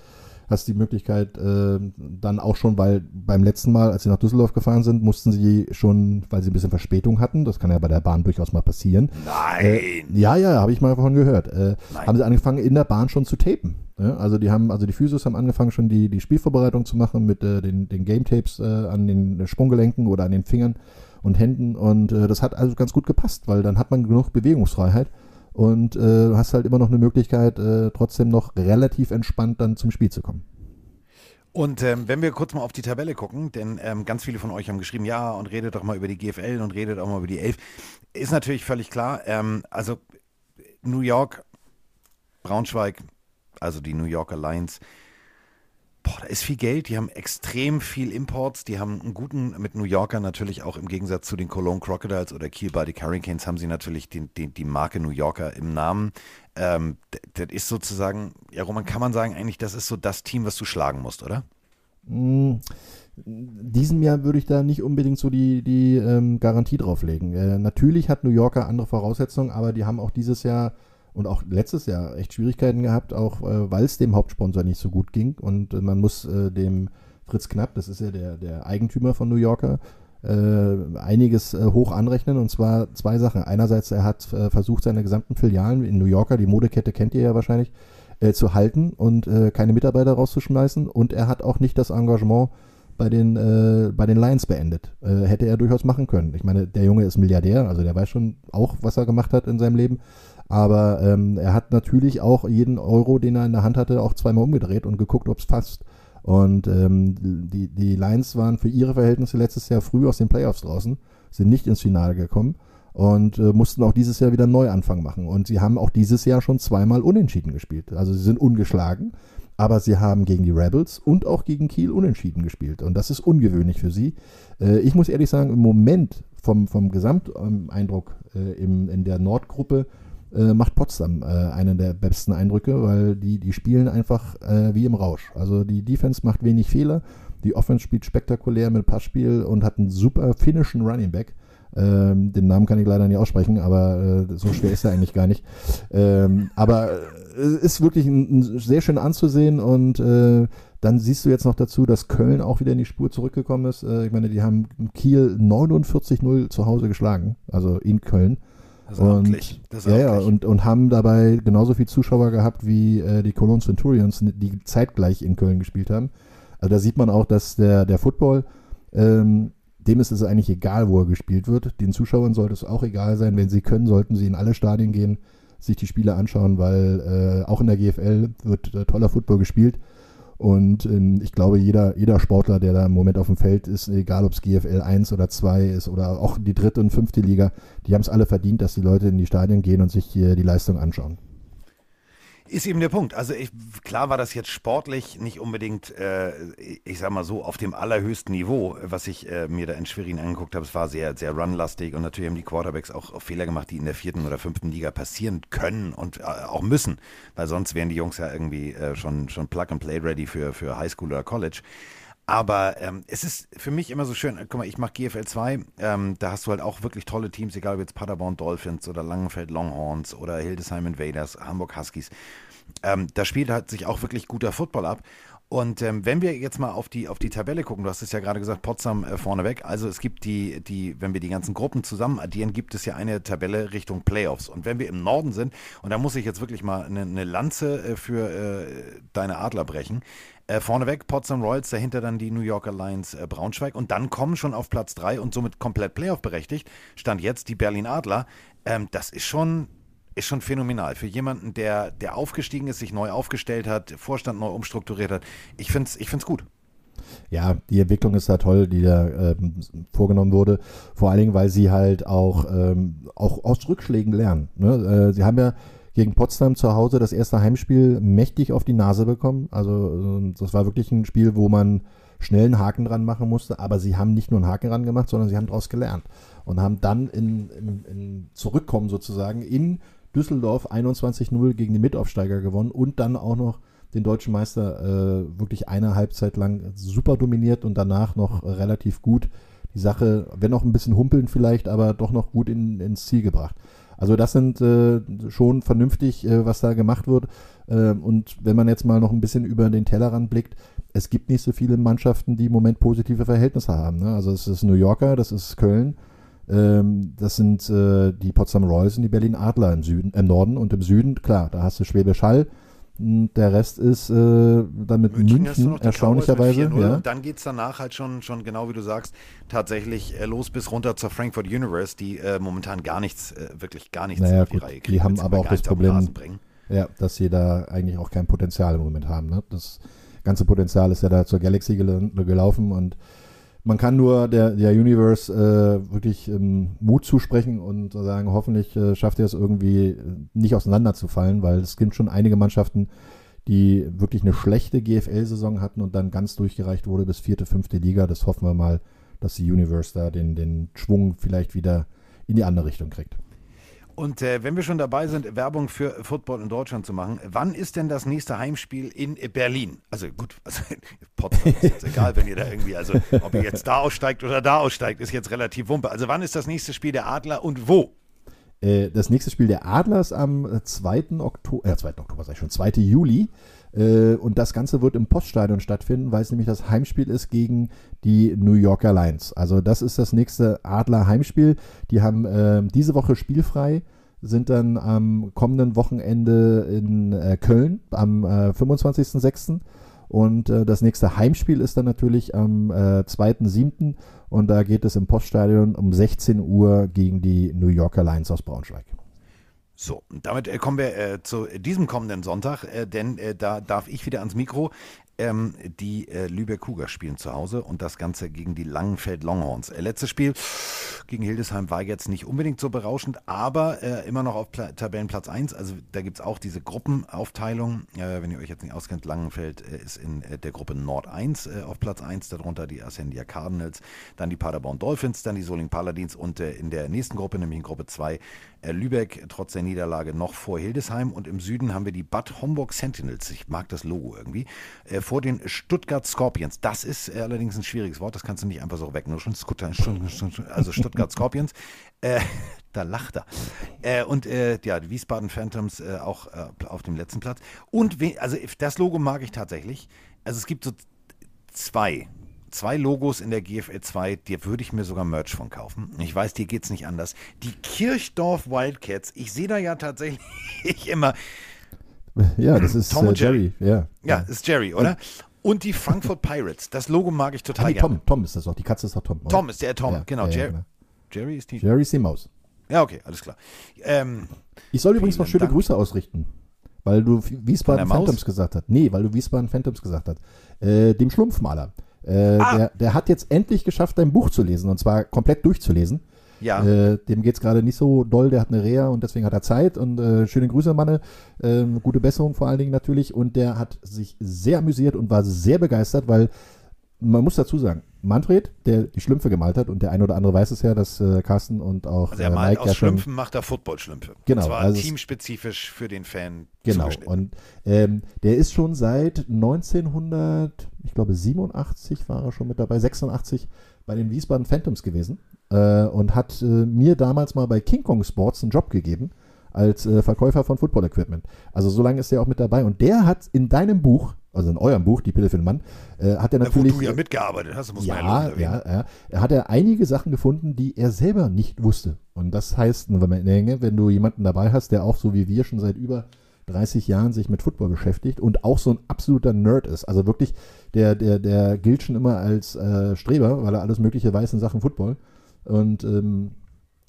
hast die Möglichkeit äh, dann auch schon, weil beim letzten Mal, als sie nach Düsseldorf gefahren sind, mussten sie schon, weil sie ein bisschen Verspätung hatten, das kann ja bei der Bahn durchaus mal passieren, Nein! äh, ja, ja, habe ich mal davon gehört. Äh, haben sie angefangen, in der Bahn schon zu tapen. Ja? Also die haben, also die Physios haben angefangen, schon die, die Spielvorbereitung zu machen mit äh, den, den Game Tapes äh, an den Sprunggelenken oder an den Fingern und Händen. Und äh, das hat also ganz gut gepasst, weil dann hat man genug Bewegungsfreiheit und äh, hast halt immer noch eine Möglichkeit, äh, trotzdem noch relativ entspannt dann zum Spiel zu kommen. Und ähm, wenn wir kurz mal auf die Tabelle gucken, denn ähm, ganz viele von euch haben geschrieben, ja, und redet doch mal über die GFL und redet auch mal über die Elf. Ist natürlich völlig klar. Ähm, also New York, Braunschweig, also die New Yorker Lions, boah, da ist viel Geld, die haben extrem viel Imports, die haben einen guten, mit New Yorker natürlich auch im Gegensatz zu den Cologne Crocodiles oder Kiel Baltic Hurricanes haben sie natürlich den, den, die Marke New Yorker im Namen. Ähm, das ist sozusagen, ja, Roman, kann man sagen, eigentlich, das ist so das Team, was du schlagen musst, oder? Mm, Diesem Jahr würde ich da nicht unbedingt so die, die ähm, Garantie drauflegen. Äh, natürlich hat New Yorker andere Voraussetzungen, aber die haben auch dieses Jahr und auch letztes Jahr echt Schwierigkeiten gehabt, auch äh, weil es dem Hauptsponsor nicht so gut ging. Und äh, man muss äh, dem Fritz Knapp, das ist ja der, der Eigentümer von New Yorker, äh, einiges äh, hoch anrechnen. Und zwar zwei Sachen. Einerseits, er hat äh, versucht, seine gesamten Filialen in New Yorker, die Modekette kennt ihr ja wahrscheinlich, zu halten und keine Mitarbeiter rauszuschmeißen. Und er hat auch nicht das Engagement bei den, äh, bei den Lions beendet. Äh, hätte er durchaus machen können. Ich meine, der Junge ist Milliardär, also der weiß schon auch, was er gemacht hat in seinem Leben. Aber ähm, er hat natürlich auch jeden Euro, den er in der Hand hatte, auch zweimal umgedreht und geguckt, ob es passt. Und ähm, die, die Lions waren für ihre Verhältnisse letztes Jahr früh aus den Playoffs draußen, sind nicht ins Finale gekommen und äh, mussten auch dieses Jahr wieder einen Neuanfang machen. Und sie haben auch dieses Jahr schon zweimal unentschieden gespielt. Also sie sind ungeschlagen, aber sie haben gegen die Rebels und auch gegen Kiel unentschieden gespielt. Und das ist ungewöhnlich für sie. Äh, ich muss ehrlich sagen, im Moment vom, vom Gesamteindruck äh, im, in der Nordgruppe äh, macht Potsdam äh, einen der besten Eindrücke, weil die, die spielen einfach äh, wie im Rausch. Also die Defense macht wenig Fehler, die Offense spielt spektakulär mit Passspiel und hat einen super finnischen Running Back. Ähm, den Namen kann ich leider nicht aussprechen, aber äh, so schwer ist er eigentlich gar nicht. Ähm, aber es äh, ist wirklich ein, ein sehr schön anzusehen und äh, dann siehst du jetzt noch dazu, dass Köln auch wieder in die Spur zurückgekommen ist. Äh, ich meine, die haben Kiel 49-0 zu Hause geschlagen, also in Köln. Ist und, ja, ja, und, und haben dabei genauso viele Zuschauer gehabt wie äh, die Cologne Centurions, die zeitgleich in Köln gespielt haben. Also da sieht man auch, dass der, der Football, ähm, dem ist es eigentlich egal, wo er gespielt wird. Den Zuschauern sollte es auch egal sein. Wenn sie können, sollten sie in alle Stadien gehen, sich die Spiele anschauen, weil äh, auch in der GFL wird äh, toller Football gespielt. Und ähm, ich glaube, jeder, jeder Sportler, der da im Moment auf dem Feld ist, egal ob es GFL 1 oder 2 ist oder auch die dritte und fünfte Liga, die haben es alle verdient, dass die Leute in die Stadien gehen und sich äh, die Leistung anschauen. Ist eben der Punkt. Also ich, klar war das jetzt sportlich nicht unbedingt, äh, ich sag mal so, auf dem allerhöchsten Niveau, was ich äh, mir da in Schwerin angeguckt habe. Es war sehr, sehr runlastig und natürlich haben die Quarterbacks auch, auch, Fehler gemacht, die in der vierten oder fünften Liga passieren können und äh, auch müssen, weil sonst wären die Jungs ja irgendwie äh, schon, schon Plug-and-Play ready für, für Highschool oder College. Aber ähm, es ist für mich immer so schön, guck mal, ich mache GFL 2, ähm, da hast du halt auch wirklich tolle Teams, egal ob jetzt Paderborn Dolphins oder Langenfeld Longhorns oder Hildesheim Invaders, Hamburg Huskies. Ähm, da spielt halt sich auch wirklich guter Football ab. Und ähm, wenn wir jetzt mal auf die, auf die Tabelle gucken, du hast es ja gerade gesagt, Potsdam äh, vorneweg. Also es gibt die, die, wenn wir die ganzen Gruppen zusammen addieren, gibt es ja eine Tabelle Richtung Playoffs. Und wenn wir im Norden sind, und da muss ich jetzt wirklich mal eine, eine Lanze äh, für äh, deine Adler brechen, äh, vorneweg Potsdam Royals, dahinter dann die New Yorker Lions äh, Braunschweig und dann kommen schon auf Platz 3 und somit komplett Playoff berechtigt, stand jetzt die Berlin Adler. Ähm, das ist schon, ist schon phänomenal. Für jemanden, der, der aufgestiegen ist, sich neu aufgestellt hat, Vorstand neu umstrukturiert hat. Ich finde es ich find's gut. Ja, die Entwicklung ist da toll, die da ähm, vorgenommen wurde. Vor allen Dingen, weil sie halt auch, ähm, auch aus Rückschlägen lernen. Ne? Äh, sie haben ja gegen Potsdam zu Hause das erste Heimspiel mächtig auf die Nase bekommen. Also äh, das war wirklich ein Spiel, wo man schnell einen Haken dran machen musste, aber sie haben nicht nur einen Haken dran gemacht, sondern sie haben daraus gelernt und haben dann in, in, in Zurückkommen sozusagen in Düsseldorf 21-0 gegen die Mitaufsteiger gewonnen und dann auch noch den deutschen Meister äh, wirklich eine Halbzeit lang super dominiert und danach noch relativ gut die Sache, wenn auch ein bisschen humpeln vielleicht, aber doch noch gut in, ins Ziel gebracht. Also das sind äh, schon vernünftig, äh, was da gemacht wird. Äh, und wenn man jetzt mal noch ein bisschen über den Tellerrand blickt, es gibt nicht so viele Mannschaften, die im Moment positive Verhältnisse haben. Ne? Also es ist New Yorker, das ist Köln, ähm, das sind äh, die Potsdam Royals und die Berlin Adler im Süden, im Norden und im Süden, klar, da hast du Schwäbisch Hall, der Rest ist äh, dann mit München, München erstaunlicherweise. Ja. Und dann geht es danach halt schon, schon genau wie du sagst, tatsächlich äh, los bis runter zur Frankfurt Universe, die äh, momentan gar nichts, äh, wirklich gar nichts naja, auf die gut, Reihe kriegen. Die haben aber auch das Problem, ja, dass sie da eigentlich auch kein Potenzial im Moment haben. Ne? Das ganze Potenzial ist ja da zur Galaxy gel gelaufen und man kann nur der, der Universe äh, wirklich ähm, Mut zusprechen und sagen, hoffentlich äh, schafft er es irgendwie äh, nicht auseinanderzufallen, weil es gibt schon einige Mannschaften, die wirklich eine schlechte GFL-Saison hatten und dann ganz durchgereicht wurde bis vierte, fünfte Liga. Das hoffen wir mal, dass die Universe da den, den Schwung vielleicht wieder in die andere Richtung kriegt. Und äh, wenn wir schon dabei sind, Werbung für Football in Deutschland zu machen, wann ist denn das nächste Heimspiel in Berlin? Also gut, also Potsdam ist jetzt egal, wenn ihr da irgendwie, also ob ihr jetzt da aussteigt oder da aussteigt, ist jetzt relativ wumpe. Also wann ist das nächste Spiel der Adler und wo? Äh, das nächste Spiel der Adler ist am 2. Oktober, äh, 2. Oktober sag ich schon, 2. Juli. Äh, und das Ganze wird im Poststadion stattfinden, weil es nämlich das Heimspiel ist gegen die New Yorker Lions. Also das ist das nächste Adler-Heimspiel. Die haben äh, diese Woche spielfrei, sind dann am kommenden Wochenende in äh, Köln am äh, 25.06. Und äh, das nächste Heimspiel ist dann natürlich am äh, 2.7. Und da geht es im Poststadion um 16 Uhr gegen die New Yorker Lions aus Braunschweig. So, damit äh, kommen wir äh, zu diesem kommenden Sonntag, äh, denn äh, da darf ich wieder ans Mikro. Ähm, die äh, Lübeck Cougar spielen zu Hause und das Ganze gegen die Langenfeld Longhorns. Äh, letztes Spiel gegen Hildesheim war jetzt nicht unbedingt so berauschend, aber äh, immer noch auf Pla Tabellenplatz 1. Also da gibt es auch diese Gruppenaufteilung. Äh, wenn ihr euch jetzt nicht auskennt, Langenfeld äh, ist in äh, der Gruppe Nord 1 auf Platz 1, darunter die Ascendia Cardinals, dann die Paderborn Dolphins, dann die Soling Paladins und in der nächsten Gruppe, nämlich in Gruppe 2, Lübeck trotz der Niederlage noch vor Hildesheim und im Süden haben wir die Bad Homburg Sentinels. Ich mag das Logo irgendwie vor den Stuttgart Scorpions. Das ist äh, allerdings ein schwieriges Wort, das kannst du nicht einfach so wegnuschen. Also Stuttgart Scorpions. Äh, da lacht er. Äh, und äh, ja, die Wiesbaden Phantoms äh, auch äh, auf dem letzten Platz. Und also das Logo mag ich tatsächlich. Also es gibt so zwei. Zwei Logos in der GFL 2, dir würde ich mir sogar Merch von kaufen. Ich weiß, dir geht es nicht anders. Die Kirchdorf Wildcats, ich sehe da ja tatsächlich immer Ja, das ist Tom äh, und Jerry. Jerry. Ja, Ja, ist Jerry, oder? Und die Frankfurt Pirates. Das Logo mag ich total nee, gerne. Tom, Tom ist das auch. Die Katze ist doch Tom. oder? Tom ist der Tom, Ja, genau. ja, ja, Jer genau. Jerry ist die. Jerry ist die Maus. Ja, okay, alles klar. Ähm, Ich soll übrigens noch schöne Dank. Grüße ausrichten. Weil du Wiesbaden? Phantoms gesagt hast. Nee, weil du Wiesbaden Phantoms gesagt hast. Äh, dem Schlumpfmaler. Äh, Ah. der, der hat jetzt endlich geschafft, dein Buch zu lesen. Und zwar komplett durchzulesen. Ja, Äh, dem geht es gerade nicht so doll, der hat eine Reha und deswegen hat er Zeit. Und äh, schöne Grüße, Manne. Ähm, gute Besserung vor allen Dingen natürlich. Und der hat sich sehr amüsiert und war sehr begeistert, weil man muss dazu sagen, Manfred, der die Schlümpfe gemalt hat, und der ein oder andere weiß es ja, dass äh, Carsten und auch also er äh, malt Mike aus ja schon Schlümpfen, macht er Football-Schlümpfe. Genau, Und zwar also teamspezifisch für den Fan Genau, und ähm, der ist schon seit 1900, ich glaube 87 war er schon mit dabei, 86 bei den Wiesbaden Phantoms gewesen äh, und hat äh, mir damals mal bei King Kong Sports einen Job gegeben als äh, Verkäufer von Football Equipment. Also so lange ist er auch mit dabei und der hat in deinem Buch, also in eurem Buch, Die Pille für den Mann, äh, hat er Wo natürlich... du ja mitgearbeitet hast, muss man ja Ja, erwähnen. ja, ja. Er hat er einige Sachen gefunden, die er selber nicht wusste. Und das heißt, man- wenn du jemanden dabei hast, der auch so wie wir schon seit über 30 Jahren sich mit Football beschäftigt und auch so ein absoluter Nerd ist. Also wirklich, der, der, der gilt schon immer als äh, Streber, weil er alles Mögliche weiß in Sachen Football. Und ähm,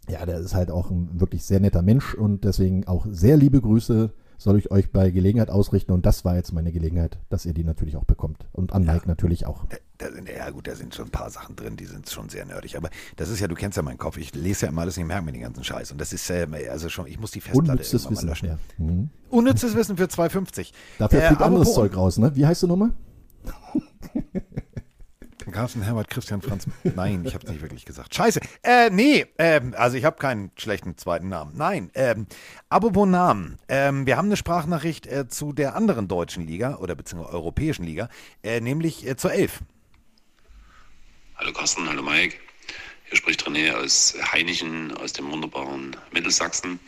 ja, der ist halt auch ein wirklich sehr netter Mensch und deswegen auch sehr liebe Grüße soll ich euch bei Gelegenheit ausrichten. Und das war jetzt meine Gelegenheit, dass ihr die natürlich auch bekommt. Und an Mike natürlich auch. Da sind, ja gut, da sind schon ein paar Sachen drin, die sind schon sehr nerdig. Aber das ist ja, du kennst ja meinen Kopf. Ich lese ja immer alles ich merke mir den ganzen Scheiß. Und das ist äh, also schon, ich muss die Festplatte Unnützes irgendwann mal Wissen. löschen. Ja. Mhm. Unnützes Wissen für 2,50. Dafür Äh, fliegt anderes Zeug raus, ne? Wie heißt du nochmal? Carsten Herbert, Christian Franz. Nein, ich habe es nicht wirklich gesagt. Scheiße. Äh, nee, ähm, also ich habe keinen schlechten zweiten Namen. Nein, ähm, apropos Namen. Ähm, wir haben eine Sprachnachricht äh, zu der anderen deutschen Liga oder beziehungsweise europäischen Liga, äh, nämlich äh, zur Elf. Hallo Carsten, hallo Mike. Hier spricht René aus Heinichen, aus dem wunderbaren Mittelsachsen.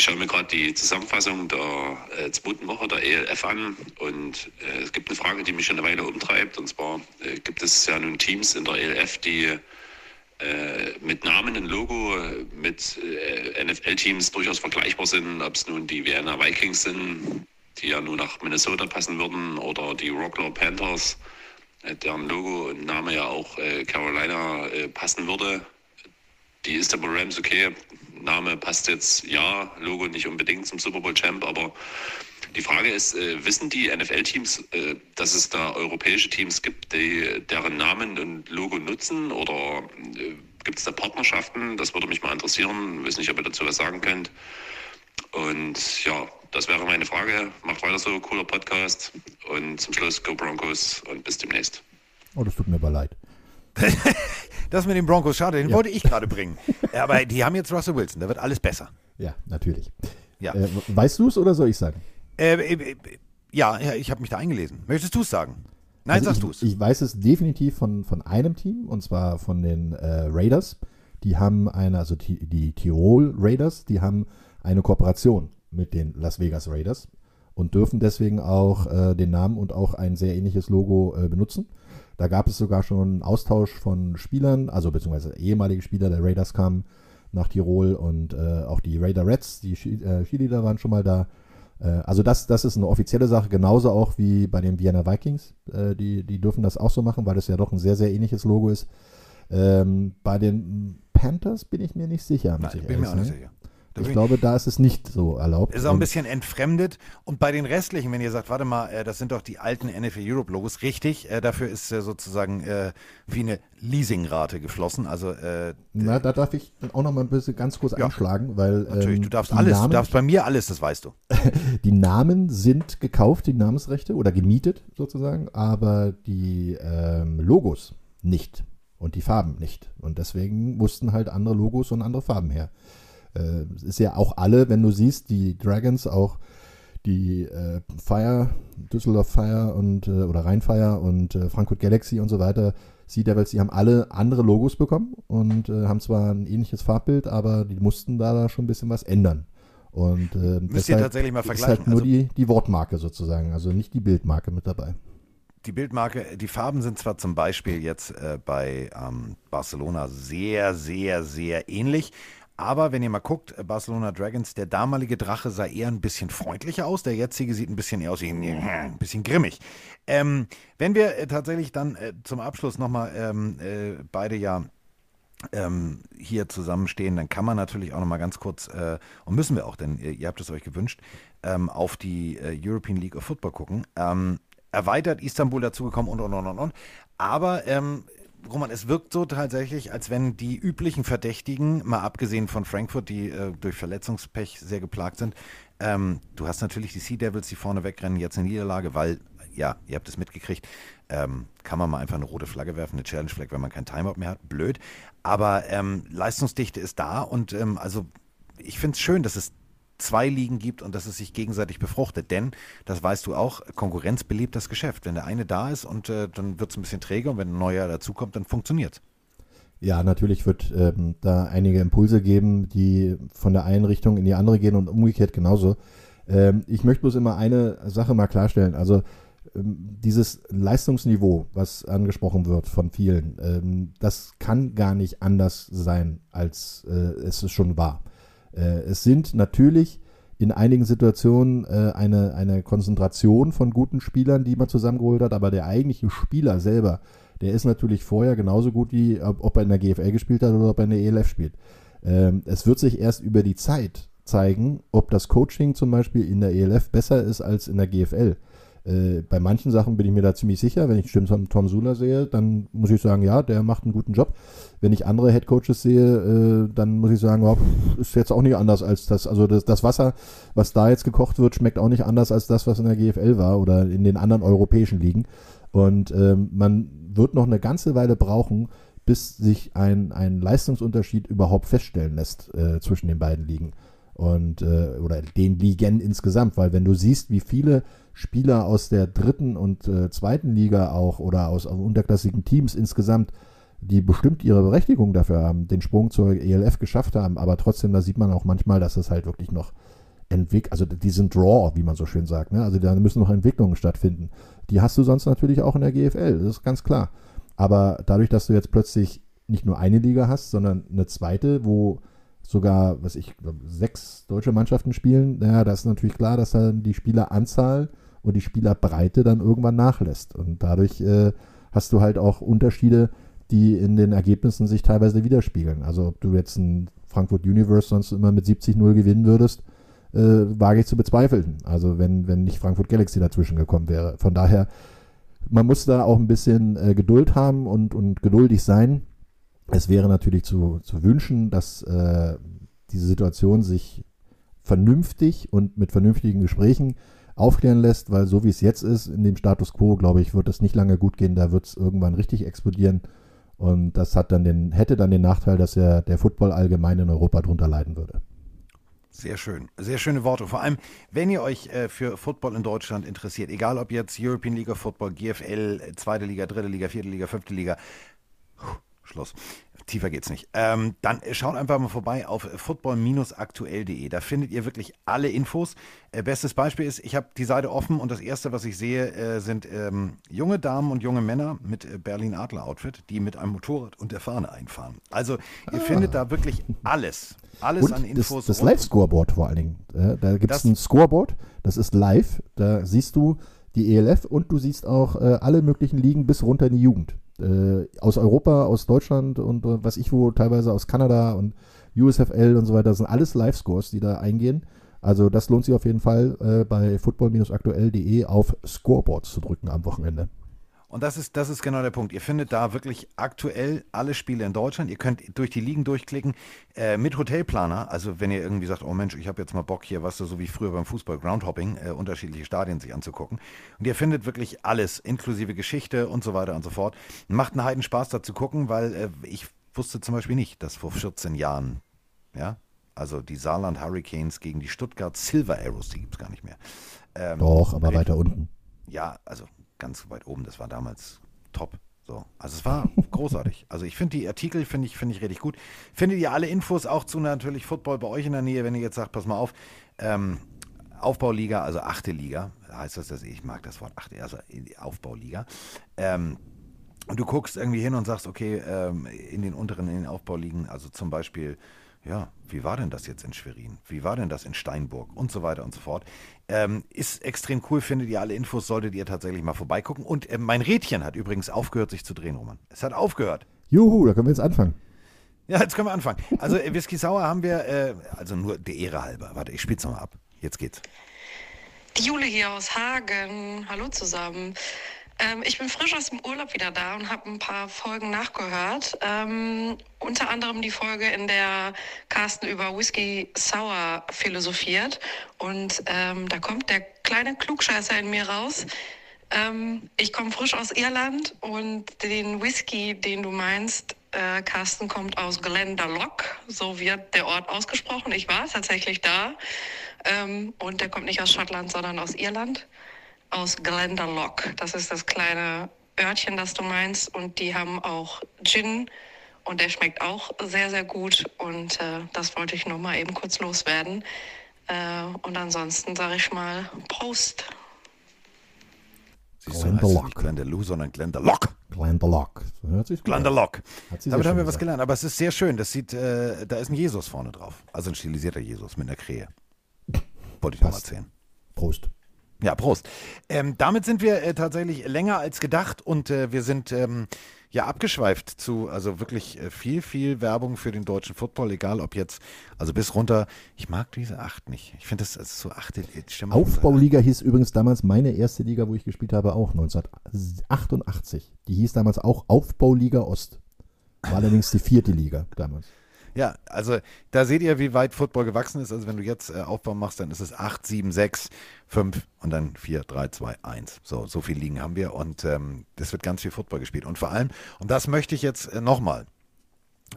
Ich schaue mir gerade die Zusammenfassung der äh, zweiten Woche der ELF an und äh, es gibt eine Frage, die mich schon eine Weile umtreibt. Und zwar äh, gibt es ja nun Teams in der ELF, die äh, mit Namen und Logo äh, mit äh, NFL-Teams durchaus vergleichbar sind, ob es nun die Vienna Vikings sind, die ja nun nach Minnesota passen würden, oder die Rockler Panthers deren Logo und Name ja auch Carolina passen würde. Die Istanbul Rams, okay, Name passt jetzt ja, Logo nicht unbedingt zum Super Bowl Champ, aber die Frage ist, äh, wissen die NFL-Teams, äh, dass es da europäische Teams gibt, die deren Namen und Logo nutzen oder äh, gibt es da Partnerschaften? Das würde mich mal interessieren. Ich weiß nicht, ob ihr dazu was sagen könnt. Und ja, das wäre meine Frage. Macht weiter so, cooler Podcast. Und zum Schluss Go Broncos und bis demnächst. Oh, das tut mir aber leid. Das mit den Broncos, schade, den Ja. wollte ich gerade bringen. Aber die haben jetzt Russell Wilson, da wird alles besser. Ja, natürlich. Ja. Äh, weißt du es oder soll ich sagen? Äh, äh, ja, ich habe mich da eingelesen. Möchtest du es sagen? Nein, Also sagst du es. Ich weiß es definitiv von, von einem Team, und zwar von den äh, Raiders. Die haben eine, also die, die Tirol Raiders, die haben eine Kooperation mit den Las Vegas Raiders und dürfen deswegen auch äh, den Namen und auch ein sehr ähnliches Logo äh, benutzen. Da gab es sogar schon einen Austausch von Spielern, also beziehungsweise ehemalige Spieler der Raiders kamen nach Tirol und äh, auch die Raider Reds, die Ski- äh, Cheerleader waren schon mal da. Äh, also das, das ist eine offizielle Sache, genauso auch wie bei den Vienna Vikings. Äh, die, die dürfen das auch so machen, weil das ja doch ein sehr, sehr ähnliches Logo ist. Ähm, bei den Panthers bin ich mir nicht sicher. Nein, ich bin mir auch nicht sicher. Da ich glaube, da ist es nicht so erlaubt. Ist auch ein bisschen entfremdet. Und bei den restlichen, wenn ihr sagt, warte mal, äh, das sind doch die alten NFL Europe Logos, richtig, äh, dafür ist äh, sozusagen wie eine Leasingrate geflossen. Also, Na, da darf ich auch noch mal ein bisschen ganz kurz ja, einschlagen, weil. Natürlich, ähm, du darfst alles, Namen, du darfst bei mir alles, das weißt du. die Namen sind gekauft, die Namensrechte oder gemietet sozusagen, aber die ähm, Logos nicht und die Farben nicht. Und deswegen mussten halt andere Logos und andere Farben her. Äh, ist ja auch alle, wenn du siehst, die Dragons, auch die äh, Fire, Düsseldorf Fire und äh, oder Rheinfire und äh, Frankfurt Galaxy und so weiter, Sea Devils, die haben alle andere Logos bekommen und äh, haben zwar ein ähnliches Farbbild, aber die mussten da schon ein bisschen was ändern. Und äh, Müsst ihr tatsächlich mal vergleichen. ist halt nur also, die, die Wortmarke sozusagen, also nicht die Bildmarke mit dabei. Die Bildmarke, die Farben sind zwar zum Beispiel jetzt äh, bei ähm, Barcelona sehr, sehr, sehr ähnlich, aber wenn ihr mal guckt, äh, Barcelona Dragons, der damalige Drache sah eher ein bisschen freundlicher aus. Der jetzige sieht ein bisschen eher aus wie ein bisschen grimmig. Ähm, wenn wir äh, tatsächlich dann äh, zum Abschluss nochmal ähm, äh, beide ja ähm, hier zusammenstehen, dann kann man natürlich auch nochmal ganz kurz, äh, und müssen wir auch, denn ihr, ihr habt es euch gewünscht, ähm, auf die äh, European League of Football gucken. Ähm, erweitert Istanbul dazugekommen und und und und und. Aber ähm, Roman, es wirkt so tatsächlich, als wenn die üblichen Verdächtigen, mal abgesehen von Frankfurt, die äh, durch Verletzungspech sehr geplagt sind, ähm, du hast natürlich die Sea Devils, die vorne wegrennen, jetzt eine Niederlage, weil, ja, ihr habt es mitgekriegt, ähm, kann man mal einfach eine rote Flagge werfen, eine Challenge Flag, wenn man kein Timeout mehr hat, blöd. Aber ähm, Leistungsdichte ist da und ähm, also ich finde es schön, dass es zwei Ligen gibt und dass es sich gegenseitig befruchtet. Denn, das weißt du auch, Konkurrenz belebt das Geschäft. Wenn der eine da ist und äh, dann wird es ein bisschen träger und wenn ein neuer dazukommt, dann funktioniert. Ja, natürlich wird ähm, da einige Impulse geben, die von der einen Richtung in die andere gehen und umgekehrt genauso. Ähm, ich möchte bloß immer eine Sache mal klarstellen. Also ähm, dieses Leistungsniveau, was angesprochen wird von vielen, ähm, das kann gar nicht anders sein, als äh, es schon war. Äh, es sind natürlich in einigen Situationen äh, eine, eine Konzentration von guten Spielern, die man zusammengeholt hat, aber der eigentliche Spieler selber, der ist natürlich vorher genauso gut wie ob er in der GFL gespielt hat oder ob er in der ELF spielt. Ähm, es wird sich erst über die Zeit zeigen, ob das Coaching zum Beispiel in der ELF besser ist als in der GFL. Äh, bei manchen Sachen bin ich mir da ziemlich sicher. Wenn ich Jim Tom Sula sehe, dann muss ich sagen, ja, der macht einen guten Job. Wenn ich andere Headcoaches sehe, äh, dann muss ich sagen, ja, ist jetzt auch nicht anders als das. Also das, das, Wasser, was da jetzt gekocht wird, schmeckt auch nicht anders als das, was in der GFL war oder in den anderen europäischen Ligen. Und ähm, man wird noch eine ganze Weile brauchen, bis sich ein, ein Leistungsunterschied überhaupt feststellen lässt äh, zwischen den beiden Ligen und äh, oder den Ligen insgesamt, weil wenn du siehst, wie viele Spieler aus der dritten und äh, zweiten Liga auch oder aus, aus unterklassigen Teams insgesamt, die bestimmt ihre Berechtigung dafür haben, den Sprung zur ELF geschafft haben, aber trotzdem, da sieht man auch manchmal, dass es halt wirklich noch entwickelt, also diesen Draw, wie man so schön sagt, ne? also da müssen noch Entwicklungen stattfinden. Die hast du sonst natürlich auch in der GFL, das ist ganz klar. Aber dadurch, dass du jetzt plötzlich nicht nur eine Liga hast, sondern eine zweite, wo sogar, was ich, sechs deutsche Mannschaften spielen, naja, da ist natürlich klar, dass dann die Spieleranzahl und die Spielerbreite dann irgendwann nachlässt. Und dadurch äh, hast du halt auch Unterschiede, die in den Ergebnissen sich teilweise widerspiegeln. Also ob du jetzt ein Frankfurt Universe sonst immer mit 70-0 gewinnen würdest, äh, wage ich zu bezweifeln. Also wenn, wenn nicht Frankfurt Galaxy dazwischen gekommen wäre. Von daher, man muss da auch ein bisschen äh, Geduld haben und, und geduldig sein. Es wäre natürlich zu, zu wünschen, dass äh, diese Situation sich vernünftig und mit vernünftigen Gesprächen aufklären lässt, weil so wie es jetzt ist, in dem Status quo, glaube ich, wird es nicht lange gut gehen, da wird es irgendwann richtig explodieren. Und das hat dann den, hätte dann den Nachteil, dass ja der Football allgemein in Europa drunter leiden würde. Sehr schön, sehr schöne Worte. Vor allem, wenn ihr euch äh, für Football in Deutschland interessiert, egal ob jetzt European League of Football, GFL, zweite Liga, dritte Liga, vierte Liga, fünfte Liga, Schluss. Tiefer geht's nicht. Ähm, dann schaut einfach mal vorbei auf football-aktuell.de. Da findet ihr wirklich alle Infos. Äh, bestes Beispiel ist, ich habe die Seite offen und das erste, was ich sehe, äh, sind ähm, junge Damen und junge Männer mit äh, Berlin Adler Outfit, die mit einem Motorrad und der Fahne einfahren. Also ihr Ah. findet da wirklich alles. Alles Und an das, Infos. das rund- Live-Scoreboard vor allen Dingen. Äh, da gibt es Das- ein Scoreboard, das ist live. Da siehst du die ELF und du siehst auch äh, alle möglichen Ligen bis runter in die Jugend. Äh, aus Europa, aus Deutschland und äh, was ich wo, teilweise aus Kanada und USFL und so weiter. Das sind alles Live-Scores, die da eingehen. Also das lohnt sich auf jeden Fall äh, bei football-aktuell.de auf Scoreboards zu drücken am Wochenende. Und das ist, das ist genau der Punkt. Ihr findet da wirklich aktuell alle Spiele in Deutschland. Ihr könnt durch die Ligen durchklicken äh, mit Hotelplaner. Also wenn ihr irgendwie sagt, oh Mensch, ich habe jetzt mal Bock hier, was so wie früher beim Fußball, Groundhopping, äh, unterschiedliche Stadien sich anzugucken. Und ihr findet wirklich alles, inklusive Geschichte und so weiter und so fort. Macht einen heiden Spaß da zu gucken, weil äh, ich wusste zum Beispiel nicht, dass vor 14 Jahren, ja, also die Saarland Hurricanes gegen die Stuttgart Silver Arrows, die gibt es gar nicht mehr. Ähm, Doch, aber weiter unten. ja, also ganz weit oben, das war damals top. So. Also es war großartig. Also ich finde die Artikel, finde ich, finde ich richtig gut. Findet ihr alle Infos auch zu natürlich Football bei euch in der Nähe, wenn ihr jetzt sagt, pass mal auf, ähm, Aufbauliga, also achte Liga, heißt das, dass ich mag das Wort achte, also Aufbauliga. Ähm, und du guckst irgendwie hin und sagst, okay, ähm, in den unteren, in den Aufbauligen, also zum Beispiel, ja, wie war denn das jetzt in Schwerin? Wie war denn das in Steinburg? Und so weiter und so fort. Ähm, ist extrem cool, findet ihr alle Infos, solltet ihr tatsächlich mal vorbeigucken. Und äh, mein Rädchen hat übrigens aufgehört, sich zu drehen, Roman. Es hat aufgehört. Juhu, da können wir jetzt anfangen. Ja, jetzt können wir anfangen. Also äh, Whisky Sauer haben wir, äh, also nur der Ehre halber. Warte, ich spiel's nochmal ab. Jetzt geht's. Die Jule hier aus Hagen. Hallo zusammen. Ähm, ich bin frisch aus dem Urlaub wieder da und habe ein paar Folgen nachgehört. Ähm, unter anderem die Folge, in der Carsten über Whisky Sour philosophiert. Und ähm, da kommt der kleine Klugscheißer in mir raus. Ähm, ich komme frisch aus Irland und den Whisky, den du meinst, äh, Carsten, kommt aus Glendalough. So wird der Ort ausgesprochen. Ich war tatsächlich da. Ähm, und der kommt nicht aus Schottland, sondern aus Irland. Aus Glendalough. Das ist das kleine Örtchen, das du meinst. Und die haben auch Gin. Und der schmeckt auch sehr, sehr gut. Und äh, das wollte ich noch mal eben kurz loswerden. Äh, und ansonsten sage ich mal Prost. Siehst du, heißt es Glendalough. nicht Glendalough, sondern Glendalough. Glendalough. So hört sich sehr Damit haben wir was gelernt. Aber es ist sehr schön. Das sieht, äh, da ist ein Jesus vorne drauf. Also ein stilisierter Jesus mit einer Krähe. Wollte ich noch mal Passt. erzählen. Prost. Ja, Prost. Ähm, damit sind wir äh, tatsächlich länger als gedacht und äh, wir sind ähm, ja abgeschweift zu, also wirklich äh, viel, viel Werbung für den deutschen Football, egal ob jetzt, also bis runter. Ich mag diese Acht nicht. Ich finde das das ist so achte. so Aufbauliga hieß übrigens damals meine erste Liga, wo ich gespielt habe, auch 1988. Die hieß damals auch Aufbauliga Ost. War allerdings die vierte Liga damals. Ja, also da seht ihr, wie weit Football gewachsen ist. Also wenn du jetzt äh, Aufbau machst, dann ist es 8, 7, 6, 5 und dann 4, 3, 2, 1. So, so viele Ligen haben wir und ähm, das wird ganz viel Football gespielt. Und vor allem, und das möchte ich jetzt äh, nochmal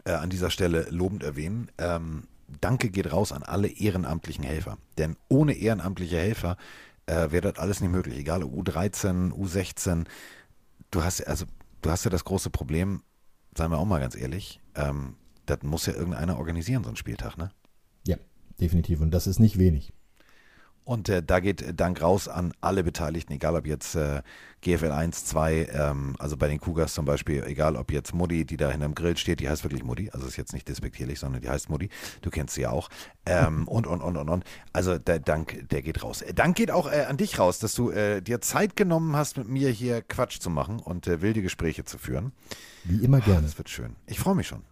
äh, an dieser Stelle lobend erwähnen, ähm, Danke geht raus an alle ehrenamtlichen Helfer. Denn ohne ehrenamtliche Helfer äh, wäre das alles nicht möglich. Egal ob U13, U16. Du hast, also, du hast ja das große Problem, seien wir auch mal ganz ehrlich, ähm, das muss ja irgendeiner organisieren, so ein Spieltag, ne? Ja, definitiv. Und das ist nicht wenig. Und äh, da geht Dank raus an alle Beteiligten, egal ob jetzt äh, GFL 1, 2, ähm, also bei den Cougars zum Beispiel, egal ob jetzt Mutti, die da hinterm Grill steht, die heißt wirklich Mutti, also ist jetzt nicht despektierlich, sondern die heißt Mutti, du kennst sie ja auch. Ähm, und, und, und, und, und. Also der Dank, der geht raus. Äh, Dank geht auch äh, an dich raus, dass du äh, dir Zeit genommen hast, mit mir hier Quatsch zu machen und äh, wilde Gespräche zu führen. Wie immer gerne. Das wird schön. Ich freue mich schon.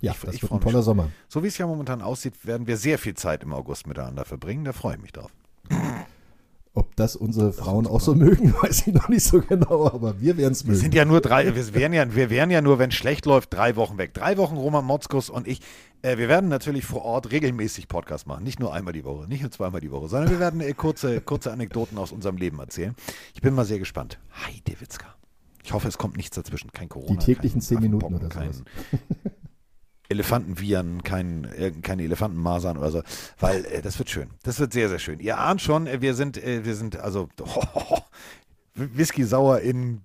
Ja, ich- das ich wird ein toller. Sommer. So wie es ja momentan aussieht, werden wir sehr viel Zeit im August miteinander verbringen. Da freue ich mich drauf. Ob das unsere Frauen auch so mögen, weiß ich noch nicht so genau, aber wir werden es Wir mögen. sind ja nur drei, wir wären ja, wir wären ja nur, wenn es schlecht läuft, drei Wochen weg. Drei Wochen Roman Motzkus und ich. Äh, wir werden natürlich vor Ort regelmäßig Podcast machen. Nicht nur einmal die Woche, nicht nur zweimal die Woche, sondern wir werden äh, kurze, kurze Anekdoten aus unserem Leben erzählen. Ich bin mal sehr gespannt. Hi, Witzka. Ich hoffe, es kommt nichts dazwischen. Kein Corona. Die täglichen zehn Minuten oder sowas. Kein Elefantenviren, kein, keine Elefantenmasern oder so, weil äh, das wird schön. Das wird sehr, sehr schön. Ihr ahnt schon, äh, wir sind, äh, wir sind also Whisky sauer in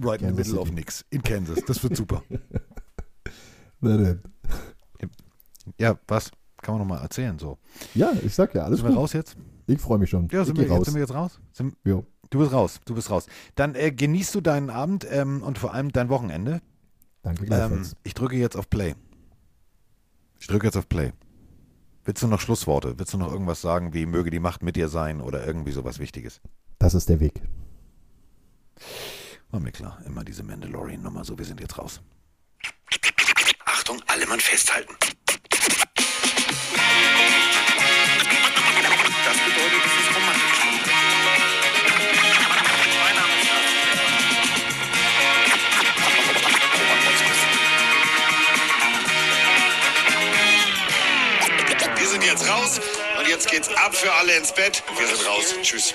right in the Kansas middle of City. nix in Kansas. Das wird super. Ja, was? Kann man noch mal erzählen so. Ja, ich sag ja, alles Sind wir gut. raus jetzt? Ich freue mich schon. Ja, sind wir, jetzt, raus. sind wir jetzt raus? Sind, Jo. du bist raus, du bist raus. Dann äh, genießt du deinen Abend ähm, und vor allem dein Wochenende. Danke Ähm, gleichfalls. ich drücke jetzt auf Play. Ich drücke jetzt auf Play. Willst du noch Schlussworte? Willst du noch irgendwas sagen, wie möge die Macht mit dir sein oder irgendwie sowas Wichtiges? das ist der Weg. War mir klar, immer diese Mandalorian-Nummer. So, wir sind jetzt raus. Achtung, alle Mann festhalten. Jetzt raus und jetzt geht's ab für alle ins Bett. Wir sind raus. Tschüss.